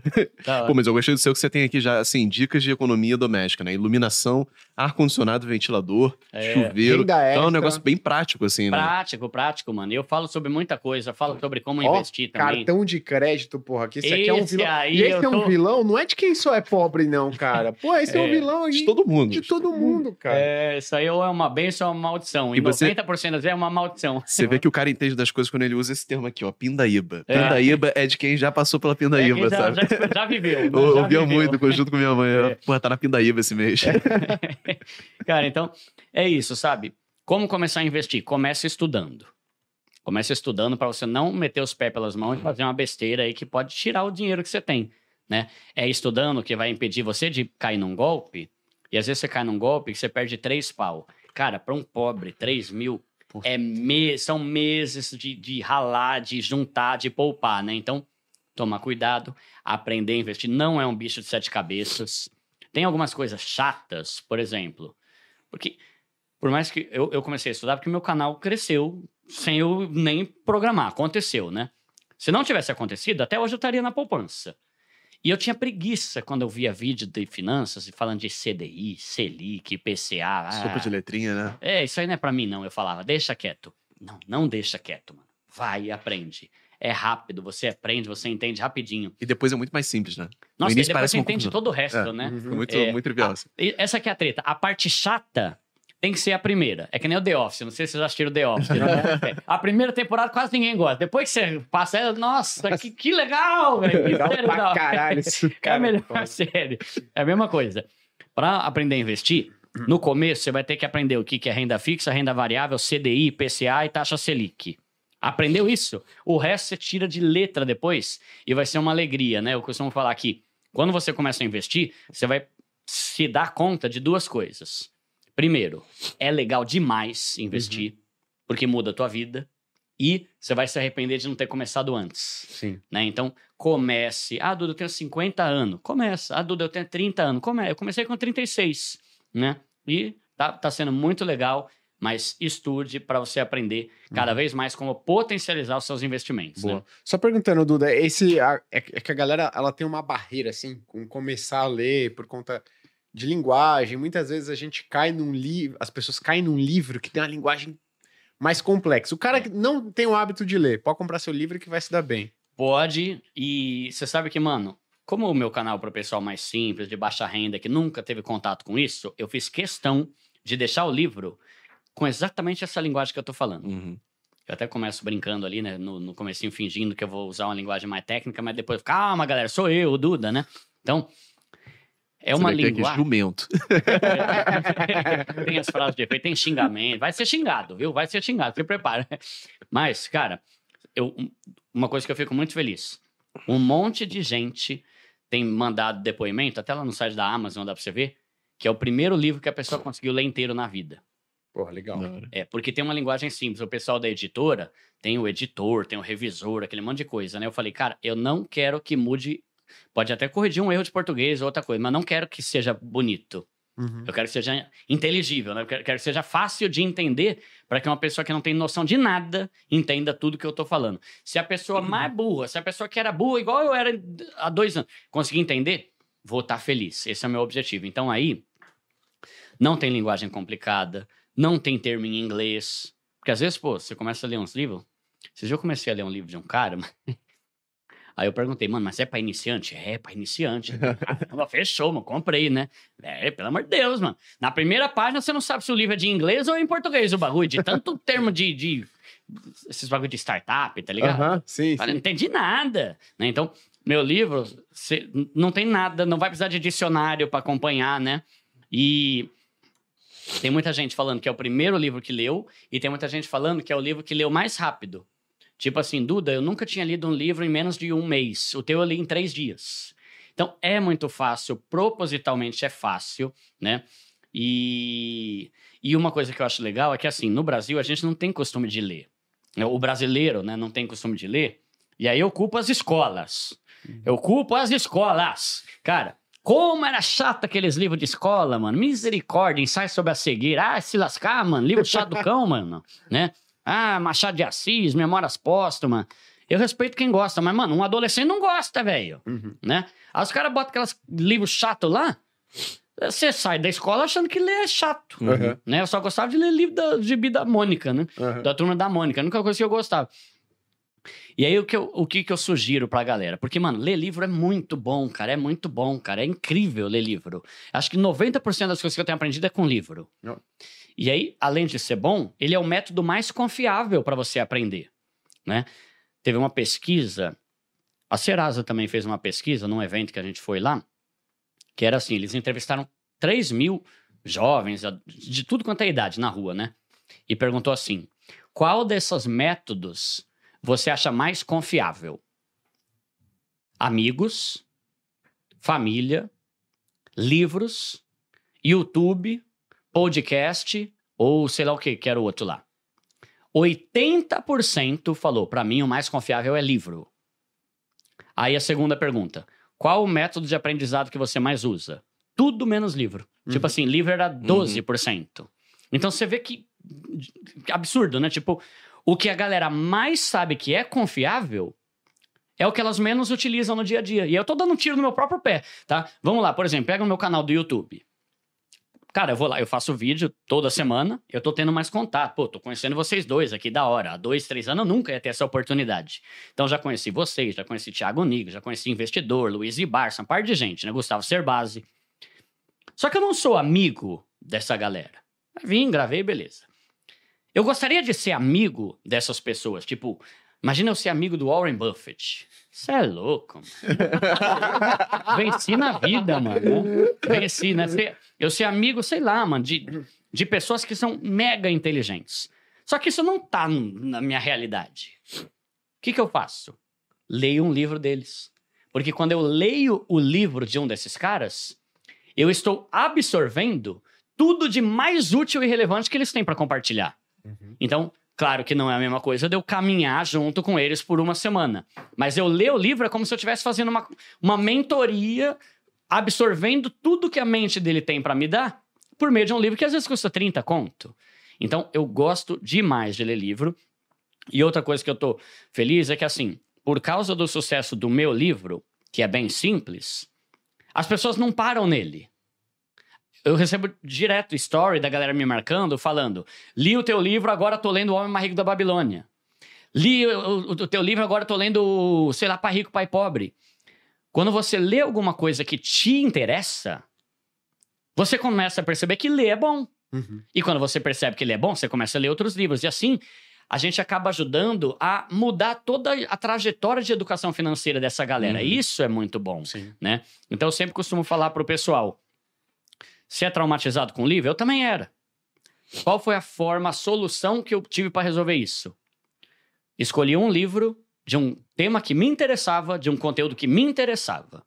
Pô, mas eu gostei do seu que você tem aqui já, assim, dicas de economia doméstica, né? Iluminação, ar-condicionado, ventilador, É, chuveiro. Renda Então é um negócio bem prático, assim, né? Prático, prático, mano. Eu falo sobre muita coisa, eu falo sobre como Ó, investir também. Cartão de crédito, porra. Que esse aqui é um Esse vilão. aí e esse é um tô- vilão, não é de quem só é pobre, não, cara. Pô, esse é, um É, vilão De todo mundo. de todo mundo, cara. É, isso aí é uma benção ou é uma maldição. E, E você- 90% das vezes é uma maldição. Você vê que o cara entende das coisas quando ele usa esse termo aqui, ó, pindaíba. É. Pindaíba é de quem já passou pela É pindaíba, já, sabe? já, já viveu. né? Eu Já ouvia viveu. muito conjunto com minha mãe. É. É. Porra, tá na pindaíba esse mês. Cara, então é isso, sabe? Como começar a investir? Comece estudando. Comece estudando para você não meter os pés pelas mãos e fazer uma besteira aí que pode tirar o dinheiro que você tem, né? É estudando que vai impedir você de cair num golpe. E às vezes você cai num golpe que você perde três pau. Cara, para um pobre, três mil é me- são meses de, de ralar, de juntar, de poupar, né? Então, tomar cuidado, aprender a investir. Não é um bicho de sete cabeças. Tem algumas coisas chatas, por exemplo. Porque, por mais que eu, eu comecei a estudar, porque meu canal cresceu sem eu nem programar. Aconteceu, né? Se não tivesse acontecido, até hoje eu estaria na poupança. E eu tinha preguiça quando eu via vídeo de finanças e falando de CDI, Selic, IPCA. Sopa de ah, letrinha, né? é, isso aí não é pra mim, não. Eu falava, deixa quieto. Não, não deixa quieto, mano. Vai e aprende. É rápido, você aprende, você entende rapidinho. E depois é muito mais simples, né? Nossa, e início depois parece você entende todo o resto, É. né? Fica muito, É, muito trivial. Essa aqui é a treta. A parte chata tem que ser a primeira. É que nem o The Office. Não sei se vocês já assistiram The Office. né? É. A primeira temporada quase ninguém gosta. Depois que você passa, é, nossa, que, que legal, velho. Que Legal pra caralho esse É a cara. melhor série. É a mesma coisa. Para aprender a investir, no começo você vai ter que aprender o que que é renda fixa, renda variável, CDI, PCA e taxa Selic. Aprendeu isso? O resto você tira de letra depois e vai ser uma alegria, né? Eu costumo falar que quando você começa a investir, você vai se dar conta de duas coisas. Primeiro, é legal demais investir, porque muda a tua vida. E você vai se arrepender de não ter começado antes Sim. né? Então, comece. Ah, Duda, eu tenho 50 anos. Começa. Ah, Duda, eu tenho 30 anos. Come... Eu comecei com 36, né? E tá, tá sendo muito legal, mas estude para você aprender cada vez mais como potencializar os seus investimentos. Boa. Né? Só perguntando, Duda, esse é, é que a galera ela tem uma barreira assim com começar a ler por conta de linguagem. Muitas vezes a gente cai num livro, as pessoas caem num livro que tem uma linguagem mais complexa. O cara que não tem o hábito de ler, pode comprar seu livro que vai se dar bem. Pode, e você sabe que, mano, como o meu canal para o pessoal mais simples, de baixa renda, que nunca teve contato com isso, eu fiz questão de deixar o livro com exatamente essa linguagem que eu tô falando. Uhum. Eu até começo brincando ali, né? No, no comecinho, fingindo que eu vou usar uma linguagem mais técnica, mas depois, calma, galera, sou eu, o Duda, né? Então, é uma linguagem. jumento. tem as frases de efeito, tem xingamento, vai ser xingado, viu? Vai ser xingado, se prepara. Mas, cara, eu, uma coisa que eu fico muito feliz: um monte de gente tem mandado depoimento, até lá no site da Amazon dá pra você ver, que é o primeiro livro que a pessoa conseguiu ler inteiro na vida. Porra, legal. Hora. É, porque tem uma linguagem simples. O pessoal da editora tem o editor, tem o revisor, aquele monte de coisa, né? Eu falei, cara, eu não quero que mude. Pode até corrigir um erro de português ou outra coisa, mas não quero que seja bonito. Uhum. Eu quero que seja inteligível, né? Eu quero, quero que seja fácil de entender para que uma pessoa que não tem noção de nada entenda tudo que eu tô falando. Se a pessoa mais burra, se a pessoa que era burra, igual eu era há dois anos, conseguir entender, vou estar feliz. Esse é o meu objetivo. Então aí, não tem linguagem complicada, não tem termo em inglês. Porque às vezes, pô, você começa a ler uns livros. Vocês eu comecei a ler um livro de um cara, Aí eu perguntei, mano, mas é pra iniciante? É, pra iniciante. Ah, fechou, mano, comprei, né? É, pelo amor de Deus, mano. Na primeira página você não sabe se o livro é de inglês ou em português o bagulho, de tanto termo de, de- esses bagulho de startup, tá ligado? Aham, sim, Cara, sim. não entendi nada. Né? Então, meu livro não tem nada, não vai precisar de dicionário para acompanhar, né? E tem muita gente falando que é o primeiro livro que leu, e tem muita gente falando que é o livro que leu mais rápido. Tipo assim, Duda, eu nunca tinha lido um livro em menos de um mês. O teu eu li em três dias. Então é muito fácil, propositalmente é fácil, né? E, e uma coisa que eu acho legal é que, assim, no Brasil a gente não tem costume de ler. O brasileiro, né, não tem costume de ler. E aí eu culpo as escolas. Eu culpo as escolas. Cara, como era chato aqueles livros de escola, mano. Misericórdia, ensaio sobre a cegueira. Ah, se lascar, mano. Livro chato do cão, mano. Né? Ah, Machado de Assis, Memórias Póstumas. Eu respeito quem gosta, mas, mano, um adolescente não gosta, velho. Uhum. Né? Aí os caras botam aqueles livros chatos lá. Você sai da escola achando que ler é chato. Uhum. Né? Eu só gostava de ler livro da gibi da Mônica, né? Uhum. Da turma da Mônica. A única coisa que eu gostava. E aí, o que eu, o que, que eu sugiro pra galera? Porque, mano, ler livro é muito bom, cara. É muito bom, cara. É incrível ler livro. Acho que 90% das coisas que eu tenho aprendido é com livro. Não. E aí, além de ser bom, ele é o método mais confiável para você aprender, né? Teve uma pesquisa, a Serasa também fez uma pesquisa num evento que a gente foi lá, que era assim, eles entrevistaram 3 mil jovens, de tudo quanto é idade, na rua, né? E perguntou assim, qual desses métodos você acha mais confiável? Amigos, família, livros, YouTube, podcast ou sei lá o que, que era o outro lá. 80% falou, para mim o mais confiável é livro. Aí a segunda pergunta, qual o método de aprendizado que você mais usa? Tudo menos livro. Uhum. Tipo assim, livro era 12%. Então você vê que absurdo, né? Tipo, o que a galera mais sabe que é confiável é o que elas menos utilizam no dia a dia. E eu tô dando um tiro no meu próprio pé, tá? Vamos lá, por exemplo, pega o meu canal do YouTube. Cara, eu vou lá, eu faço vídeo toda semana, eu tô tendo mais contato. Pô, tô conhecendo vocês dois aqui, da hora. Há dois, três anos eu nunca ia ter essa oportunidade. Então já conheci vocês, já conheci Thiago Nigo, já conheci Investidor, Luiz Ibarça, uma parte de gente, né? Gustavo Cerbasi. Só que eu não sou amigo dessa galera. Vim, gravei, beleza. Eu gostaria de ser amigo dessas pessoas. Tipo, imagina eu ser amigo do Warren Buffett. Você é louco, mano. Venci na vida, mano. né? Venci, né? Eu ser amigo, sei lá, mano, de, de pessoas que são mega inteligentes. Só que isso não tá na minha realidade. O que, que eu faço? Leio um livro deles. Porque quando eu leio o livro de um desses caras, eu estou absorvendo tudo de mais útil e relevante que eles têm para compartilhar. Então, claro que não é a mesma coisa de eu caminhar junto com eles por uma semana. Mas eu ler o livro é como se eu estivesse fazendo uma, uma mentoria, absorvendo tudo que a mente dele tem para me dar, por meio de um livro que às vezes custa 30 conto. Então, eu gosto demais de ler livro. E outra coisa que eu tô feliz é que, assim, por causa do sucesso do meu livro, que é bem simples, as pessoas não param nele. Eu recebo direto story da galera me marcando, falando: li o teu livro, agora tô lendo O Homem Mais Rico da Babilônia. Li o, o- o teu livro, agora tô lendo, sei lá, Pai Rico, Pai Pobre. Quando você lê alguma coisa que te interessa, você começa a perceber que ler é bom. Uhum. E quando você percebe que ele é bom, você começa a ler outros livros. E assim, a gente acaba ajudando a mudar toda a trajetória de educação financeira dessa galera. Uhum. Isso é muito bom. Sim. né? Então eu sempre costumo falar pro pessoal: se é traumatizado com livro, eu também era. Qual foi a forma, a solução que eu tive para resolver isso? Escolhi um livro de um tema que me interessava, de um conteúdo que me interessava.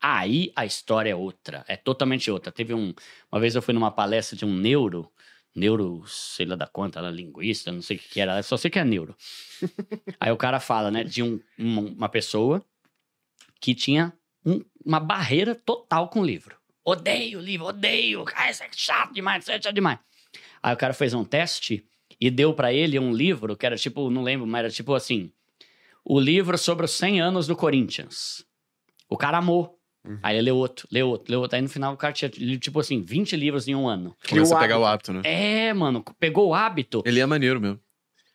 Aí a história é outra, é totalmente outra. Teve um. Uma vez eu fui numa palestra de um neuro, neuro, sei lá da quanta, era linguista, não sei o que, era, só sei que é neuro. Aí o cara fala, né, de um- um- uma pessoa que tinha um- uma barreira total com o livro. Odeio o livro, odeio. Ah, isso é chato demais, isso é chato demais. Aí o cara fez um teste e deu pra ele um livro que era tipo, não lembro, mas era tipo assim: o livro sobre os 100 anos do Corinthians. O cara amou. Uhum. Aí ele leu outro, leu outro, leu outro. Aí no final o cara tinha lido, tipo assim, 20 livros em um ano. Começa a pegar o hábito, né? É, mano, pegou o hábito. Ele é maneiro mesmo.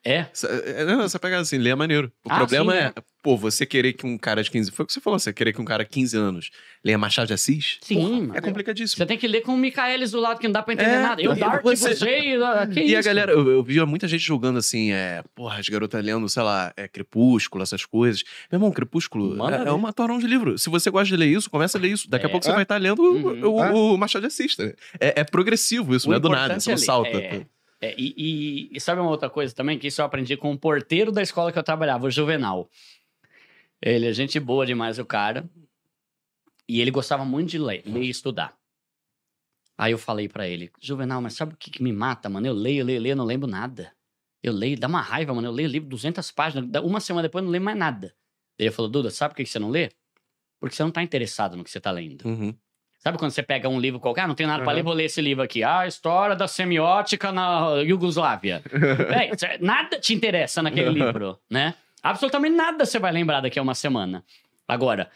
É. Essa- é, Não, essa pegada assim, ele é maneiro. O Ah, problema sim, é, pô, você querer que um cara de 15. Foi o que você falou, você querer que um cara de 15 anos leia Machado de Assis? Sim, Porra. É complicadíssimo. Você tem que ler com o Michaelis do lado que não dá pra entender É, nada. Eu, e Dart, você- você... ah, que E isso? a galera, eu, eu via muita gente julgando assim, é, porra, as garotas lendo, sei lá, é, Crepúsculo, essas coisas. Meu irmão, Crepúsculo Manda é, é uma torão de livro. Se você gosta de ler isso, começa a ler isso. Daqui a É. pouco você É. vai estar lendo Uhum. o, o- É. o Machado de Assis. tá? É, é progressivo isso, O não é do nada, você não é ler. salta. É. É, e, e- e sabe uma outra coisa também? Que isso eu aprendi com o porteiro da escola que eu trabalhava, o Juvenal. Ele é gente boa demais, o cara. E ele gostava muito de ler, ler e estudar. Aí eu falei pra ele, Juvenal, mas sabe o que, que me mata, mano? Eu leio, leio, leio, não lembro nada. Eu leio, dá uma raiva, mano. Eu leio livro 200 páginas, uma semana depois eu não leio mais nada. Ele falou, Duda, sabe por que você não lê? Porque você não tá interessado no que você tá lendo. Uhum. Sabe quando você pega um livro qualquer? Ah, não tem nada pra Aham. ler, vou ler esse livro aqui. Ah, a história da semiótica na Iugoslávia. Véi, nada te interessa naquele livro, né? Absolutamente nada você vai lembrar daqui a uma semana. Agora,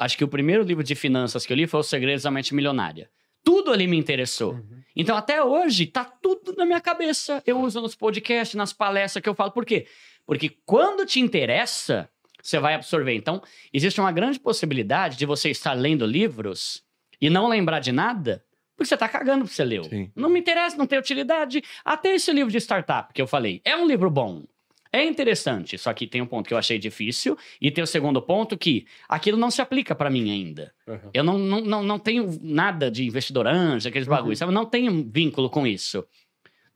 acho que o primeiro livro de finanças que eu li foi Os Segredos da Mente Milionária. Tudo ali me interessou. Então, até hoje, tá tudo na minha cabeça. Eu uso nos podcasts, nas palestras que eu falo. Por quê? Porque quando te interessa, você vai absorver. Então, existe uma grande possibilidade de você estar lendo livros e não lembrar de nada, porque você tá cagando porque você leu. Sim. Não me interessa, não tem utilidade. Até esse livro de startup que eu falei, é um livro bom. É interessante, só que tem um ponto que eu achei difícil e tem o segundo ponto que aquilo não se aplica pra mim ainda. Uhum. Eu não, não, não, não tenho nada de investidor anjo, aqueles Uhum. bagulhos, sabe? Não tenho vínculo com isso.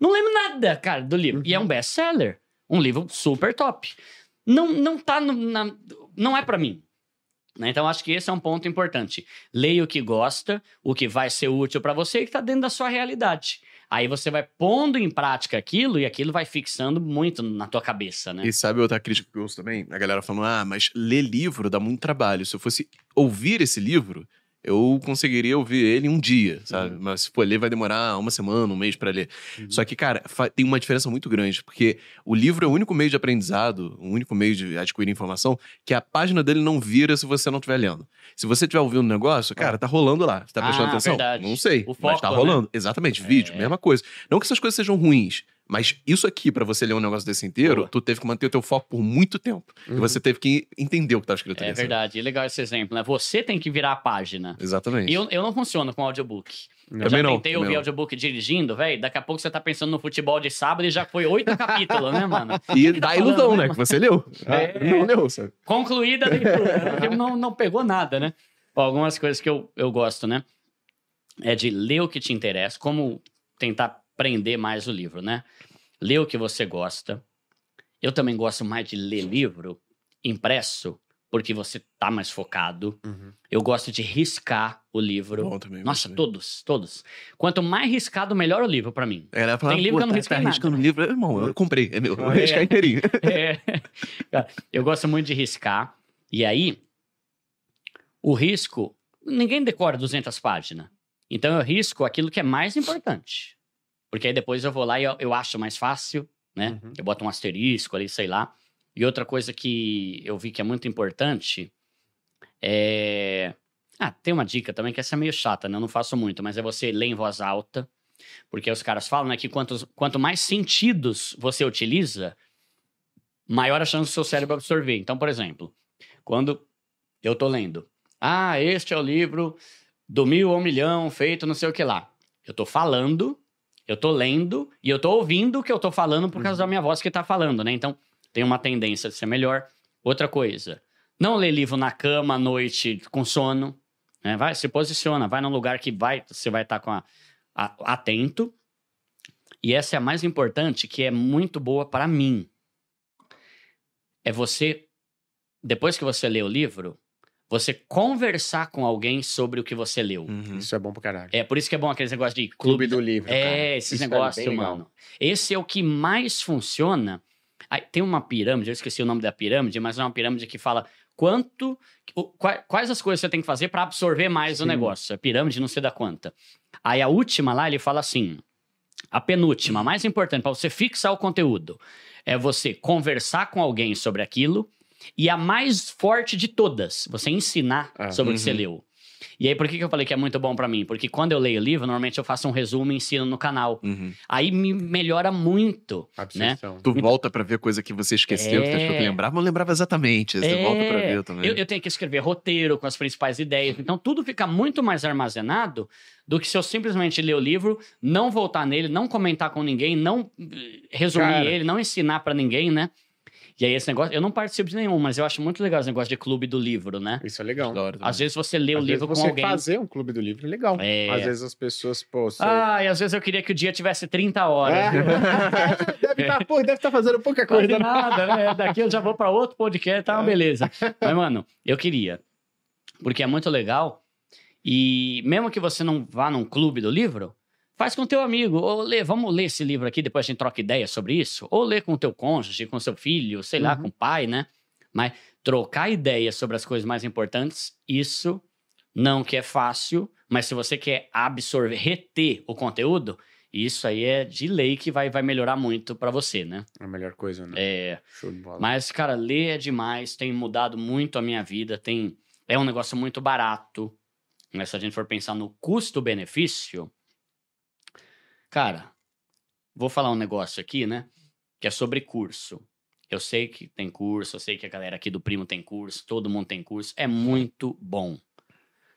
Não lembro nada, cara, do livro. E é um best-seller. Um livro super top. Não, não tá no- na- Não é pra mim. Né? Então, acho que esse é um ponto importante. Leia o que gosta, o que vai ser útil pra você e que tá dentro da sua realidade. Aí você vai pondo em prática aquilo e aquilo vai fixando muito na tua cabeça, né? E sabe outra crítica que eu ouço também? A galera falando, ah, mas ler livro dá muito trabalho. Se eu fosse ouvir esse livro, eu conseguiria ouvir ele um dia, sabe? Mas se for ler, vai demorar uma semana, um mês pra ler. Só que, cara, tem uma diferença muito grande, porque o livro é o único meio de aprendizado, o único meio de adquirir informação, que a página dele não vira se você não estiver lendo. Se você estiver ouvindo um negócio, cara, tá rolando lá. Você tá prestando Ah, atenção? verdade. Não sei. O mas tá foco, rolando. Exatamente, vídeo, É. mesma coisa. Não que essas coisas sejam ruins. Mas isso aqui, pra você ler um negócio desse inteiro, Boa. tu teve que manter o teu foco por muito tempo. E Uhum. você teve que entender o que tava escrito ali. É verdade. E legal esse exemplo, né? Você tem que virar a página. Exatamente. E eu, eu não funciono com audiobook. Eu Também já não, tentei ouvir não. audiobook dirigindo, velho. Daqui a pouco você tá pensando no futebol de sábado e já foi oito capítulos, né, mano? E tá dá ilusão, falando, né? né, Que você leu. É. Não leu, sabe? Concluída a leitura. Não, não pegou nada, né? Ó, algumas coisas que eu, eu gosto, né? É de ler o que te interessa, como tentar prender mais o livro, né? Ler o que você gosta. Eu também gosto mais de ler livro impresso, porque você tá mais focado. Uhum. Eu gosto de riscar o livro. Bom também. Nossa, também. todos, todos. Quanto mais riscado, melhor o livro pra mim. A galera fala, Tem livro "Pô, que eu não tá, risquei tá nada." riscando livro. Irmão, eu comprei. É meu. Vou É. riscar inteirinho. É. Eu gosto muito de riscar. E aí, o risco, ninguém decora 200 páginas. Então eu risco aquilo que é mais importante. Porque aí depois eu vou lá e eu, eu acho mais fácil, né? Uhum. Eu boto um asterisco ali, sei lá. E outra coisa que eu vi que é muito importante é. Ah, tem uma dica também que essa é meio chata, né? Eu não faço muito, mas é você ler em voz alta. Porque os caras falam, né, que quantos, quanto mais sentidos você utiliza, maior a chance do seu cérebro absorver. Então, por exemplo, quando eu tô lendo, ah, este é o livro do mil ao milhão, feito não sei o que lá. Eu tô falando, eu tô lendo e eu tô ouvindo o que eu tô falando por causa da minha voz que tá falando, né? Então, tem uma tendência de ser melhor. Outra coisa, não lê livro na cama à noite com sono, né? Vai, se posiciona, vai num lugar que vai, você vai estar com a, a- atento. E essa é a mais importante, que é muito boa para mim. É você, depois que você lê o livro, você conversar com alguém sobre o que você leu. Uhum. Isso é bom pra caralho. É por isso que é bom aqueles negócios de Clube do livro. é, cara. esses é negócios, legal. mano. Esse é o que mais funciona. Aí, tem uma pirâmide, eu esqueci o nome da pirâmide, mas é uma pirâmide que fala quanto. o- qua- quais as coisas você tem que fazer para absorver mais o Sim. negócio. A pirâmide não sei da quanta. Aí a última lá, ele fala assim: a penúltima, a mais importante, para você fixar o conteúdo, é você conversar com alguém sobre aquilo. E a mais forte de todas, você ensinar Ah, sobre o que você uhum. leu. E aí, por que, que eu falei que é muito bom pra mim? Porque quando eu leio o livro, normalmente eu faço um resumo e ensino no canal. Uhum. Aí me melhora muito. Absorção. Tu volta pra ver coisa que você esqueceu, que tu achou que É. lembrava, mas não lembrava exatamente. Você É. volta pra ver também. Eu, eu tenho que escrever roteiro com as principais ideias. Então, tudo fica muito mais armazenado do que se eu simplesmente ler o livro, não voltar nele, não comentar com ninguém, não eh, resumir Cara. ele, não ensinar pra ninguém, né? E aí esse negócio, eu não participo de nenhum, mas eu acho muito legal esse negócio de clube do livro, né? Isso é legal. Também. Às vezes você lê o Às livro vezes com você alguém. fazer um clube do livro é legal. É. Às vezes as pessoas, pô, seu... Ah, e às vezes eu queria que o dia tivesse 30 horas. É. deve estar pô, deve tá fazendo pouca coisa. né? nada, né? Daqui eu já vou pra outro podcast, tá uma beleza. Mas, mano, eu queria. Porque é muito legal. E mesmo que você não vá num clube do livro, faz com teu amigo. Ou lê, vamos ler esse livro aqui, depois a gente troca ideia sobre isso. Ou lê com o teu cônjuge, com seu filho, sei lá, Uhum. com o pai, né? Mas trocar ideias sobre as coisas mais importantes, isso não que é fácil, mas se você quer absorver, reter o conteúdo, isso aí é de lei que vai, vai melhorar muito pra você, né? É a melhor coisa, né? É, Show de bola. mas, cara, ler é demais, tem mudado muito a minha vida, tem é um negócio muito barato. Né? Se a gente for pensar no custo-benefício, cara, vou falar um negócio aqui, né? Que é sobre curso. Eu sei que tem curso, eu sei que a galera aqui do Primo tem curso, todo mundo tem curso, é muito bom.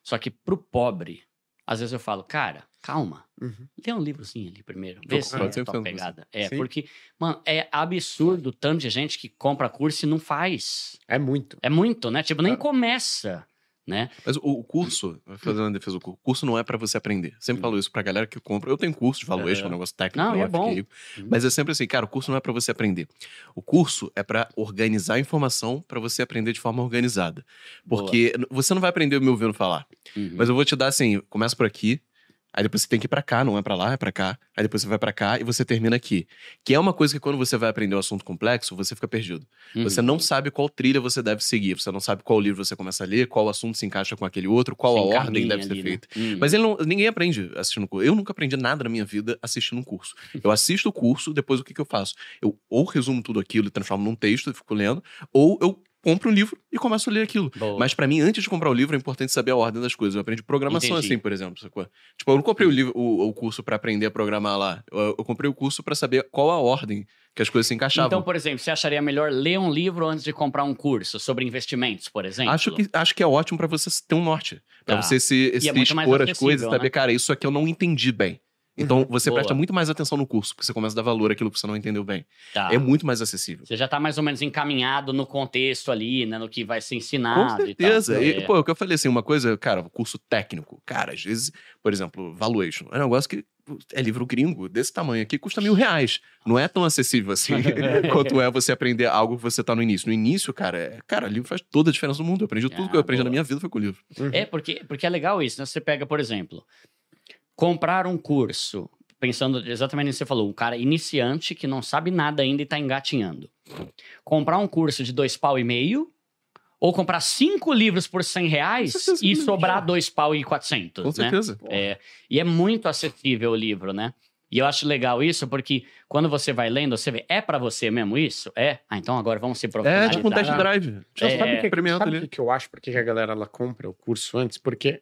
Só que pro pobre, às vezes eu falo, cara, calma, Uhum. lê um livrozinho ali primeiro, vê se é a 100% tua com você. pegada. É, Sim. porque, mano, é absurdo o tanto de gente que compra curso e não faz. É muito. É muito, né? Tipo, nem Ah. começa, né? Mas o, curso, fazer uma defesa do curso, o curso não é pra você aprender. Sempre falo isso pra galera que compra. Eu tenho curso de valuation, É. um negócio técnico, Não, não é bom. FQI. Mas é sempre assim, cara, o curso não é pra você aprender. O curso é pra organizar a informação pra você aprender de forma organizada. Porque n- você não vai aprender me ouvindo falar. Uhum. Mas eu vou te dar assim, começa por aqui, aí depois você tem que ir pra cá, não é pra lá, é pra cá. Aí depois você vai pra cá e você termina aqui. Que é uma coisa que quando você vai aprender um assunto complexo, você fica perdido. Uhum. Você não sabe qual trilha você deve seguir, você não sabe qual livro você começa a ler, qual assunto se encaixa com aquele outro, qual Se a ordem deve ser ali, né? feita. Uhum. Mas ele não, ninguém aprende assistindo curso. Eu nunca aprendi nada na minha vida assistindo um curso. Eu assisto o curso, depois o que, que eu faço? Eu ou resumo tudo aquilo e transformo num texto e fico lendo, ou eu compro um livro e começo a ler aquilo. Boa. Mas pra mim, antes de comprar o livro, é importante saber a ordem das coisas. Eu aprendi programação Entendi. assim, por exemplo. Sacou? Tipo, eu não comprei o, livro, o, o curso pra aprender a programar lá. Eu, eu comprei o curso pra saber qual a ordem que as coisas se encaixavam. Então, por exemplo, você acharia melhor ler um livro antes de comprar um curso sobre investimentos, por exemplo? Acho que, acho que é ótimo pra você ter um norte. Pra Tá. você se, se é muito mais expor as coisas e saber, né? cara, isso aqui eu não entendi bem. Então você presta muito mais atenção no curso, porque você começa a dar valor àquilo que você não entendeu bem. Tá. É muito mais acessível. Você já tá mais ou menos encaminhado no contexto ali, né? No que vai ser ensinado Com e tal. certeza. E, É. pô, o que eu falei assim, uma coisa, cara, curso técnico. Cara, às vezes, por exemplo, valuation. É um negócio que é livro gringo desse tamanho aqui, custa mil reais. Não é tão acessível assim quanto é você aprender algo que você tá no início. No início, cara, é, cara, livro faz toda a diferença no mundo. Eu aprendi tudo Ah, que eu aprendi boa. na minha vida foi com o livro. É, porque, porque é legal isso, né? Você pega, por exemplo, comprar um curso, pensando exatamente nisso que você falou, um cara iniciante que não sabe nada ainda e tá engatinhando. Comprar um curso de dois pau e meio, ou comprar cinco livros por 100 reais e sobrar dois pau e 400, Com né? certeza. É, e é muito acessível o livro, né? E eu acho legal isso porque quando você vai lendo, você vê, é pra você mesmo isso? É? Ah, então agora vamos se É profissionalizar. tipo um test drive. Já É. sabe o que é Sabe ali. que, eu acho? Por que que a galera ela compra o curso antes? Porque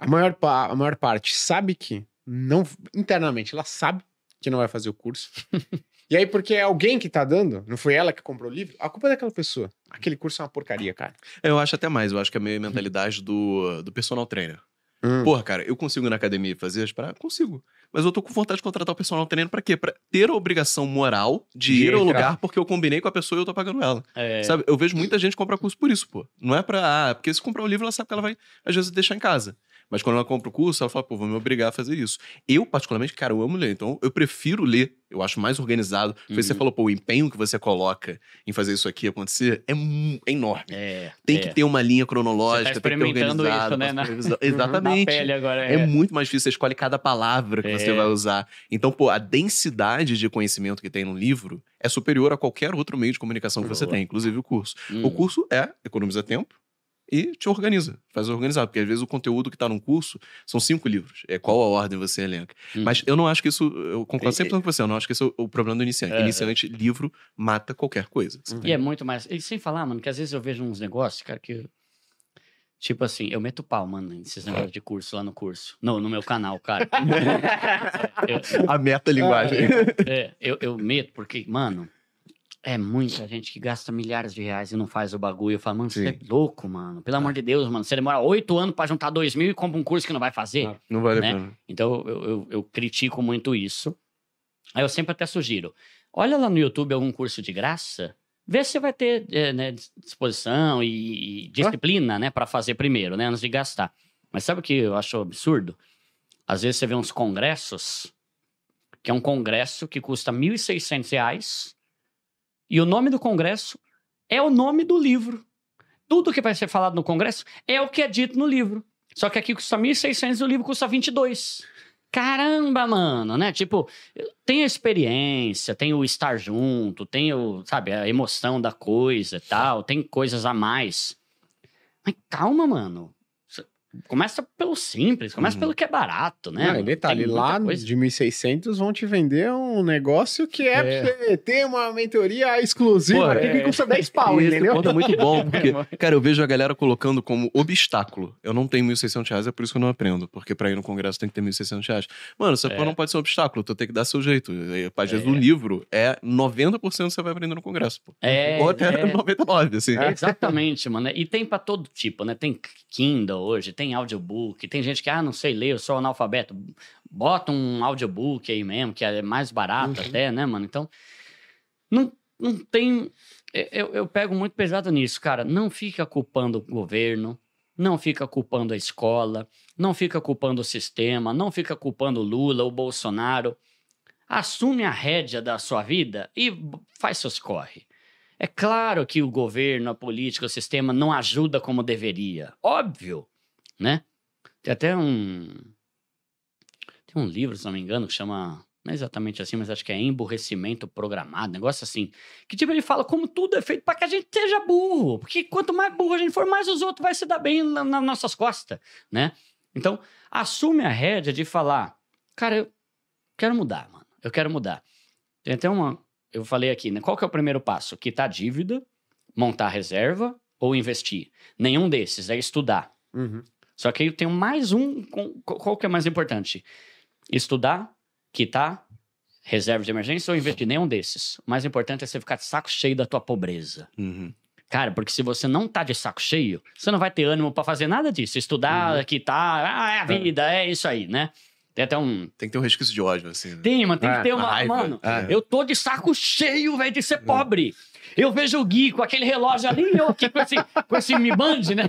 a maior, a maior parte sabe que não. Internamente, ela sabe que não vai fazer o curso. e aí, porque é alguém que tá dando, não foi ela que comprou o livro, a culpa é daquela pessoa. Aquele curso é uma porcaria, cara. Eu acho até mais. Eu acho que é meio a mentalidade do, do personal trainer. Hum. Porra, cara, eu consigo ir na academia fazer as paradas? Consigo. Mas eu tô com vontade de contratar o personal trainer pra quê? Pra ter a obrigação moral de De ir ao entrar. lugar porque eu combinei com a pessoa e eu tô pagando ela. É, Sabe? Eu vejo muita gente comprar curso por isso, pô. Não é pra. Ah, porque se comprar o livro, ela sabe que ela vai, às vezes, deixar em casa. Mas quando ela compra o curso, ela fala, pô, vou me obrigar a fazer isso. Eu, particularmente, cara, eu amo ler. Então, eu prefiro ler. Eu acho mais organizado. Que Você Uhum. falou, pô, o empenho que você coloca em fazer isso aqui acontecer é, é enorme. é, Tem é. que ter uma linha cronológica, Você tá tem que ter organizado. isso, né, na- revisão. Na Exatamente. pele agora. É muito mais difícil, você escolhe cada palavra que É. você vai usar. Então, pô, a densidade de conhecimento que tem no livro é superior a qualquer outro meio de comunicação que você tem, inclusive o curso. Hum. O curso é economiza tempo e te organiza, faz organizar, porque às vezes o conteúdo que tá num curso são cinco livros. É qual a ordem você elenca. Hum. Mas eu não acho que isso, eu concordo E- 100% com você, eu não acho que esse é o- problema do iniciante. É, Iniciante, livro mata qualquer coisa. Uhum. E é muito mais. E sem falar, mano, que às vezes eu vejo uns negócios, cara, que. Tipo assim, eu meto pau, mano, nesses negócios de curso lá no curso. No, no meu canal, cara. eu, A meta-linguagem. é, eu, eu meto porque, mano, é muita gente que gasta milhares de reais e não faz o bagulho. Eu falo, mano, você é louco, mano. Pelo amor de Deus, mano. Você demora oito anos pra juntar dois mil e compra um curso que não vai fazer. Ah. Não vale Né? a pena. Então eu, eu, eu critico muito isso. Aí eu sempre até sugiro: olha lá no YouTube algum curso de graça, Vê se você vai ter é, né, disposição e, e disciplina, né, para fazer primeiro, né, antes de gastar. Mas sabe o que eu acho absurdo? Às vezes você vê uns congressos, que é um congresso que custa R$ 1.600 e o nome do congresso é o nome do livro. Tudo que vai ser falado no congresso é o que é dito no livro. Só que aqui custa 1.600 e o livro custa 22. Caramba, mano, né? Tipo, tem a experiência, tem o estar junto, tem o, sabe, a emoção da coisa e tal, tem coisas a mais. Mas calma, mano. Começa pelo simples, começa uhum. pelo que é barato, né? Não, e detalhe, lá coisa. de 1.600 vão te vender um negócio que é, é. ter uma mentoria exclusiva Pô, aqui é. que custa 10 pau, Esse entendeu? ponto é muito bom, porque, cara, eu vejo a galera colocando como obstáculo. Eu não tenho 1.600 reais, é por isso que eu não aprendo, porque pra ir no congresso tem que ter 1.600 reais. Mano, isso é. não pode ser um obstáculo, tu tem que dar seu jeito. Às vezes o livro é 90% você vai aprender no congresso, pô. É, Ou até é. 99%, assim. exatamente, mano. E tem pra todo tipo, né? Tem Kindle hoje, tem audiobook, tem gente que, ah, não sei ler, eu sou analfabeto. Bota um audiobook aí mesmo, que é mais barato uhum. até, né, mano? Então, não, não tem. Eu, eu pego muito pesado nisso, cara. Não fica culpando o governo, não fica culpando a escola, não fica culpando o sistema, não fica culpando o Lula, o Bolsonaro. Assume a rédea da sua vida e faz seus corre. É claro que o governo, a política, o sistema não ajuda como deveria. Óbvio, né? Tem até um. Tem um livro, se não me engano, que chama. Não é exatamente assim, mas acho que é emburrecimento programado, negócio assim. Que tipo, ele fala como tudo é feito para que a gente seja burro. Porque quanto mais burro a gente for, mais os outros vai se dar bem na, nas nossas costas, né? Então, assume a rédea de falar, cara, eu quero mudar, mano. Eu quero mudar. Tem até uma, eu falei aqui, né? Qual que é o primeiro passo? Quitar dívida, montar reserva ou investir? Nenhum desses, é estudar. Uhum. Só que aí eu tenho mais um. Qual que é mais importante? Estudar, quitar, reserva de emergência ou investir? Nenhum desses. O mais importante é você ficar de saco cheio da tua pobreza. Uhum. Cara, porque se você não tá de saco cheio, você não vai ter ânimo para fazer nada disso. Estudar, uhum. quitar, ah, é a vida, é. é isso aí, né? Tem até um. Tem que ter um resquício de ódio, assim. Né? Tem, mano, tem é, que ter uma. Raiva. Mano, é. eu tô de saco cheio, velho, de ser é. pobre. Eu vejo o Gui com aquele relógio ali e eu aqui com esse, com esse Mi Band, né?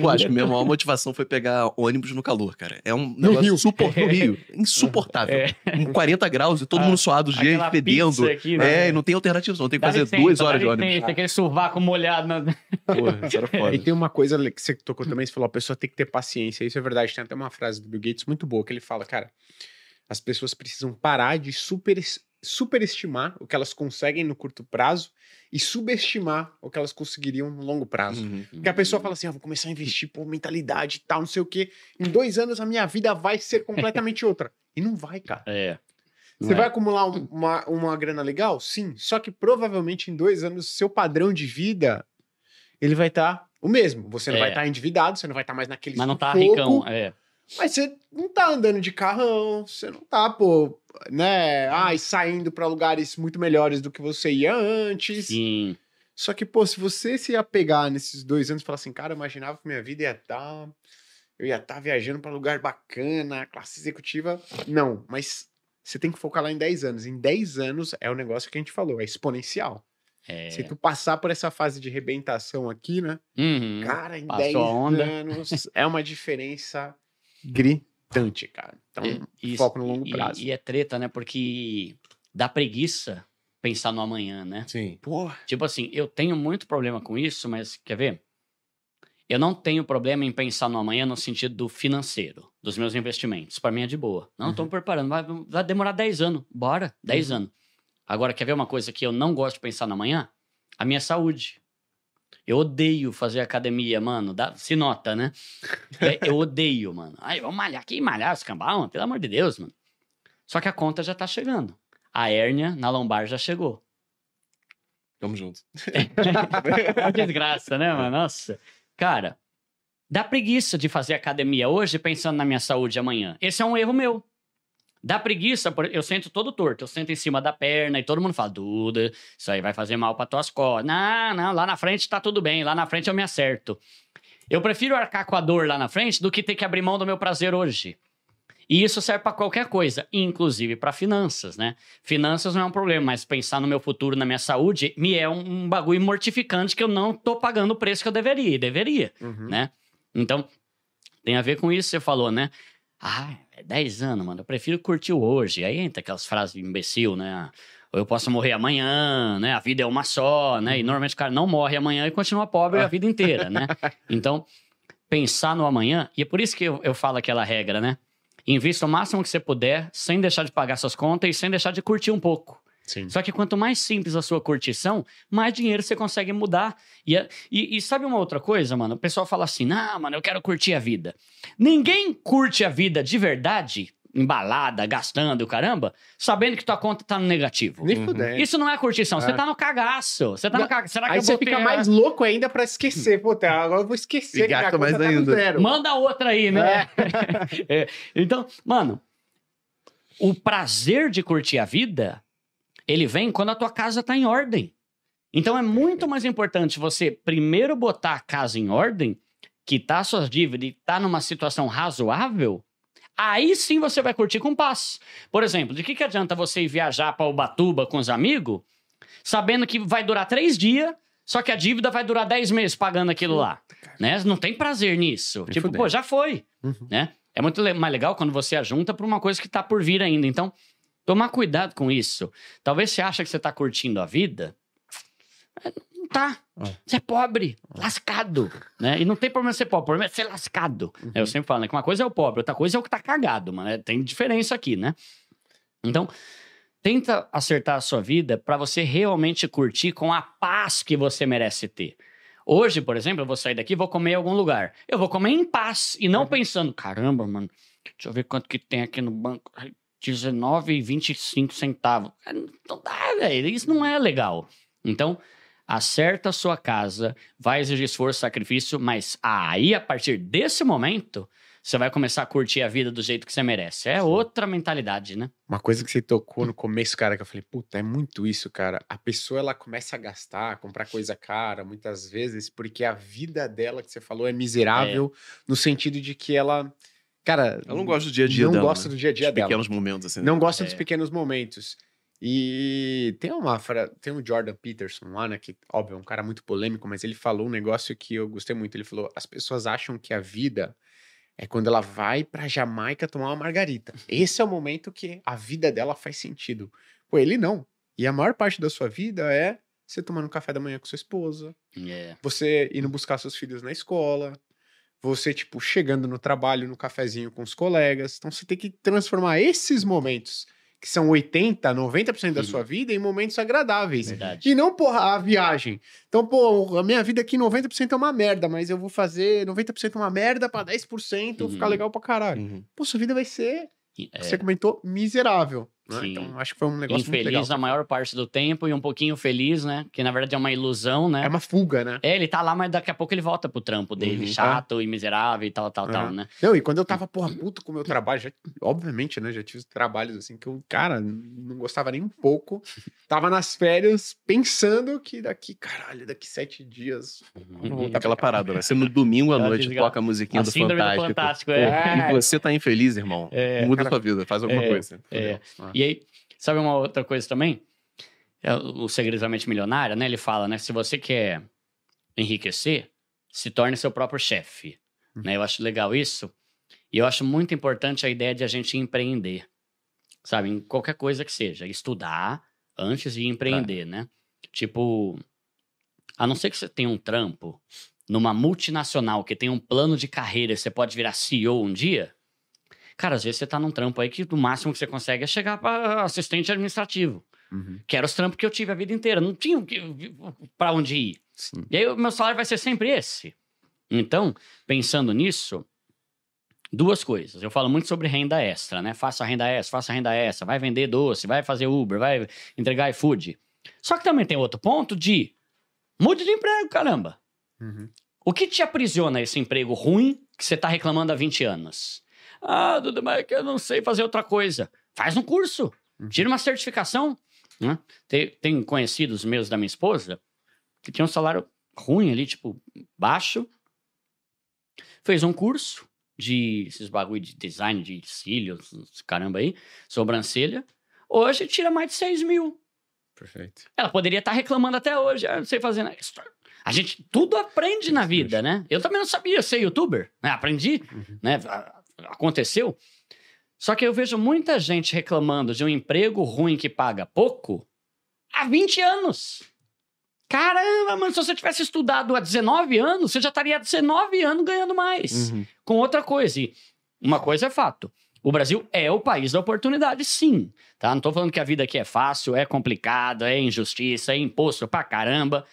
Pô, acho que minha maior motivação foi pegar ônibus no calor, cara. É um negócio Rio. Super, no Rio. Insuportável. É. Em 40 graus e todo ah, mundo suado, dia fedendo. Aqui, né? É, e não tem alternativa, não. Tem que fazer licença, duas horas de ônibus. Tem, tem aquele sovaco molhado. Na... Pô, isso era foda. E tem uma coisa que você tocou também, você falou, a pessoa tem que ter paciência. Isso é verdade. Tem até uma frase do Bill Gates muito boa, que ele fala, cara, as pessoas precisam parar de super superestimar o que elas conseguem no curto prazo e subestimar o que elas conseguiriam no longo prazo. Uhum. Porque a pessoa fala assim: ah, vou começar a investir por mentalidade e tal, não sei o quê. Em dois anos a minha vida vai ser completamente outra. E não vai, cara. É. Você é. vai acumular um, uma, uma grana legal? Sim. Só que provavelmente em dois anos seu padrão de vida ele vai estar tá o mesmo. Você não é. vai estar tá endividado, você não vai estar tá mais naquele. Mas não tá ricão, é. Mas você não tá andando de carrão, você não tá, pô, né? Ai, saindo para lugares muito melhores do que você ia antes. Sim. Só que, pô, se você se apegar nesses dois anos e falar assim, cara, eu imaginava que minha vida ia estar. Tá, eu ia estar tá viajando para lugar bacana, classe executiva. Não, mas você tem que focar lá em 10 anos. Em 10 anos é o negócio que a gente falou, é exponencial. É. Se tu passar por essa fase de rebentação aqui, né? Uhum. Cara, em 10 anos é uma diferença gritante, cara. Então, e, foco no longo prazo. E, e, é treta, né? Porque dá preguiça pensar no amanhã, né? Sim. Porra. Tipo assim, eu tenho muito problema com isso, mas quer ver? Eu não tenho problema em pensar no amanhã no sentido do financeiro, dos meus investimentos. Para mim é de boa. Não, uhum. tô me preparando. Vai, vai demorar 10 anos. Bora, 10 uhum. anos. Agora, quer ver uma coisa que eu não gosto de pensar no amanhã? A minha saúde. Eu odeio fazer academia, mano. Dá, se nota, né? É, eu odeio, mano. Aí, vamos malhar aqui, malhar os cambal, pelo amor de Deus, mano. Só que a conta já tá chegando. A hérnia na lombar já chegou. Tamo junto. que desgraça, né, mano? Nossa. Cara, dá preguiça de fazer academia hoje pensando na minha saúde amanhã. Esse é um erro meu. Dá preguiça, eu sento todo torto, eu sento em cima da perna e todo mundo fala, Duda, isso aí vai fazer mal para tuas costas. Não, não, lá na frente tá tudo bem, lá na frente eu me acerto. Eu prefiro arcar com a dor lá na frente do que ter que abrir mão do meu prazer hoje. E isso serve para qualquer coisa, inclusive para finanças, né? Finanças não é um problema, mas pensar no meu futuro, na minha saúde, me é um, bagulho mortificante que eu não tô pagando o preço que eu deveria, e deveria, Uhum. né? Então, tem a ver com isso que você falou, né? Ah, 10 anos, mano, eu prefiro curtir o hoje. Aí entra aquelas frases de imbecil, né? Ou eu posso morrer amanhã, né? A vida é uma só, né? E normalmente o cara não morre amanhã e continua pobre a vida inteira, né? Então, pensar no amanhã, e é por isso que eu, eu falo aquela regra, né? Invista o máximo que você puder, sem deixar de pagar suas contas e sem deixar de curtir um pouco. Sim. Só que quanto mais simples a sua curtição, mais dinheiro você consegue mudar. E, e- e sabe uma outra coisa, mano? O pessoal fala assim: ah, mano, eu quero curtir a vida. Ninguém curte a vida de verdade, embalada, gastando, caramba, sabendo que tua conta tá no negativo. Nem Uhum. Isso não é curtição, você É. tá no cagaço. Você tá Não, no cagaço. Será que Aí eu você botei fica mais louco ainda pra esquecer. Pô, tá, agora eu vou esquecer E conta mais tá no ainda. zero. Manda outra aí, né? É. Então, mano, o prazer de curtir a vida, ele vem quando a tua casa tá em ordem. Então é muito mais importante você primeiro botar a casa em ordem, quitar suas dívidas e tá numa situação razoável. Aí sim você vai curtir com paz. Por exemplo, de que, que adianta você ir viajar para Ubatuba com os amigos, sabendo que vai durar três dias, só que a dívida vai durar dez meses pagando aquilo lá? Né? Não tem prazer nisso. Nem tipo, fudendo. pô, já foi. Uhum. Né? É muito mais legal quando você ajunta para uma coisa que tá por vir ainda. Então, tomar cuidado com isso. Talvez você acha que você tá curtindo a vida. Não tá. É. Você é pobre, lascado, né? E não tem problema ser pobre, o problema é ser lascado. Eu sempre falo, né? Que uma coisa é o pobre, outra coisa é o que tá cagado, mano. É, Tem diferença aqui, né? Então, tenta acertar a sua vida para você realmente curtir com a paz que você merece ter. Hoje, por exemplo, eu vou sair daqui e vou comer em algum lugar. Eu vou comer em paz e não pensando, caramba, mano, deixa eu ver quanto que tem aqui no banco. Ai, 19,25 centavos. Ah, Não dá, velho. Isso não é legal. Então, acerta a sua casa, vai exigir esforço, sacrifício, mas aí, a partir desse momento, você vai começar a curtir a vida do jeito que você merece. É outra mentalidade, né? Uma coisa que você tocou no começo, cara, que eu falei, puta, é muito isso, cara. A pessoa, ela começa a gastar, comprar coisa cara, muitas vezes, porque a vida dela, que você falou, é miserável, no sentido de que ela, cara... Ela não gosta do dia a dia não dela. gosta né? do dia a dia Os dela. pequenos momentos, assim. Não gosta dos É. pequenos momentos. E tem uma tem um Jordan Peterson lá, né, que óbvio, é um cara muito polêmico, mas ele falou um negócio que eu gostei muito. Ele falou: "As pessoas acham que a vida é quando ela vai pra Jamaica tomar uma margarita. Esse é o momento que a vida dela faz sentido. Pô, ele não. E a maior parte da sua vida é você tomando um café da manhã com sua esposa, É. você indo buscar seus filhos na escola, você, tipo, chegando no trabalho, no cafezinho com os colegas. Então você tem que transformar esses momentos, que são 80, 90% da sua vida, em momentos agradáveis. Verdade. E não, porra, a viagem. Então, pô, a minha vida aqui 90% é uma merda, mas eu vou fazer 90% uma merda pra 10% ficar Uhum. legal pra caralho. Uhum. Pô, sua vida vai ser, É. você comentou, miserável. Né? Então, acho que foi um negócio muito legal. Infeliz na maior parte do tempo e um pouquinho feliz, né? Que na verdade é uma ilusão, né? É uma fuga, né? É, ele tá lá, mas daqui a pouco ele volta pro trampo dele, Uhum. chato e miserável e tal, tal, tal, Aham. né? Não, e quando eu tava, porra, puto com o meu trabalho, já, obviamente, né? Já tive trabalhos assim que eu, cara, não gostava nem um pouco. Tava nas férias pensando que daqui, caralho, daqui sete dias. Ter aquela parada, né? Você no domingo à noite desliga- toca a musiquinha A do síndrome do Fantástico. Fantástico, Pô, é. E você tá infeliz, irmão. É, Muda cara, a sua vida, faz alguma é, coisa. é. Ah. E aí, sabe uma outra coisa também? É o Segredo da Mente Milionária, né? Ele fala, né? Se você quer enriquecer, se torne seu próprio chefe. Hum. Né? Eu acho legal isso. E eu acho muito importante a ideia de a gente empreender. Sabe? Em qualquer coisa que seja. Estudar antes de empreender, né? Tipo, a não ser que você tenha um trampo numa multinacional que tem um plano de carreira, você pode virar CEO um dia. Cara, às vezes você tá num trampo aí que o máximo que você consegue é chegar para assistente administrativo. Uhum. Que era os trampos que eu tive a vida inteira. Não tinha para onde ir. Sim. E aí o meu salário vai ser sempre esse. Então, pensando nisso, duas coisas. Eu falo muito sobre renda extra, né? Faça renda extra, faça renda extra, vai vender doce, vai fazer Uber, vai entregar iFood. Só que também tem outro ponto de mude de emprego, caramba. Uhum. O que te aprisiona esse emprego ruim que você tá reclamando há 20 anos? Ah, Dudu, mas é que eu não sei fazer outra coisa. Faz um curso. Uhum. Tira uma certificação. né? Tem, tem conhecidos meus da minha esposa que tinha um salário ruim ali, tipo, baixo. Fez um curso de esses bagulho de design de cílios, caramba aí, sobrancelha, hoje tira mais de 6 mil. Perfeito. Ela poderia estar reclamando até hoje, ah, não sei fazer nada. A gente tudo aprende na vida, né? Eu também não sabia ser youtuber, né? Aprendi, Uhum. né? Aconteceu. Só que eu vejo muita gente reclamando de um emprego ruim que paga pouco há 20 anos. Caramba, mano, se você tivesse estudado há 19 anos, você já estaria há 19 anos ganhando mais. Uhum. Com outra coisa. E uma coisa é fato. O Brasil é o país da oportunidade, sim. Tá? Não tô falando que a vida aqui é fácil, é complicada, é injustiça, é imposto pra caramba.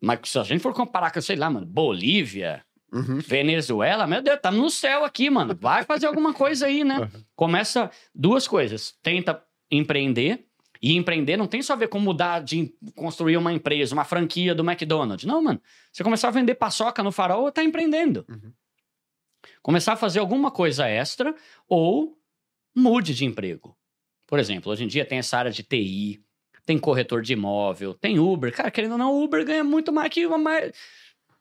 Mas se a gente for comparar com, sei lá, mano, Bolívia, Uhum. Venezuela, meu Deus, tá no céu aqui, mano. Vai fazer alguma coisa aí, né? Começa duas coisas. Tenta empreender. E empreender não tem só a ver com mudar de construir uma empresa, uma franquia do McDonald's. Não, mano. Você começar a vender paçoca no farol, tá empreendendo. Uhum. Começar a fazer alguma coisa extra ou mude de emprego. Por exemplo, hoje em dia tem essa área de TI, tem corretor de imóvel, tem Uber. Cara, querendo ou não, Uber ganha muito mais que a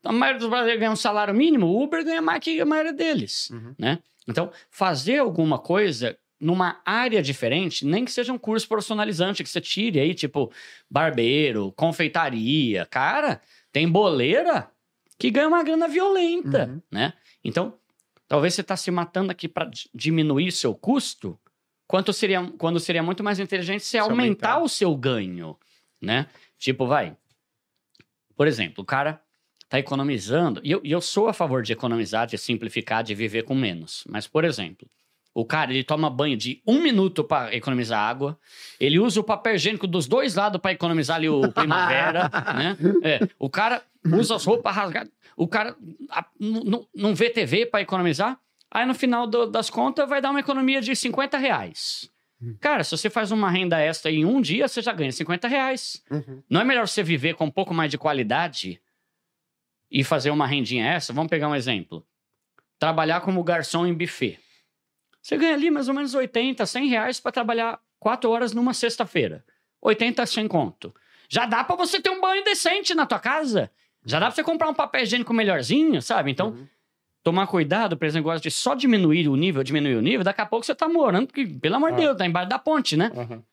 a maioria dos brasileiros ganha um salário mínimo, o Uber ganha mais que a maioria deles, Uhum. né? Então, fazer alguma coisa numa área diferente, nem que seja um curso profissionalizante que você tire aí, tipo barbeiro, confeitaria. Cara, tem boleira que ganha uma grana violenta, Uhum. né? Então, talvez você está se matando aqui para diminuir seu custo, quanto seria, quando seria muito mais inteligente você Se aumentar, aumentar. o seu ganho, né? Tipo, vai. Por exemplo, o cara tá economizando, e eu, e eu sou a favor de economizar, de simplificar, de viver com menos. Mas, por exemplo, o cara, ele toma banho de um minuto para economizar água, ele usa o papel higiênico dos dois lados para economizar ali o primavera, né? É, o cara usa as roupas rasgadas, o cara a- n- n- não vê TV para economizar, aí no final do- das contas vai dar uma economia de 50 reais. Cara, se você faz uma renda extra em um dia, você já ganha 50 reais. Uhum. Não é melhor você viver com um pouco mais de qualidade e fazer uma rendinha extra? Vamos pegar um exemplo. Trabalhar como garçom em buffet. Você ganha ali mais ou menos 80, 100 reais para trabalhar 4 horas numa sexta-feira. 80 sem conto. Já dá para você ter um banho decente na tua casa. Já dá para você comprar um papel higiênico melhorzinho, sabe? Então, Uhum. tomar cuidado para esse negócio de só diminuir o nível, diminuir o nível, daqui a pouco você tá morando, que, pelo amor de Ah. Deus, tá embaixo da ponte, né? Uhum.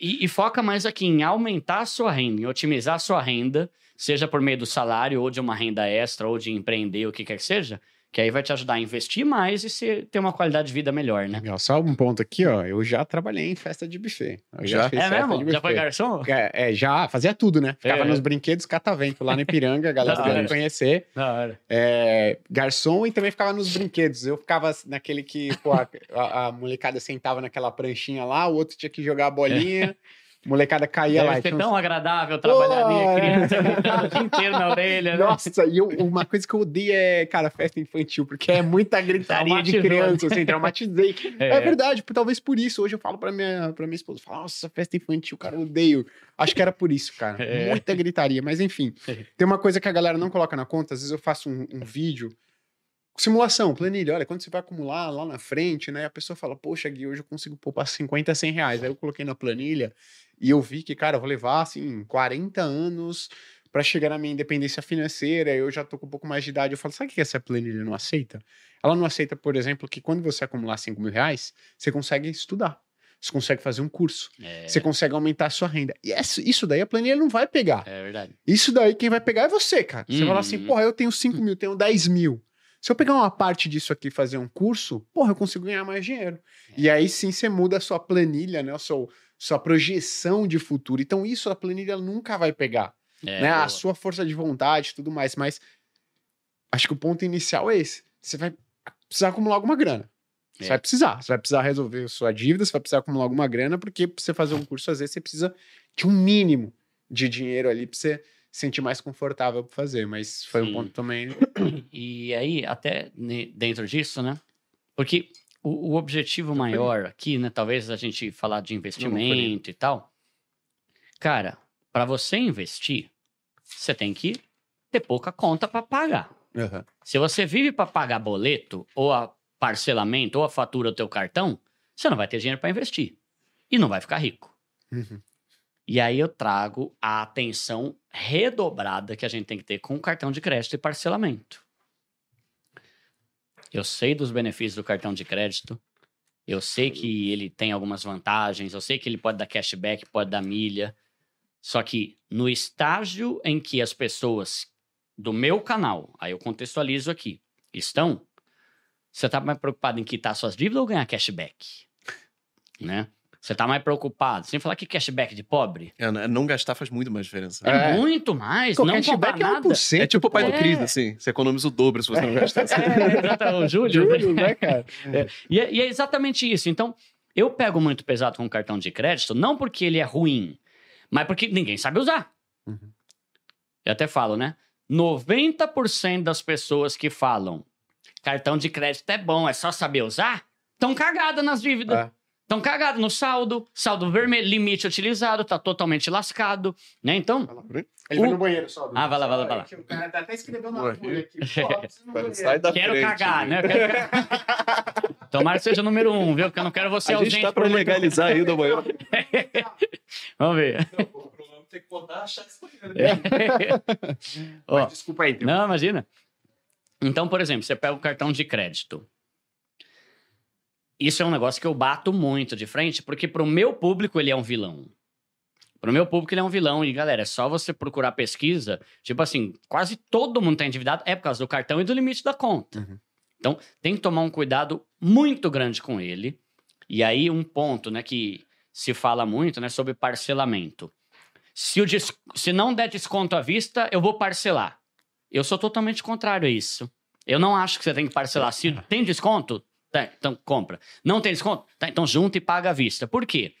E, e foca mais aqui em aumentar a sua renda, em otimizar a sua renda, seja por meio do salário, ou de uma renda extra, ou de empreender, o que quer que seja, que aí vai te ajudar a investir mais e ser, ter uma qualidade de vida melhor, né? Legal. Só um ponto aqui, ó. Eu já trabalhei em festa de buffet. Eu Já? fiz É festa mesmo? de Já foi buffet. garçom? É, é, já fazia tudo, né? Ficava É. nos brinquedos catavento lá no Ipiranga, a galera queria conhecer. Da hora. É, garçom e também ficava nos brinquedos. Eu ficava naquele que, pô, a, a- a molecada sentava naquela pranchinha lá, o outro tinha que jogar a bolinha, molecada caía lá. Deve e ser tão agradável trabalhar ali, Pô, é. criança gritando o dia inteiro na orelha, né? Nossa, e eu- uma coisa que eu odeio é, cara, festa infantil, porque é muita gritaria de criança, assim, traumatizei. É. É. verdade, por- talvez por isso. Hoje eu falo pra minha, pra minha esposa, falo, nossa, festa infantil, cara, eu odeio. Acho que era por isso, cara. É. Muita gritaria, mas enfim. Tem uma coisa que a galera não coloca na conta, às vezes eu faço um, um vídeo, simulação, planilha, olha, quando você vai acumular lá na frente, né, a pessoa fala, poxa, Gui, hoje eu consigo poupar 50, 100 reais. Aí eu coloquei na planilha e eu vi que, cara, eu vou levar, assim, 40 anos para chegar na minha independência financeira, eu já tô com um pouco mais de idade. Eu falo, sabe o que essa planilha não aceita? Ela não aceita, por exemplo, que quando você acumular 5 mil reais, você consegue estudar. Você consegue fazer um curso. É, Você consegue aumentar a sua renda. E isso daí a planilha não vai pegar. é verdade. Isso daí quem vai pegar é você, cara. Você Uhum. fala assim, porra, eu tenho 5 mil, tenho 10 mil. Se eu pegar uma parte disso aqui e fazer um curso, porra, eu consigo ganhar mais dinheiro. É. E aí sim você muda a sua planilha, né? A sua, sua projeção de futuro. Então isso a planilha nunca vai pegar. É, né? boa. A sua força de vontade e tudo mais. Mas acho que o ponto inicial é esse. Você vai precisar acumular alguma grana. Você É. vai precisar. Você vai precisar resolver sua dívida, você vai precisar acumular alguma grana, porque pra você fazer um curso, às vezes, você precisa de um mínimo de dinheiro ali pra você se sentir mais confortável pra fazer. Mas foi Sim. um ponto também. E aí, até dentro disso, né? Porque o, o objetivo maior aqui, né? Talvez a gente falar de investimento e tal. Cara, para você investir, você tem que ter pouca conta para pagar. Aham. Se você vive para pagar boleto, ou a parcelamento, ou a fatura do teu cartão, você não vai ter dinheiro para investir. E não vai ficar rico. Uhum. E aí eu trago a atenção redobrada que a gente tem que ter com o cartão de crédito e parcelamento. Eu sei dos benefícios do cartão de crédito. Eu sei que ele tem algumas vantagens. Eu sei que ele pode dar cashback, pode dar milha. Só que no estágio em que as pessoas do meu canal, aí eu contextualizo aqui, estão, você tá mais preocupado em quitar suas dívidas ou ganhar cashback? Né? Você tá mais preocupado, sem falar que cashback de pobre? É, né, não gastar faz muito mais diferença. É, É. muito mais, Pô, não cashback é nada. 1%. É tipo o pai do É. Cris, assim. Você economiza o dobro se você não gastar. É, exato, o Júlio. Júlio, né, cara? E é, e é exatamente isso. Então, eu pego muito pesado com o cartão de crédito, não porque ele é ruim, mas porque ninguém sabe usar. Uhum. Eu até falo, né? 90% das pessoas que falam cartão de crédito é bom, é só saber usar, estão cagadas nas dívidas. É. Estão cagados no saldo, saldo vermelho, limite utilizado, tá totalmente lascado, né? Então, Ele vai no banheiro só. Ah, vai lá, vai lá, vai lá. O cara tá até escrevendo na folha aqui. Pô. Sai da quero frente, cagar, né? né? Quero cagar. Tomara que seja o número um, viu? Porque eu não quero você A ausente. gente tá pra legalizar ainda o banheiro. Vamos ver. O problema é ter que botar a chave banheiro. Mas Desculpa aí, não, imagina. Então, por exemplo, você pega o cartão de crédito. Isso é um negócio que eu bato muito de frente, porque pro meu público ele é um vilão. Pro meu público ele é um vilão. E, galera, é só você procurar pesquisa. Tipo assim, quase todo mundo tá endividado é por causa do cartão e do limite da conta. Uhum. Então, tem que tomar um cuidado muito grande com ele. E aí, um ponto, né, que se fala muito, né, sobre parcelamento. Se, o se não der desconto à vista, eu vou parcelar. Eu sou totalmente contrário a isso. Eu não acho que você tem que parcelar. Se tem desconto, tá, então compra. Não tem desconto? Tá, então junta e paga à vista. Por quê?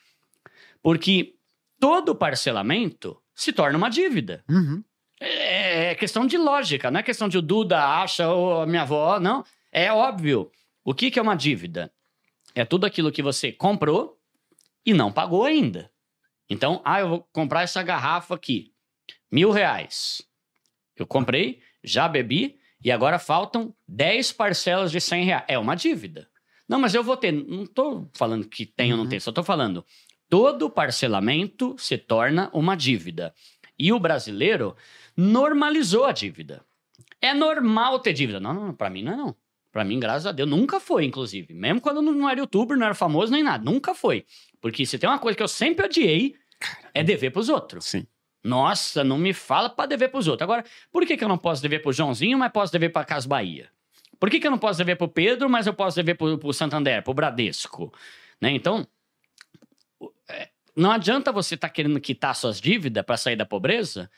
Porque todo parcelamento se torna uma dívida. Uhum. É é questão de lógica, não é questão de o Duda acha ou a minha avó, não. É óbvio. O que, que é uma dívida? É tudo aquilo que você comprou e não pagou ainda. Então, ah, eu vou comprar essa garrafa aqui, mil reais. Eu comprei, já bebi e agora faltam 10 parcelas de 100 reais. É uma dívida. Não, mas eu vou ter. Não estou falando que tem ou não Uhum. tem, só estou falando. Todo parcelamento se torna uma dívida. E o brasileiro normalizou a dívida. É normal ter dívida. Não, não, para mim não é não. Para mim, graças a Deus, nunca foi, inclusive. Mesmo quando eu não era youtuber, não era famoso nem nada. Nunca foi. Porque se tem uma coisa que eu sempre odiei, é dever pros outros. Sim. Nossa, não me fala pra dever pros outros. Agora, por que, que eu não posso dever pro Joãozinho, mas posso dever pra Casa Bahia? Por que, que eu não posso dever pro Pedro, mas eu posso dever pro, pro Santander, pro Bradesco? Né? Então, é, não adianta você estar querendo quitar suas dívidas pra sair da pobreza,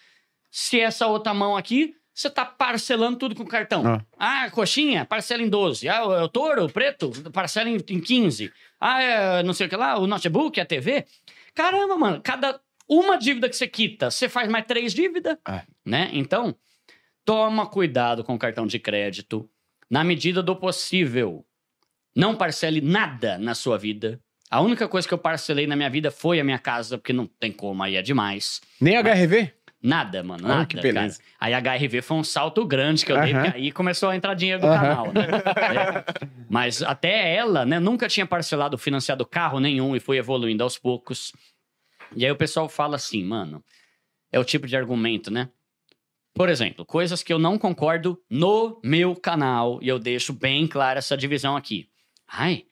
se essa outra mão aqui, você tá parcelando tudo com cartão. Ah. Ah, coxinha, parcela em 12. Ah, o, o touro, o preto, parcela em, em 15. Ah, é, não sei o que lá, o notebook, a TV. Caramba, mano, cada uma dívida que você quita, você faz mais três dívidas, É. né? Então, toma cuidado com o cartão de crédito. Na medida do possível, não parcele nada na sua vida. A única coisa que eu parcelei na minha vida foi a minha casa, porque não tem como, aí é demais. Nem HRV? Nada, mano, Ah, nada, que beleza. cara. Aí a HRV foi um salto grande que eu dei, porque aí começou a entrar dinheiro do canal, né? É. Mas até ela, né, nunca tinha parcelado, financiado carro nenhum e foi evoluindo aos poucos. E aí o pessoal fala assim, mano, é o tipo de argumento, né? Por exemplo, coisas que eu não concordo no meu canal, e eu deixo bem clara essa divisão aqui. Ai,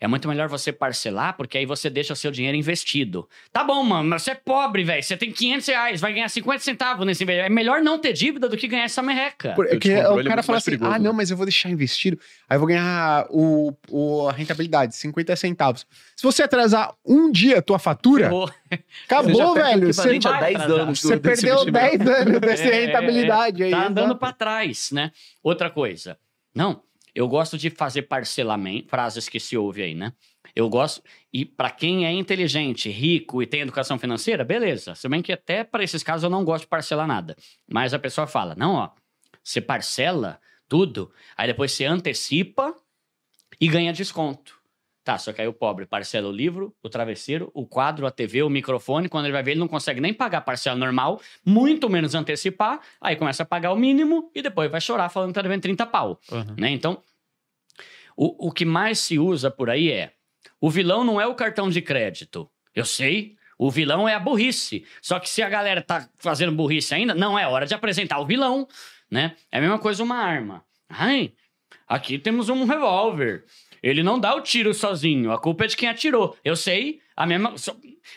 é muito melhor você parcelar, porque aí você deixa o seu dinheiro investido. Tá bom, mano, mas você é pobre, velho. Você tem 500 reais, vai ganhar 50 centavos nesse investimento. É melhor não ter dívida do que ganhar essa merreca. Porque descontrole o é cara fala mais assim: perigoso, ah, não, mas eu vou deixar investido, aí eu vou ganhar o, o- a rentabilidade, 50 centavos. Se você atrasar um dia a tua fatura, Ferrou. acabou, Você velho. Você, a vai 10 atrasar. anos. você perdeu investimento. 10 anos dessa É, é, rentabilidade aí. Tá andando exato. pra trás, né? Outra coisa. Não, eu gosto de fazer parcelamento, frases que se ouve aí, né? Eu gosto, e pra quem é inteligente, rico e tem educação financeira, beleza. Se bem que até para esses casos eu não gosto de parcelar nada. Mas a pessoa fala: não, ó, você parcela tudo, aí depois você antecipa e ganha desconto. Tá, só que aí o pobre parcela o livro, o travesseiro, o quadro, a TV, o microfone. Quando ele vai ver, ele não consegue nem pagar a parcela normal, muito menos antecipar. Aí começa a pagar o mínimo e depois vai chorar falando que tá devendo 30 pau. Uhum. Né? Então, o, o que mais se usa por aí é: o vilão não é o cartão de crédito. Eu sei. O vilão é a burrice. Só que se a galera tá fazendo burrice ainda, não é hora de apresentar o vilão, né? É a mesma coisa uma arma. Ai, aqui temos um revólver. Ele não dá o tiro sozinho, a culpa é de quem atirou. Eu sei, a mesma.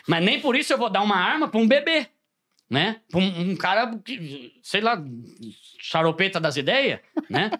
Mas nem por isso eu vou dar uma arma pra um bebê. Né? Pra um, um cara que, sei lá, charopeta das ideias, né?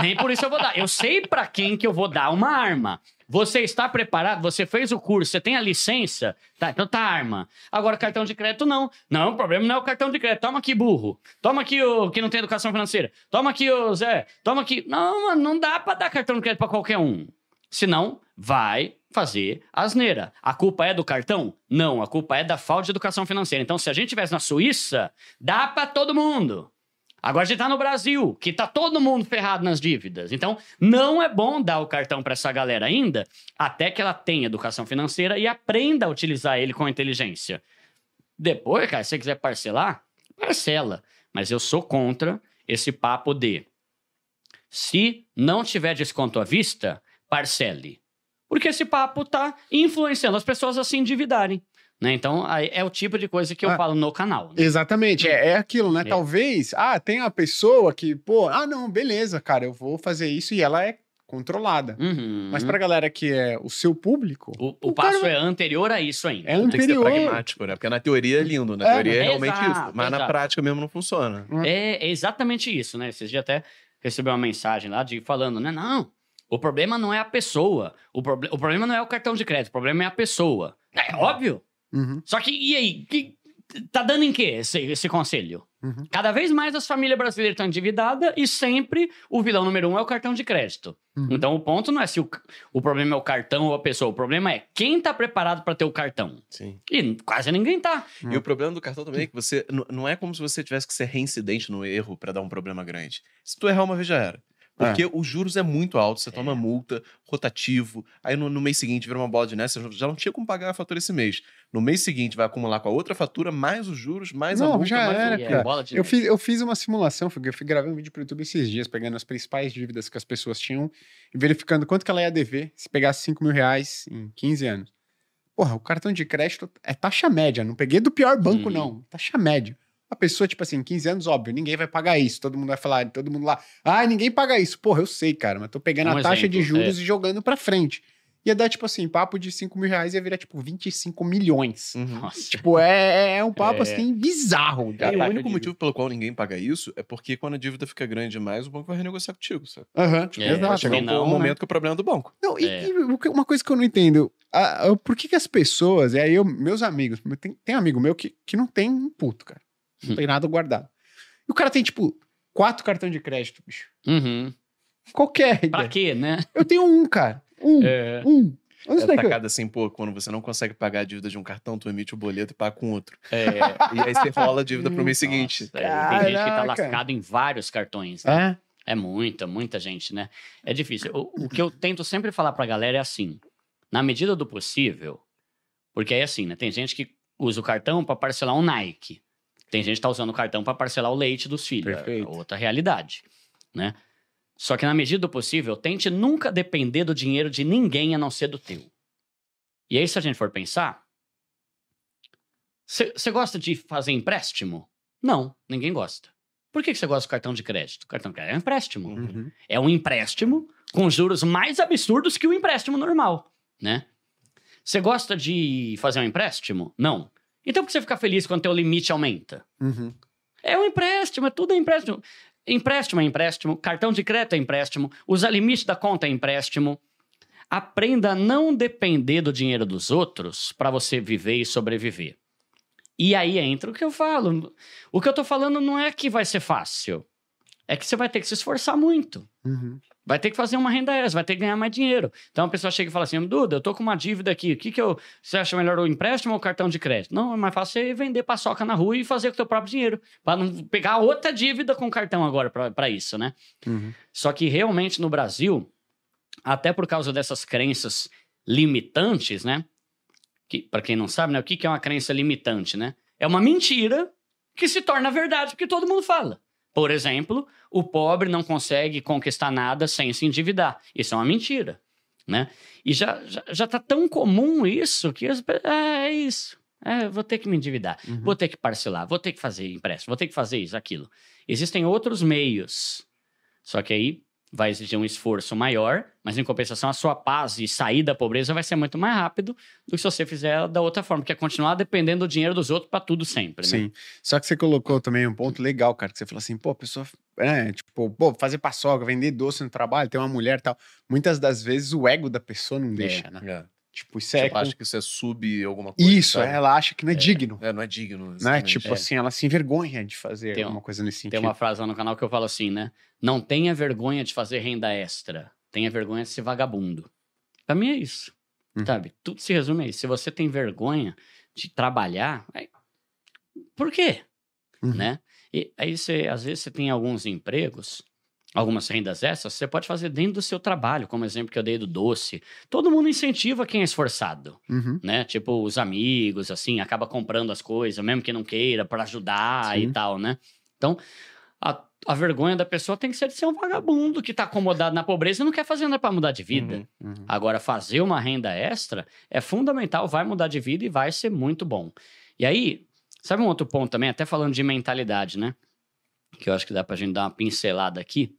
nem por isso eu vou dar. Eu sei pra quem que eu vou dar uma arma. Você está preparado? Você fez o curso, você tem a licença? Tá, então tá arma. Agora, cartão de crédito, não. Não, o problema não é o cartão de crédito. Toma aqui, burro. Toma aqui o que não tem educação financeira. Toma aqui o Zé. Toma aqui. Não, mano, não dá pra dar cartão de crédito pra qualquer um. Senão, vai fazer asneira. A culpa é do cartão? Não, a culpa é da falta de educação financeira. Então, se a gente estivesse na Suíça, dá pra todo mundo. Agora a gente tá no Brasil, que tá todo mundo ferrado nas dívidas. Então, não é bom dar o cartão para essa galera ainda, até que ela tenha educação financeira e aprenda a utilizar ele com inteligência. Depois, cara, se você quiser parcelar, parcela. Mas eu sou contra esse papo de se não tiver desconto à vista, parcele. Porque esse papo tá influenciando as pessoas a se endividarem. Né? Então, é o tipo de coisa que eu Ah, falo no canal. né? Exatamente, é, é aquilo, né? É. Talvez, ah, tem a pessoa que, pô, ah, não, beleza, cara, eu vou fazer isso e ela é controlada. Uhum. Mas pra galera que é o seu público, O, o O cara passo é anterior a isso ainda. é Tem que ser anterior. pragmático, né? Porque na teoria é lindo, na É, teoria é realmente exato, isso. Mas na exato. prática mesmo não funciona. É, é exatamente isso, né? Esses dias até recebi uma mensagem lá de falando, né? Não, o problema não é a pessoa. O, proble- o problema não é o cartão de crédito, o problema é a pessoa. É óbvio. Uhum, Só que, e aí? Que, tá dando em quê esse, esse conselho? uhum. Cada vez mais as famílias brasileiras estão endividadas e sempre o vilão número um é o cartão de crédito. Uhum. Então o ponto não é se o, o problema é o cartão ou a pessoa, o problema é quem tá preparado para ter o cartão. Sim. E quase ninguém tá. E o problema do cartão também é que você. Não é como se você tivesse que ser reincidente no erro pra dar um problema grande. Se tu errar uma vez já era. Porque os juros é muito alto, você toma multa, rotativo, aí no, no mês seguinte vira uma bola de neve, você já não tinha como pagar a fatura esse mês. No mês seguinte vai acumular com a outra fatura, mais os juros, mais a Não, multa, já mais o- era, é cara. bola de Eu fiz, eu fiz uma simulação, eu fui gravar um vídeo pro YouTube esses dias, pegando as principais dívidas que as pessoas tinham e verificando quanto que ela ia dever se pegasse 5 mil reais em 15 anos. Porra, o cartão de crédito é taxa média, não peguei do pior banco, Uhum. não. Taxa média. A pessoa, tipo assim, 15 anos, óbvio, ninguém vai pagar isso. Todo mundo vai falar, todo mundo lá, ah, ninguém paga isso. Porra, eu sei, cara, mas tô pegando Um a taxa de exemplo, juros e jogando pra frente. Ia dar, tipo assim, papo de 5 mil reais ia virar, tipo, 25 milhões. Uhum. Nossa. Tipo, é, é um papo, É. assim, bizarro. E o taxa único motivo pelo qual ninguém paga isso é porque quando a dívida fica grande demais, o banco vai renegociar contigo, sabe? Aham, É, Vai exato. chegar um, um né? momento que o problema é do banco. Não, e, É. e uma coisa que eu não entendo, a- a- por que, que as pessoas, e aí eu, meus amigos, tem, tem amigo meu que, que não tem um puto, cara. Não tem nada guardado. E o cara tem, tipo, quatro cartões de crédito, bicho. Uhum. Qualquer Pra ideia. quê, né? Eu tenho um, cara. Um. É. Um. Onde É que eu- tacada assim, pô, quando você não consegue pagar a dívida de um cartão, tu emite o boleto e paga com outro. É. E aí você rola a dívida pro mês seguinte. Nossa, é, tem gente que tá lascado em vários cartões. né? É. É muita, muita gente, né? É difícil. O, o que eu tento sempre falar pra galera é assim: na medida do possível, porque é assim, né? Tem gente que usa o cartão pra parcelar um Nike. Tem gente que tá usando o cartão pra parcelar o leite dos filhos. Perfeito. É outra realidade, né? Só que na medida do possível, tente nunca depender do dinheiro de ninguém a não ser do teu. E aí, se a gente for pensar, você gosta de fazer empréstimo? Não, ninguém gosta. Por que você gosta do cartão de crédito? O cartão de crédito é um empréstimo. Uhum. É um empréstimo com juros mais absurdos que o empréstimo normal, né? Você gosta de fazer um empréstimo? Não. Então por que você fica feliz quando teu limite aumenta? Uhum. É um empréstimo, é tudo empréstimo. Empréstimo é empréstimo, cartão de crédito é empréstimo, usar limite da conta é empréstimo. Aprenda a não depender do dinheiro dos outros para você viver e sobreviver. E aí entra o que eu falo. O que eu tô falando não é que vai ser fácil. É que você vai ter que se esforçar muito. Uhum. Vai ter que fazer uma renda extra, vai ter que ganhar mais dinheiro. Então a pessoa chega e fala assim: Duda, eu tô com uma dívida aqui. O que, que eu. Você acha melhor o empréstimo ou o cartão de crédito? Não, é mais fácil você vender paçoca na rua e fazer com o teu próprio dinheiro. Pra não pegar outra dívida com cartão agora pra- pra isso, né? Uhum. Só que realmente no Brasil, até por causa dessas crenças limitantes, né? Que, para quem não sabe, né? O que, que é uma crença limitante, né? É uma mentira que se torna verdade porque todo mundo fala. Por exemplo, o pobre não consegue conquistar nada sem se endividar. Isso é uma mentira, né? E já, já, já tá tão comum isso que as é, é isso. É, vou ter que me endividar, Uhum. vou ter que parcelar, vou ter que fazer empréstimo, vou ter que fazer isso, aquilo. Existem outros meios. Só que aí vai exigir um esforço maior, mas em compensação a sua paz e sair da pobreza vai ser muito mais rápido do que se você fizer da outra forma, que é continuar dependendo do dinheiro dos outros para tudo sempre, né? Sim. Só que você colocou também um ponto legal, cara, que você falou assim, pô, a pessoa, é, tipo, pô, fazer paçoca, vender doce no trabalho, ter uma mulher e tal. Muitas das vezes o ego da pessoa não deixa, né? É. Tipo, isso é. com- acha que isso é sub alguma coisa. Isso, sabe? ela acha que não é, digno. É, não é digno. Né? Tipo É. assim, ela se envergonha de fazer Tem um- alguma coisa nesse Tem sentido. uma frase lá no canal que eu falo assim, né? Não tenha vergonha de fazer renda extra. Tenha vergonha de ser vagabundo. Pra mim é isso. Uhum. Sabe? Tudo se resume a isso. Se você tem vergonha de trabalhar, aí- por quê? Uhum. Né? E aí você, às vezes, você tem alguns empregos, algumas rendas extras, você pode fazer dentro do seu trabalho, como exemplo que eu dei do doce. Todo mundo incentiva quem é esforçado Uhum. né? Tipo, os amigos, assim, acaba comprando as coisas, mesmo que não queira, para ajudar Sim. e tal, né? Então, a, a vergonha da pessoa tem que ser de ser um vagabundo que tá acomodado na pobreza e não quer fazer nada para mudar de vida. Uhum. Uhum. Agora, fazer uma renda extra é fundamental, vai mudar de vida e vai ser muito bom. E aí, sabe um outro ponto também, até falando de mentalidade, né? Que eu acho que dá pra gente dar uma pincelada aqui.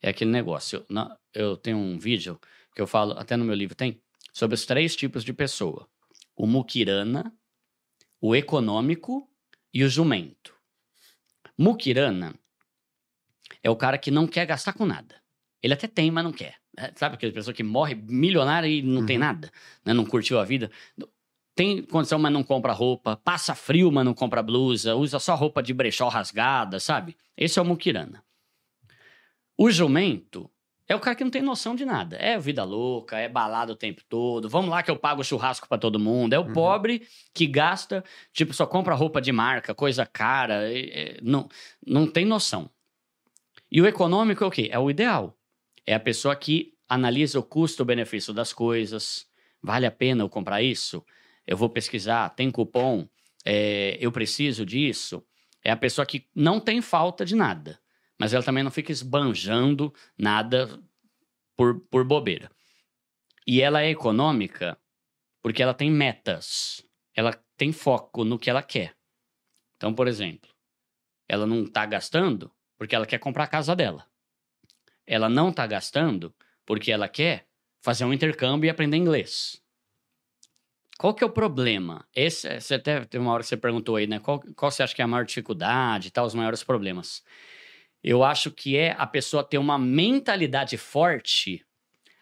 É aquele negócio. Eu, na- eu tenho um vídeo que eu falo, até no meu livro tem, sobre os três tipos de pessoa: o muquirana, o econômico e o jumento. Muquirana é o cara que não quer gastar com nada. Ele até tem, mas não quer. É, Sabe aquela pessoa que morre milionária e não tem Uhum. nada, né? não curtiu a vida? Tem condição, mas não compra roupa. Passa frio, mas não compra blusa. Usa só roupa de brechó rasgada, sabe? Esse é o muquirana. O jumento é o cara que não tem noção de nada. É vida louca, é balada o tempo todo. Vamos lá que eu pago churrasco pra todo mundo. É o Uhum. pobre que gasta, tipo, só compra roupa de marca, coisa cara. é- não, não tem noção. E o econômico é o quê? É o ideal. É a pessoa que analisa o custo-benefício das coisas. Vale a pena eu comprar isso? Eu vou pesquisar, tem cupom? É, eu preciso disso? É a pessoa que não tem falta de nada, mas ela também não fica esbanjando nada por, por bobeira. E ela é econômica porque ela tem metas. Ela tem foco no que ela quer. Então, por exemplo, ela não está gastando porque ela quer comprar a casa dela. Ela não está gastando porque ela quer fazer um intercâmbio e aprender inglês. Qual que é o problema? Esse, você até teve uma hora que você perguntou aí, né? Qual, qual você acha que é a maior dificuldade e tal, os maiores problemas? Eu acho que é a pessoa ter uma mentalidade forte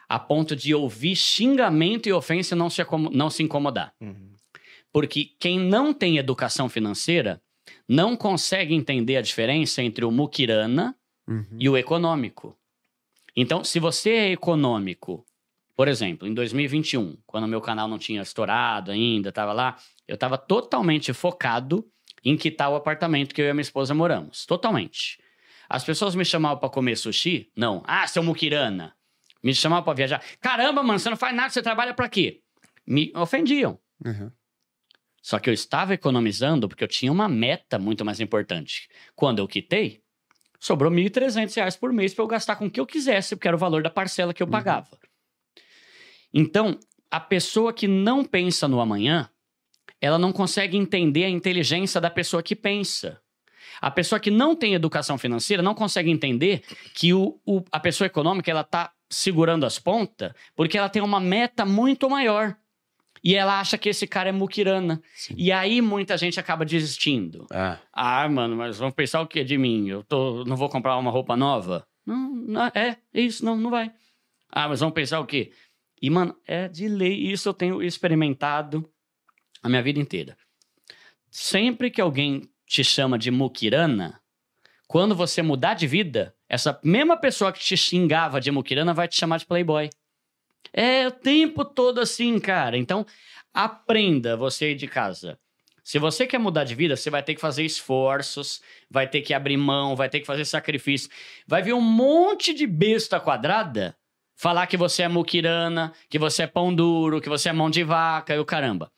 a ponto de ouvir xingamento e ofensa e não se, não se incomodar. Uhum. Porque quem não tem educação financeira não consegue entender a diferença entre o muquirana Uhum. e o econômico. Então, se você é econômico, por exemplo, em 2021, quando meu canal não tinha estourado ainda, estava lá, eu estava totalmente focado em quitar o apartamento que eu e a minha esposa moramos. Totalmente. As pessoas me chamavam para comer sushi? Não. Ah, seu muquirana. Me chamavam para viajar. Caramba, mano, você não faz nada, você trabalha para quê? Me ofendiam. Uhum. Só que eu estava economizando porque eu tinha uma meta muito mais importante. Quando eu quitei, sobrou 1.300 reais por mês para eu gastar com o que eu quisesse, porque era o valor da parcela que eu Uhum. pagava. Então, a pessoa que não pensa no amanhã, ela não consegue entender a inteligência da pessoa que pensa. A pessoa que não tem educação financeira não consegue entender que o, o- a pessoa econômica ela está segurando as pontas porque ela tem uma meta muito maior. E ela acha que esse cara é muquirana. Sim. E aí muita gente acaba desistindo. Ah, Ah, mano, mas vão pensar o que de mim? Eu tô, não vou comprar uma roupa nova? Não, não é, é isso, não, não vai. Ah, mas vão pensar o quê? E, mano, é de lei. Isso eu tenho experimentado a minha vida inteira. Sempre que alguém te chama de muquirana, quando você mudar de vida, essa mesma pessoa que te xingava de muquirana vai te chamar de playboy. É o tempo todo assim, cara. Então, aprenda você aí de casa. Se você quer mudar de vida, você vai ter que fazer esforços, vai ter que abrir mão, vai ter que fazer sacrifício. Vai vir um monte de besta quadrada falar que você é muquirana, que você é pão duro, que você é mão de vaca e o caramba.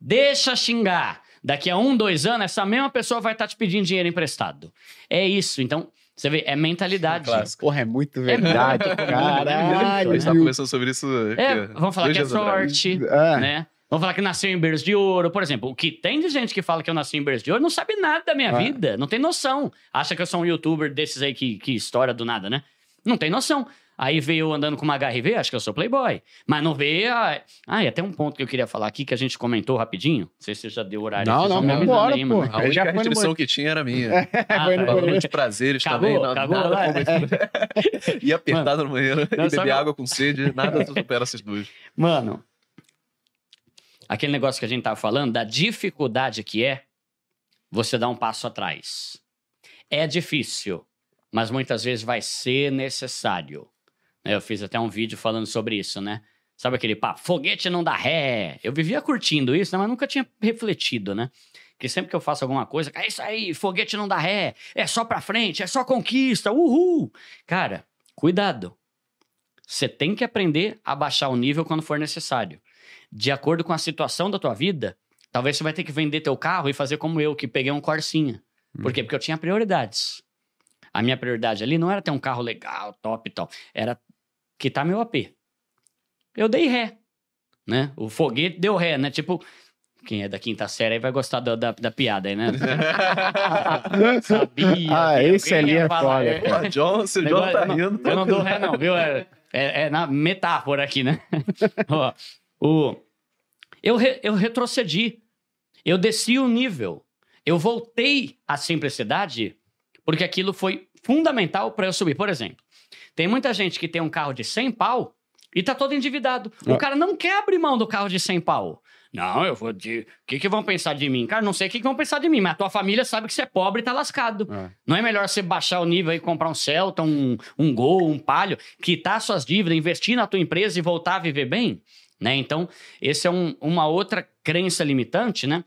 Deixa xingar. Daqui a um, dois anos, essa mesma pessoa vai estar te pedindo dinheiro emprestado. É isso. Então, você vê, é mentalidade. Clássico. porra, é muito verdade, A caralho. gente tava conversando sobre isso. É, aqui, vamos falar que é sorte, É. né? Vamos falar que nasceu em berço de ouro, por exemplo. O que tem de gente que fala que eu nasci em berço de ouro não sabe nada da minha É. vida, não tem noção. Acha que eu sou um youtuber desses aí que, que estoura do nada, né? Não tem noção. Aí veio eu andando com uma HRV, acho que eu sou playboy. Mas não a... Ah, e até um ponto que eu queria falar aqui, que a gente comentou rapidinho. Não sei se você já deu horário. Não, não, embora, aí, pô. mano. A única no restrição que tinha era minha. Ah, Foi no tá. banheiro. de prazeres Acabou, também. Nada, acabou, nada esse- Ir apertado no banheiro Não, e beber não. água com sede, nada supera essas duas. Mano, aquele negócio que a gente tava falando, da dificuldade que é você dar um passo atrás. É difícil, mas muitas vezes vai ser necessário. Eu fiz até um vídeo falando sobre isso, né? Sabe aquele papo, foguete não dá ré. Eu vivia curtindo isso, né? mas nunca tinha refletido, né? Porque sempre que eu faço alguma coisa, é isso aí, foguete não dá ré, é só pra frente, é só conquista, uhul. Cara, cuidado. Você tem que aprender a baixar o nível quando for necessário. De acordo com a situação da tua vida, talvez você vai ter que vender teu carro e fazer como eu, que peguei um Corsinha. Por quê? Porque eu tinha prioridades. A minha prioridade ali não era ter um carro legal, top e tal. Era quitar meu AP. Eu dei ré, né? O foguete deu ré, né? Tipo, quem é da quinta série aí vai gostar da, da, da piada aí, né? Sabia. Ah, que esse ali é foda, é. cara. O John, se o John Negócio- tá eu não- rindo. Eu não dou ré, não, viu? É, é- é na metáfora aqui, né? Ó, o, eu, re- eu retrocedi. Eu desci o nível. Eu voltei à simplicidade porque aquilo foi fundamental para eu subir. Por exemplo, tem muita gente que tem um carro de 100 pau e tá todo endividado. O Ah. cara não quer abrir mão do carro de 100 pau. Não, eu vou de. O que, que vão pensar de mim? Cara, não sei o que, que vão pensar de mim, mas a tua família sabe que você é pobre e tá lascado. É. Não é melhor você baixar o nível e comprar um Celta, um, um Gol, um Palio, quitar suas dívidas, investir na tua empresa e voltar a viver bem? Né? Então, esse é um- uma outra crença limitante, né?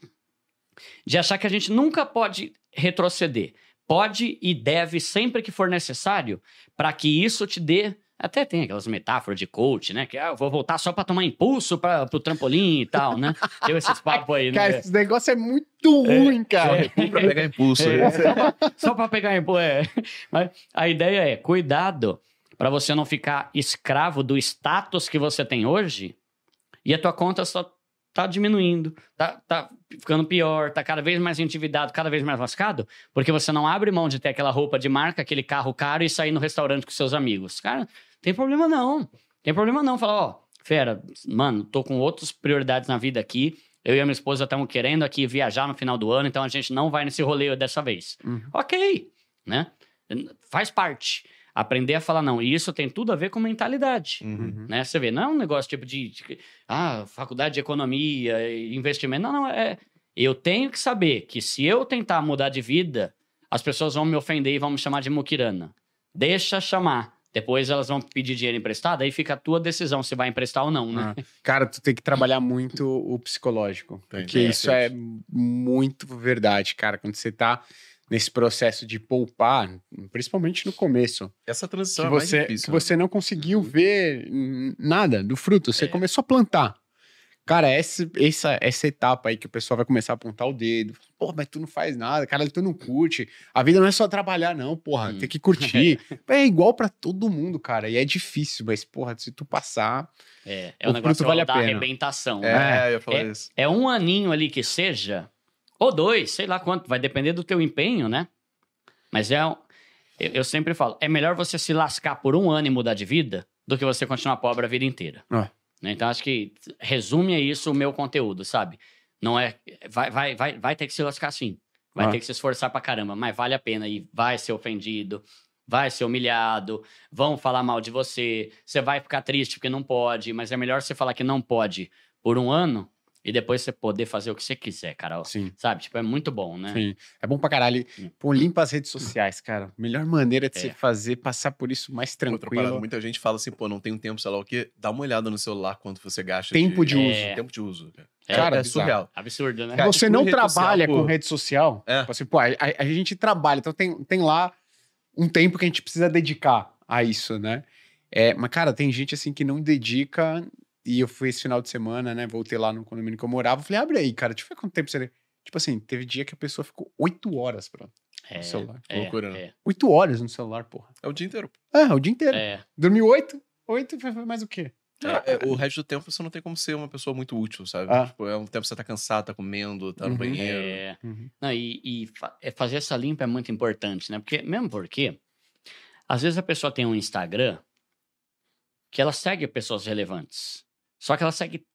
De achar que a gente nunca pode retroceder. Pode e deve sempre que for necessário para que isso te dê. Até tem aquelas metáforas de coach, né? Que ah, eu vou voltar só para tomar impulso para o trampolim e tal, né? Tem esses papos aí, né? Cara, esse negócio é muito ruim, cara. Recuo pra pegar impulso. É, só, pra, só pra pegar impulso. É. Mas a ideia é cuidado para você não ficar escravo do status que você tem hoje e a tua conta só tá diminuindo, tá, tá ficando pior, tá cada vez mais endividado, cada vez mais lascado, porque você não abre mão de ter aquela roupa de marca, aquele carro caro e sair no restaurante com seus amigos. Cara, tem problema não. Tem problema não. Fala, ó, fera, mano, tô com outras prioridades na vida aqui. Eu e a minha esposa estamos querendo aqui viajar no final do ano, então a gente não vai nesse rolê dessa vez. Uhum. Ok, né? Faz parte. Aprender a falar não. E isso tem tudo a ver com mentalidade. Uhum. Né? Você vê, não é um negócio tipo de, de- ah, faculdade de economia, e investimento. Não, não, é. Eu tenho que saber que se eu tentar mudar de vida, as pessoas vão me ofender e vão me chamar de muquirana. Deixa chamar. Depois elas vão pedir dinheiro emprestado, aí fica a tua decisão se vai emprestar ou não, né? Ah, Cara, tu tem que trabalhar muito o psicológico. Tem, porque é, isso tem. é muito verdade, cara. Quando você tá nesse processo de poupar, principalmente no começo, Essa transição que é mais você, difícil. que né? você não conseguiu ver hum, nada do fruto, você É. começou a plantar. Cara, essa, essa, essa etapa aí que o pessoal vai começar a apontar o dedo. Pô, mas tu não faz nada, cara, tu não curte. A vida não é só trabalhar, não, porra. Hum. Tem que curtir. é igual pra todo mundo, cara. E é difícil, mas, porra, se tu passar. É, é O um negócio fruto vale a da pena. arrebentação. né? É, eu ia falar isso. É um aninho ali que seja, ou dois, sei lá quanto, vai depender do teu empenho, né? Mas é um, eu, eu sempre falo, é melhor você se lascar por um ano e mudar de vida do que você continuar pobre a vida inteira. Ah. Né? Então acho que resume a isso o meu conteúdo, sabe? Não é, vai, vai, vai, vai ter que se lascar sim, vai Ah. ter que se esforçar pra caramba, mas vale a pena e vai ser ofendido. Vai ser humilhado, vão falar mal de você, você vai ficar triste porque não pode, mas é melhor você falar que não pode por um ano e depois você poder fazer o que você quiser, cara. Sim. Sabe? Tipo, é muito bom, né? Sim. É bom pra caralho. Hum. Pô, limpa as redes sociais, cara. Melhor maneira de É. você fazer, passar por isso mais Outra parada, tranquilo. muita gente fala assim, pô, não tem tempo, sei lá o quê. Dá uma olhada no celular quanto você gasta. Tempo de uso. É. Tempo de uso. cara. É, Cara, é bizarro. surreal. Absurdo, né? Cara, você tipo, não trabalha social, com rede social. É. Tipo assim, pô, a, a- a gente trabalha, então tem, tem lá um tempo que a gente precisa dedicar a isso, né? É, mas, cara, tem gente assim que não dedica. E eu fui esse final de semana, né? Voltei lá no condomínio que eu morava. Falei, abre aí, cara. Deixa eu ver quanto tempo você. Tipo assim, teve dia que a pessoa ficou oito horas pra, é, no celular. é, Loucura, né? é, Oito horas no celular, porra. É o dia inteiro. Ah, o dia inteiro. é. Dormiu oito? Oito foi mais o quê? É, é, o resto do tempo você não tem como ser uma pessoa muito útil, sabe? Ah. Tipo, é um tempo que você tá cansado, tá comendo, tá no Uhum. banheiro. É. Uhum. Não, e e fa- fazer essa limpa é muito importante, né? Porque, mesmo porque Às vezes a pessoa tem um Instagram que ela segue pessoas relevantes. Só que ela segue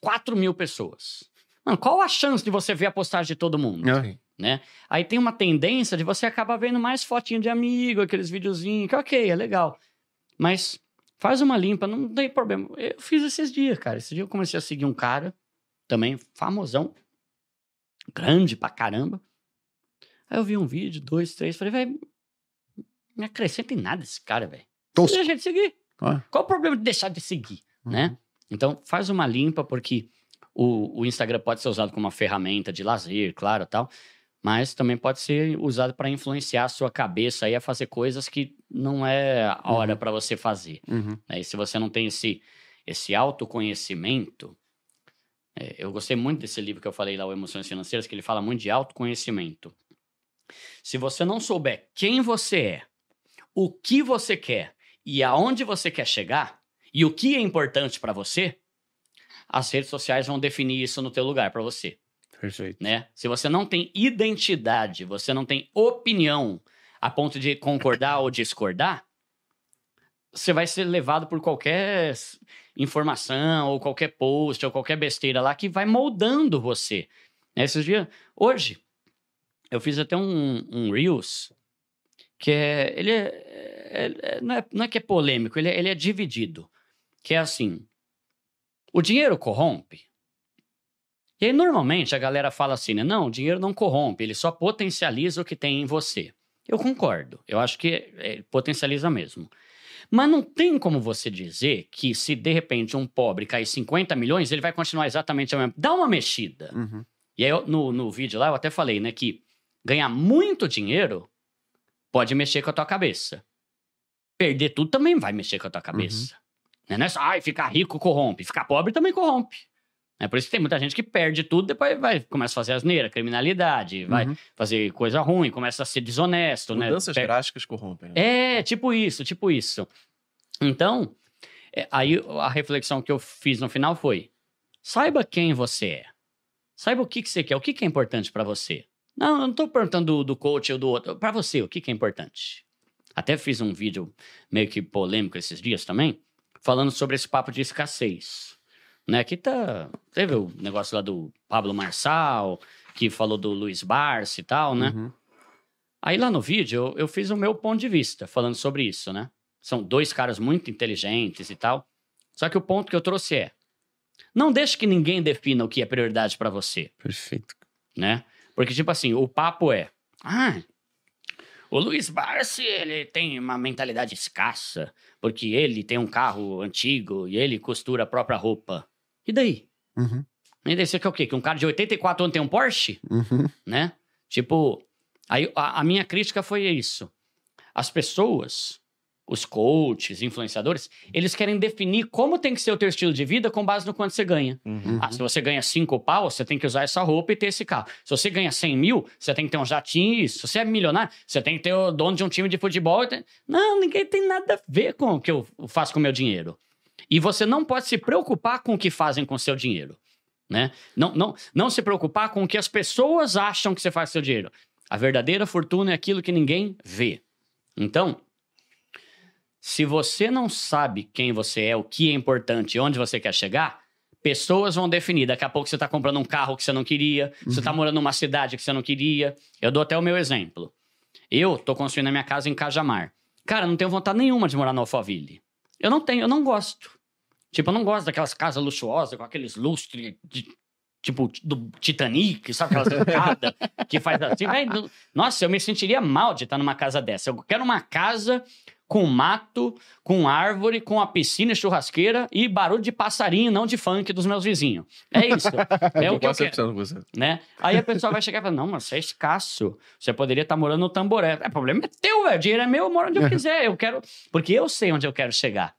4 mil pessoas. Mano, qual a chance de você ver a postagem de todo mundo? É. né? Aí tem uma tendência de você acabar vendo mais fotinho de amigo, aqueles videozinhos, que ok, é legal. Mas faz uma limpa, não tem problema. Eu fiz esses dias, cara. Esse dia eu comecei a seguir um cara, também famosão, grande pra caramba. Aí eu vi um vídeo, dois, três, falei, velho, não acrescenta em nada esse cara, velho. Deixa de seguir. Ah. Qual o problema de deixar de seguir, né? Então, faz uma limpa, porque o, o Instagram pode ser usado como uma ferramenta de lazer, claro, tal, mas também pode ser usado para influenciar a sua cabeça aí a fazer coisas que não é a hora Uhum. para você fazer. Uhum. né? E se você não tem esse, esse autoconhecimento, é, eu gostei muito desse livro que eu falei lá, o Emoções Financeiras, que ele fala muito de autoconhecimento. Se você não souber quem você é, o que você quer e aonde você quer chegar, e o que é importante para você, as redes sociais vão definir isso no teu lugar para você Perfeito. né? Se você não tem identidade, você não tem opinião a ponto de concordar ou discordar, você vai ser levado por qualquer informação ou qualquer post ou qualquer besteira lá que vai moldando você. Né? Esses dias, hoje, eu fiz até um, um Reels que é, ele é, é- é- não, é, não é que é polêmico, ele é, ele é dividido. Que é assim, o dinheiro corrompe? E aí, normalmente, a galera fala assim, né? Não, o dinheiro não corrompe, ele só potencializa o que tem em você. Eu concordo. Eu acho que é, potencializa mesmo. Mas não tem como você dizer que se, de repente, um pobre cair 50 milhões, ele vai continuar exatamente a mesma... Dá uma mexida. Uhum. E aí, eu- no, no vídeo lá, eu até falei, né? Que ganhar muito dinheiro pode mexer com a tua cabeça. Perder tudo também vai mexer com a tua cabeça. Né? Não é só, ai, ficar rico corrompe. Ficar pobre também corrompe. É por isso que tem muita gente que perde tudo, depois vai, começa a fazer asneira, criminalidade, vai Uhum. fazer coisa ruim, começa a ser desonesto, né? Mudanças drásticas corrompem. né? é, tipo isso, tipo isso. Então, é, aí a reflexão que eu fiz no final foi: saiba quem você é. Saiba o que, que você quer, o que, que é importante pra você. Não, eu não tô perguntando do, do coach ou do outro. Pra você, o que, que é importante? Até fiz um vídeo meio que polêmico esses dias também, falando sobre esse papo de escassez. Né? Que tá. Teve o negócio lá do Pablo Marçal, que falou do Luiz Barsi e tal, né? Uhum. Aí lá no vídeo eu, eu fiz o meu ponto de vista falando sobre isso, né? São dois caras muito inteligentes e tal. Só que o ponto que eu trouxe é: não deixe que ninguém defina o que é prioridade pra você, Perfeito. né? Porque tipo assim, o papo é: ah, o Luiz Barsi, ele tem uma mentalidade escassa, porque ele tem um carro antigo e ele costura a própria roupa. E daí? Uhum. E daí você quer o quê? Que um cara de 84 anos tem um Porsche? Uhum. né? Tipo, aí a, a minha crítica foi isso. As pessoas, os coaches, influenciadores, eles querem definir como tem que ser o teu estilo de vida com base no quanto você ganha. Uhum. Ah, se você ganha cinco pau, você tem que usar essa roupa e ter esse carro. Se você ganha 100 mil, você tem que ter um jatinho. Se você é milionário, você tem que ter o dono de um time de futebol. Não, ninguém tem nada a ver com o que eu faço com o meu dinheiro. E você não pode se preocupar com o que fazem com o seu dinheiro. Né? Não, não, não se preocupar com o que as pessoas acham que você faz com o seu dinheiro. A verdadeira fortuna é aquilo que ninguém vê. Então, se você não sabe quem você é, o que é importante e onde você quer chegar, pessoas vão definir. Daqui a pouco você está comprando um carro que você não queria, você está morando numa cidade que você não queria. Eu dou até o meu exemplo. Eu tô construindo a minha casa em Cajamar. Cara, não tenho vontade nenhuma de morar no Alphaville. Eu não tenho, eu não gosto. Tipo, eu não gosto daquelas casas luxuosas com aqueles lustres de, tipo do Titanic, sabe aquelas escadas que faz assim. Nossa, eu me sentiria mal de estar numa casa dessa. Eu quero uma casa com mato, com árvore, com a piscina e churrasqueira e barulho de passarinho, não de funk dos meus vizinhos. É isso. É o que eu quero 100% com você. né? Aí a pessoa vai chegar e falar, não, mas você é escasso. Você poderia estar morando no tamboré. É, o problema é teu, velho. O dinheiro é meu, eu moro onde eu quiser. Eu quero... Porque eu sei onde eu quero chegar.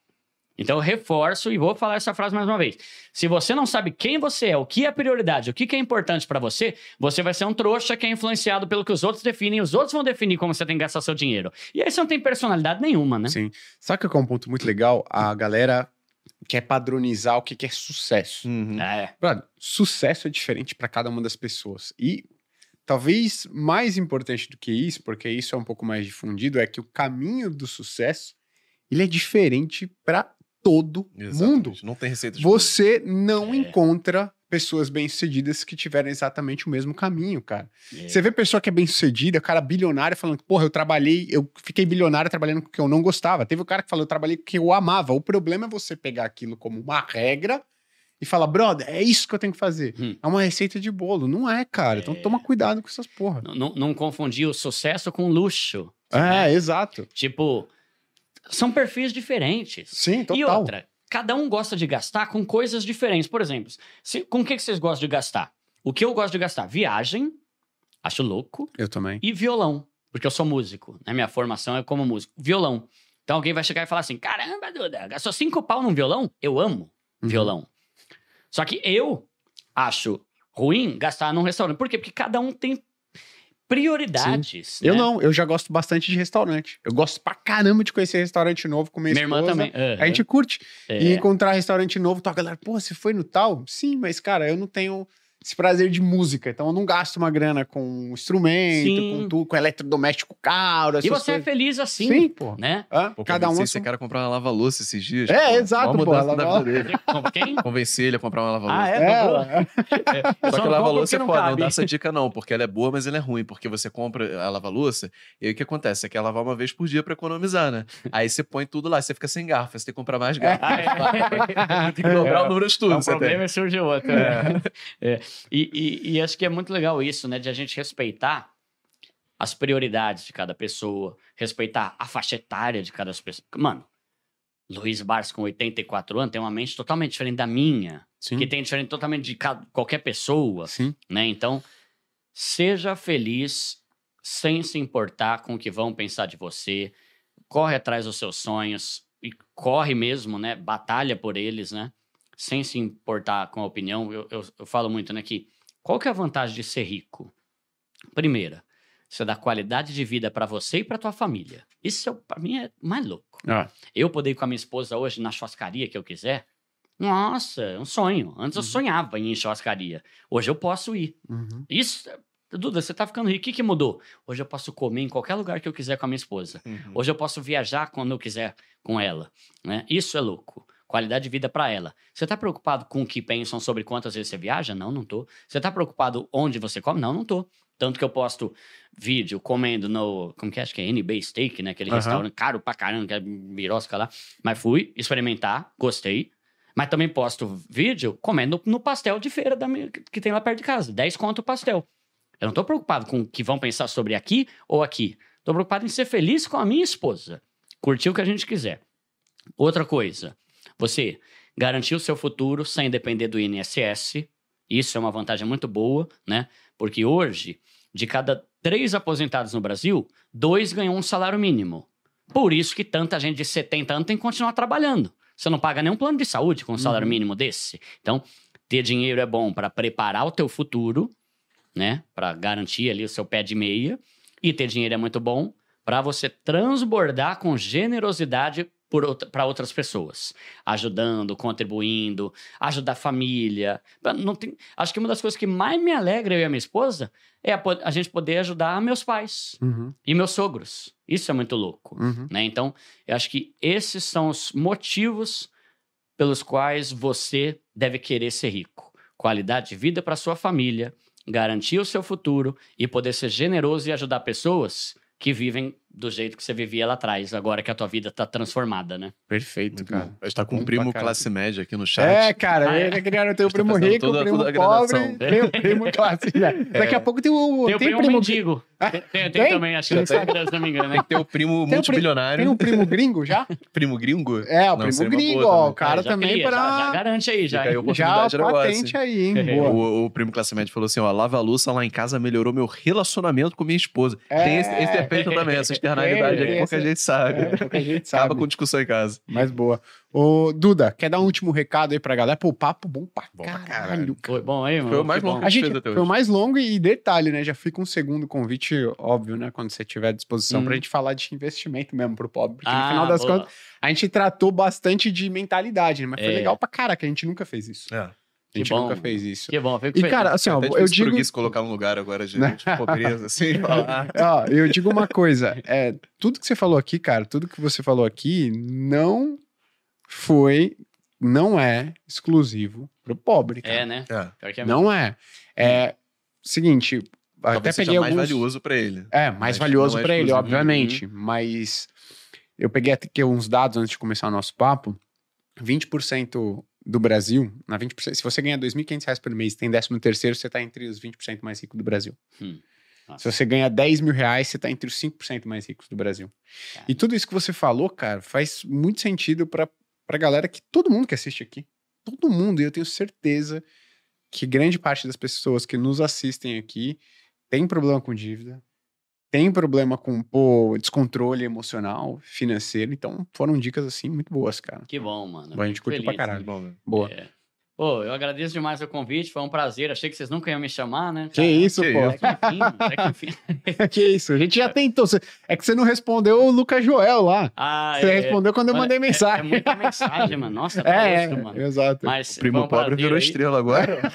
Então eu reforço e vou falar essa frase mais uma vez. Se você não sabe quem você é, o que é prioridade, o que é importante pra você, você vai ser um trouxa que é influenciado pelo que os outros definem. Os outros vão definir como você tem que gastar seu dinheiro. E aí você não tem personalidade nenhuma, né? Sim. Sabe que é um ponto muito legal? A galera quer padronizar o que que é sucesso. Uhum. É. Brother, sucesso é diferente para cada uma das pessoas. E talvez mais importante do que isso, porque isso é um pouco mais difundido, é que o caminho do sucesso ele é diferente para todo mundo. Exatamente, Não tem receita de. Você não É. encontra pessoas bem-sucedidas que tiveram exatamente o mesmo caminho, cara. É. Você vê pessoa que é bem-sucedida, cara bilionário, falando, porra, eu trabalhei, eu fiquei bilionário trabalhando com o que eu não gostava. Teve o cara que falou, eu trabalhei com o que eu amava. O problema é você pegar aquilo como uma regra e falar, brother, é isso que eu tenho que fazer. Hum. É uma receita de bolo. Não é, cara. Então toma cuidado com essas porra. Não, não, não confundir o sucesso com luxo. É, exato. Tipo, são perfis diferentes. Sim, total. E outra, cada um gosta de gastar com coisas diferentes. Por exemplo, se- com o que, que vocês gostam de gastar? O que eu gosto de gastar? Viagem, acho louco, Eu também. e violão, porque eu sou músico, né? Minha formação é como músico. Violão. Então alguém vai chegar e falar assim: caramba, Duda, gastou cinco pau num violão? Eu amo Uhum. violão. Só que eu acho ruim gastar num restaurante. Por quê? Porque cada um tem prioridades. Eu né? não, eu já gosto bastante de restaurante. Eu gosto pra caramba de conhecer restaurante novo com minha Minha irmã esposa. também. A gente curte. É. E encontrar restaurante novo, tá, a galera, pô, você foi no tal? Sim, mas, cara, eu não tenho esse prazer de música, então eu não gasto uma grana com instrumento, Sim. com tudo, com eletrodoméstico caro, E você é coisas. feliz assim, Sim, pô. né? Hã? Pô, Cada um. esse sua- cara a comprar uma lava-louça esses dias. É, pô. exato, pô, lava-. Como quem? Convenci ele a comprar uma lava-louça. Ah, é? É, Dobrou? é. Eu Só que lava-louça é porque foda, não dá essa dica não, porque ela é boa, mas ela é ruim, porque você compra a lava-louça e aí o que acontece? Você quer lavar uma vez por dia pra economizar, né? Aí você põe tudo lá, você fica sem garfo, você tem que comprar mais garfo. tem que dobrar o número de tudo. É um você tem. problema e surge outro. É. E, e- e acho que é muito legal isso, né? De a gente respeitar as prioridades de cada pessoa, respeitar a faixa etária de cada pessoa. Mano, Luiz Barros com 84 anos tem uma mente totalmente diferente da minha, Sim. que tem diferente totalmente de ca- qualquer pessoa, Sim. né? Então, seja feliz sem se importar com o que vão pensar de você. Corre atrás dos seus sonhos e corre mesmo, né? Batalha por eles, né? Sem se importar com a opinião. Eu, eu, eu falo muito, né? Que qual que é a vantagem de ser rico? Primeira, você dá qualidade de vida pra você e pra tua família. Isso, é, para mim, é mais louco. Ah. Eu poder ir com a minha esposa hoje na churrascaria que eu quiser. Nossa, é um sonho. Antes eu Uhum. sonhava em ir em churrascaria. Hoje eu posso ir. Uhum. Isso, Duda, você tá ficando rico. O que, que mudou? Hoje eu posso comer em qualquer lugar que eu quiser com a minha esposa. Uhum. Hoje eu posso viajar quando eu quiser com ela. Né? Isso é louco. Qualidade de vida para ela. Você tá preocupado com o que pensam sobre quantas vezes você viaja? Não, não tô. Você tá preocupado onde você come? Não, não tô. Tanto que eu posto vídeo comendo no. Como que é? Acho que é NB Steak, né? Aquele Aham. restaurante caro pra caramba, que é birosca lá. Mas fui experimentar, gostei. Mas também posto vídeo comendo no pastel de feira da minha- que tem lá perto de casa. 10 conto o pastel. Eu não tô preocupado com o que vão pensar sobre aqui ou aqui. Tô preocupado em ser feliz com a minha esposa. Curtir o que a gente quiser. Outra coisa, você garantir o seu futuro sem depender do INSS. Isso é uma vantagem muito boa, né? Porque hoje, de cada três aposentados no Brasil, dois ganham um salário mínimo. Por isso que tanta gente de 70 anos tem que continuar trabalhando. Você não paga nenhum plano de saúde com um salário Uhum. mínimo desse. Então, ter dinheiro é bom para preparar o teu futuro, né? Para garantir ali o seu pé de meia. E ter dinheiro é muito bom para você transbordar com generosidade para outras pessoas, ajudando, contribuindo, ajudar a família. Não tem, acho que uma das coisas que mais me alegra eu e a minha esposa é a, a gente poder ajudar meus pais Uhum. e meus sogros. Isso é muito louco, Uhum. né? Então, eu acho que esses são os motivos pelos quais você deve querer ser rico. Qualidade de vida para sua família, garantir o seu futuro e poder ser generoso e ajudar pessoas que vivem do jeito que você vivia lá atrás, agora que a tua vida tá transformada, né? Perfeito, cara. A gente tá com um primo classe média aqui no chat. É, cara, Ah, é? ele é criado, tem o tá primo fazendo rico, toda- o primo toda a pobre, tem o primo classe. né? Daqui a pouco tem o, Tem o primo, mendigo. Tem, tem- tem Tem? também, acho que Instagram, se não me engano, né? Tem que ter o primo Tem o multibilionário. Tem um primo gringo já? primo gringo? É, o Não, primo gringo, ó. também. O cara É, já também queria, pra. Já, já garante aí, já. Já patente aí, hein? É. Boa. O, o primo classe média falou assim: ó, lava a louça lá em casa melhorou meu relacionamento com minha esposa. É. Tem esse, esse efeito também, essa externalidade Tem, aí que pouca gente sabe. É, pouca gente Acaba sabe. com discussão em casa. Mas boa. Ô, Duda, quer dar um último recado aí pra galera? Pô, papo bom pra Bom pra caralho. caralho. Foi bom aí, mano? Foi o mais Que longo A gente fez até foi o hoje. mais longo e detalhe, né? Já fica um segundo convite, óbvio, né? Quando você tiver à disposição Hum. pra gente falar de investimento mesmo pro pobre. Porque no Ah, final das boa. contas, a gente tratou bastante de mentalidade, né? Mas foi É. legal pra cara que a gente nunca fez isso. É. A gente Que bom, nunca fez isso. Que bom, fico E, feliz. cara, assim, ó, Até eu digo. preguiça colocar um lugar agora de, Né? pobreza, assim, falar. Ó, eu digo uma coisa, é, tudo que você falou aqui, cara, tudo que você falou aqui não foi, não é exclusivo pro pobre, cara. é, né? É, é Não é. É seguinte, até talvez peguei seja mais alguns... valioso pra ele. É, mais Mas valioso é pra ele, obviamente, mas eu peguei aqui uns dados antes de começar o nosso papo, 20% do Brasil, na 20%, se você ganha 2.500 reais por mês e tem 13 terceiro, você tá entre os 20% mais ricos do Brasil. Hum. Se você ganha 10 mil reais, você tá entre os 5% mais ricos do Brasil. Cara. E tudo isso que você falou, cara, faz muito sentido pra, pra galera que todo mundo que assiste aqui. Todo mundo, e eu tenho certeza que grande parte das pessoas que nos assistem aqui tem problema com dívida, tem problema com pô, descontrole emocional, financeiro. Então foram dicas assim muito boas, cara. Que bom, mano. A gente curtiu pra feliz. caralho. Bom, né? Boa. É. Pô, eu agradeço demais o convite, foi um prazer. Achei que vocês nunca iam me chamar, né? Que isso, que pô. Enfim, até que enfim. que isso, a gente já tentou. É que você não respondeu o Lucas Joel lá. Ah, Você é, respondeu quando eu mandei é- mensagem. É, muita mensagem, mano. Nossa, é, É, isso, é, mano. exato. Mas O primo pobre virou aí. estrela agora.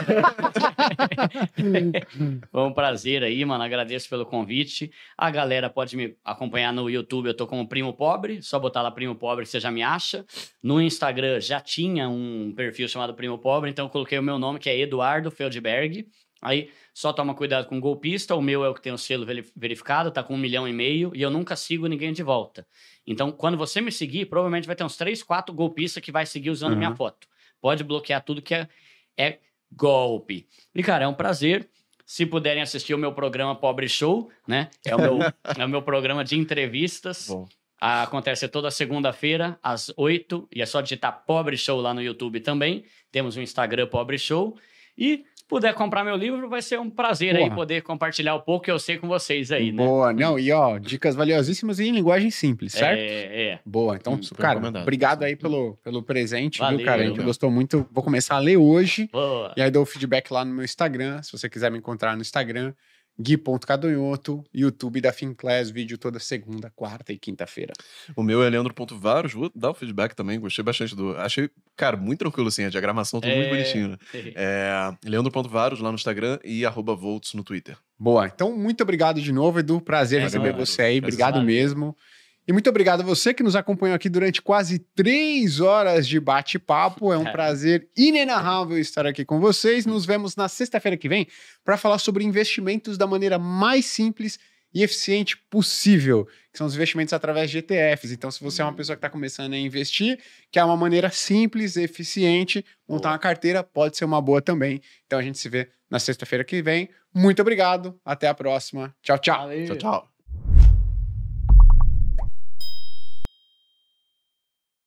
Foi um prazer aí, mano. Agradeço pelo convite. A galera pode me acompanhar no YouTube. Eu tô como Primo Pobre. Só botar lá Primo Pobre que você já me acha. No Instagram já tinha um perfil chamado Primo Pobre, então eu coloquei o meu nome, que é Eduardo Feldberg. Aí só toma cuidado com golpista. O meu é o que tem o selo veri- verificado, tá com um milhão e meio. E eu nunca sigo ninguém de volta. Então, quando você me seguir, provavelmente vai ter uns três, quatro golpistas que vai seguir usando Uhum. minha foto. Pode bloquear tudo que é, é golpe. E, cara, é um prazer. Se puderem assistir o meu programa Pobre Show, né? É o meu, é o meu programa de entrevistas. Bom. Ah, Acontece toda segunda-feira, às 8, e é só digitar Pobre Show lá no YouTube também. Temos um Instagram Pobre Show. E se puder comprar meu livro, vai ser um prazer aí Porra. poder compartilhar um pouco que eu sei com vocês aí, né? Boa, não, e ó, dicas valiosíssimas e em linguagem simples, certo? É, é. Boa, então, Hum, cara, obrigado aí pelo, pelo presente, Valeu, viu, cara? A gente gostou muito. Vou começar a ler hoje Boa. e aí dou o feedback lá no meu Instagram. Se você quiser me encontrar no Instagram, gui.cadonhoto, YouTube da Finclass, vídeo toda segunda, quarta e quinta-feira. O meu é Leandro.varos, vou dar o feedback também, gostei bastante do. Achei, cara, muito tranquilo assim, a diagramação tudo muito É. bonitinho, né? É, Leandro.varos lá no Instagram e arroba Volts no Twitter. Boa, então muito obrigado de novo, Edu. Prazer É receber nóis. você aí, obrigado mesmo. E muito obrigado a você que nos acompanhou aqui durante quase três horas de bate-papo. É um É. prazer inenarrável estar aqui com vocês. Nos vemos na sexta-feira que vem para falar sobre investimentos da maneira mais simples e eficiente possível, que são os investimentos através de ETFs. Então, se você é uma pessoa que está começando a investir, que é uma maneira simples, eficiente, montar Boa. uma carteira pode ser uma boa também. Então, a gente se vê na sexta-feira que vem. Muito obrigado, até a próxima. Tchau, tchau. Valeu. Tchau, tchau.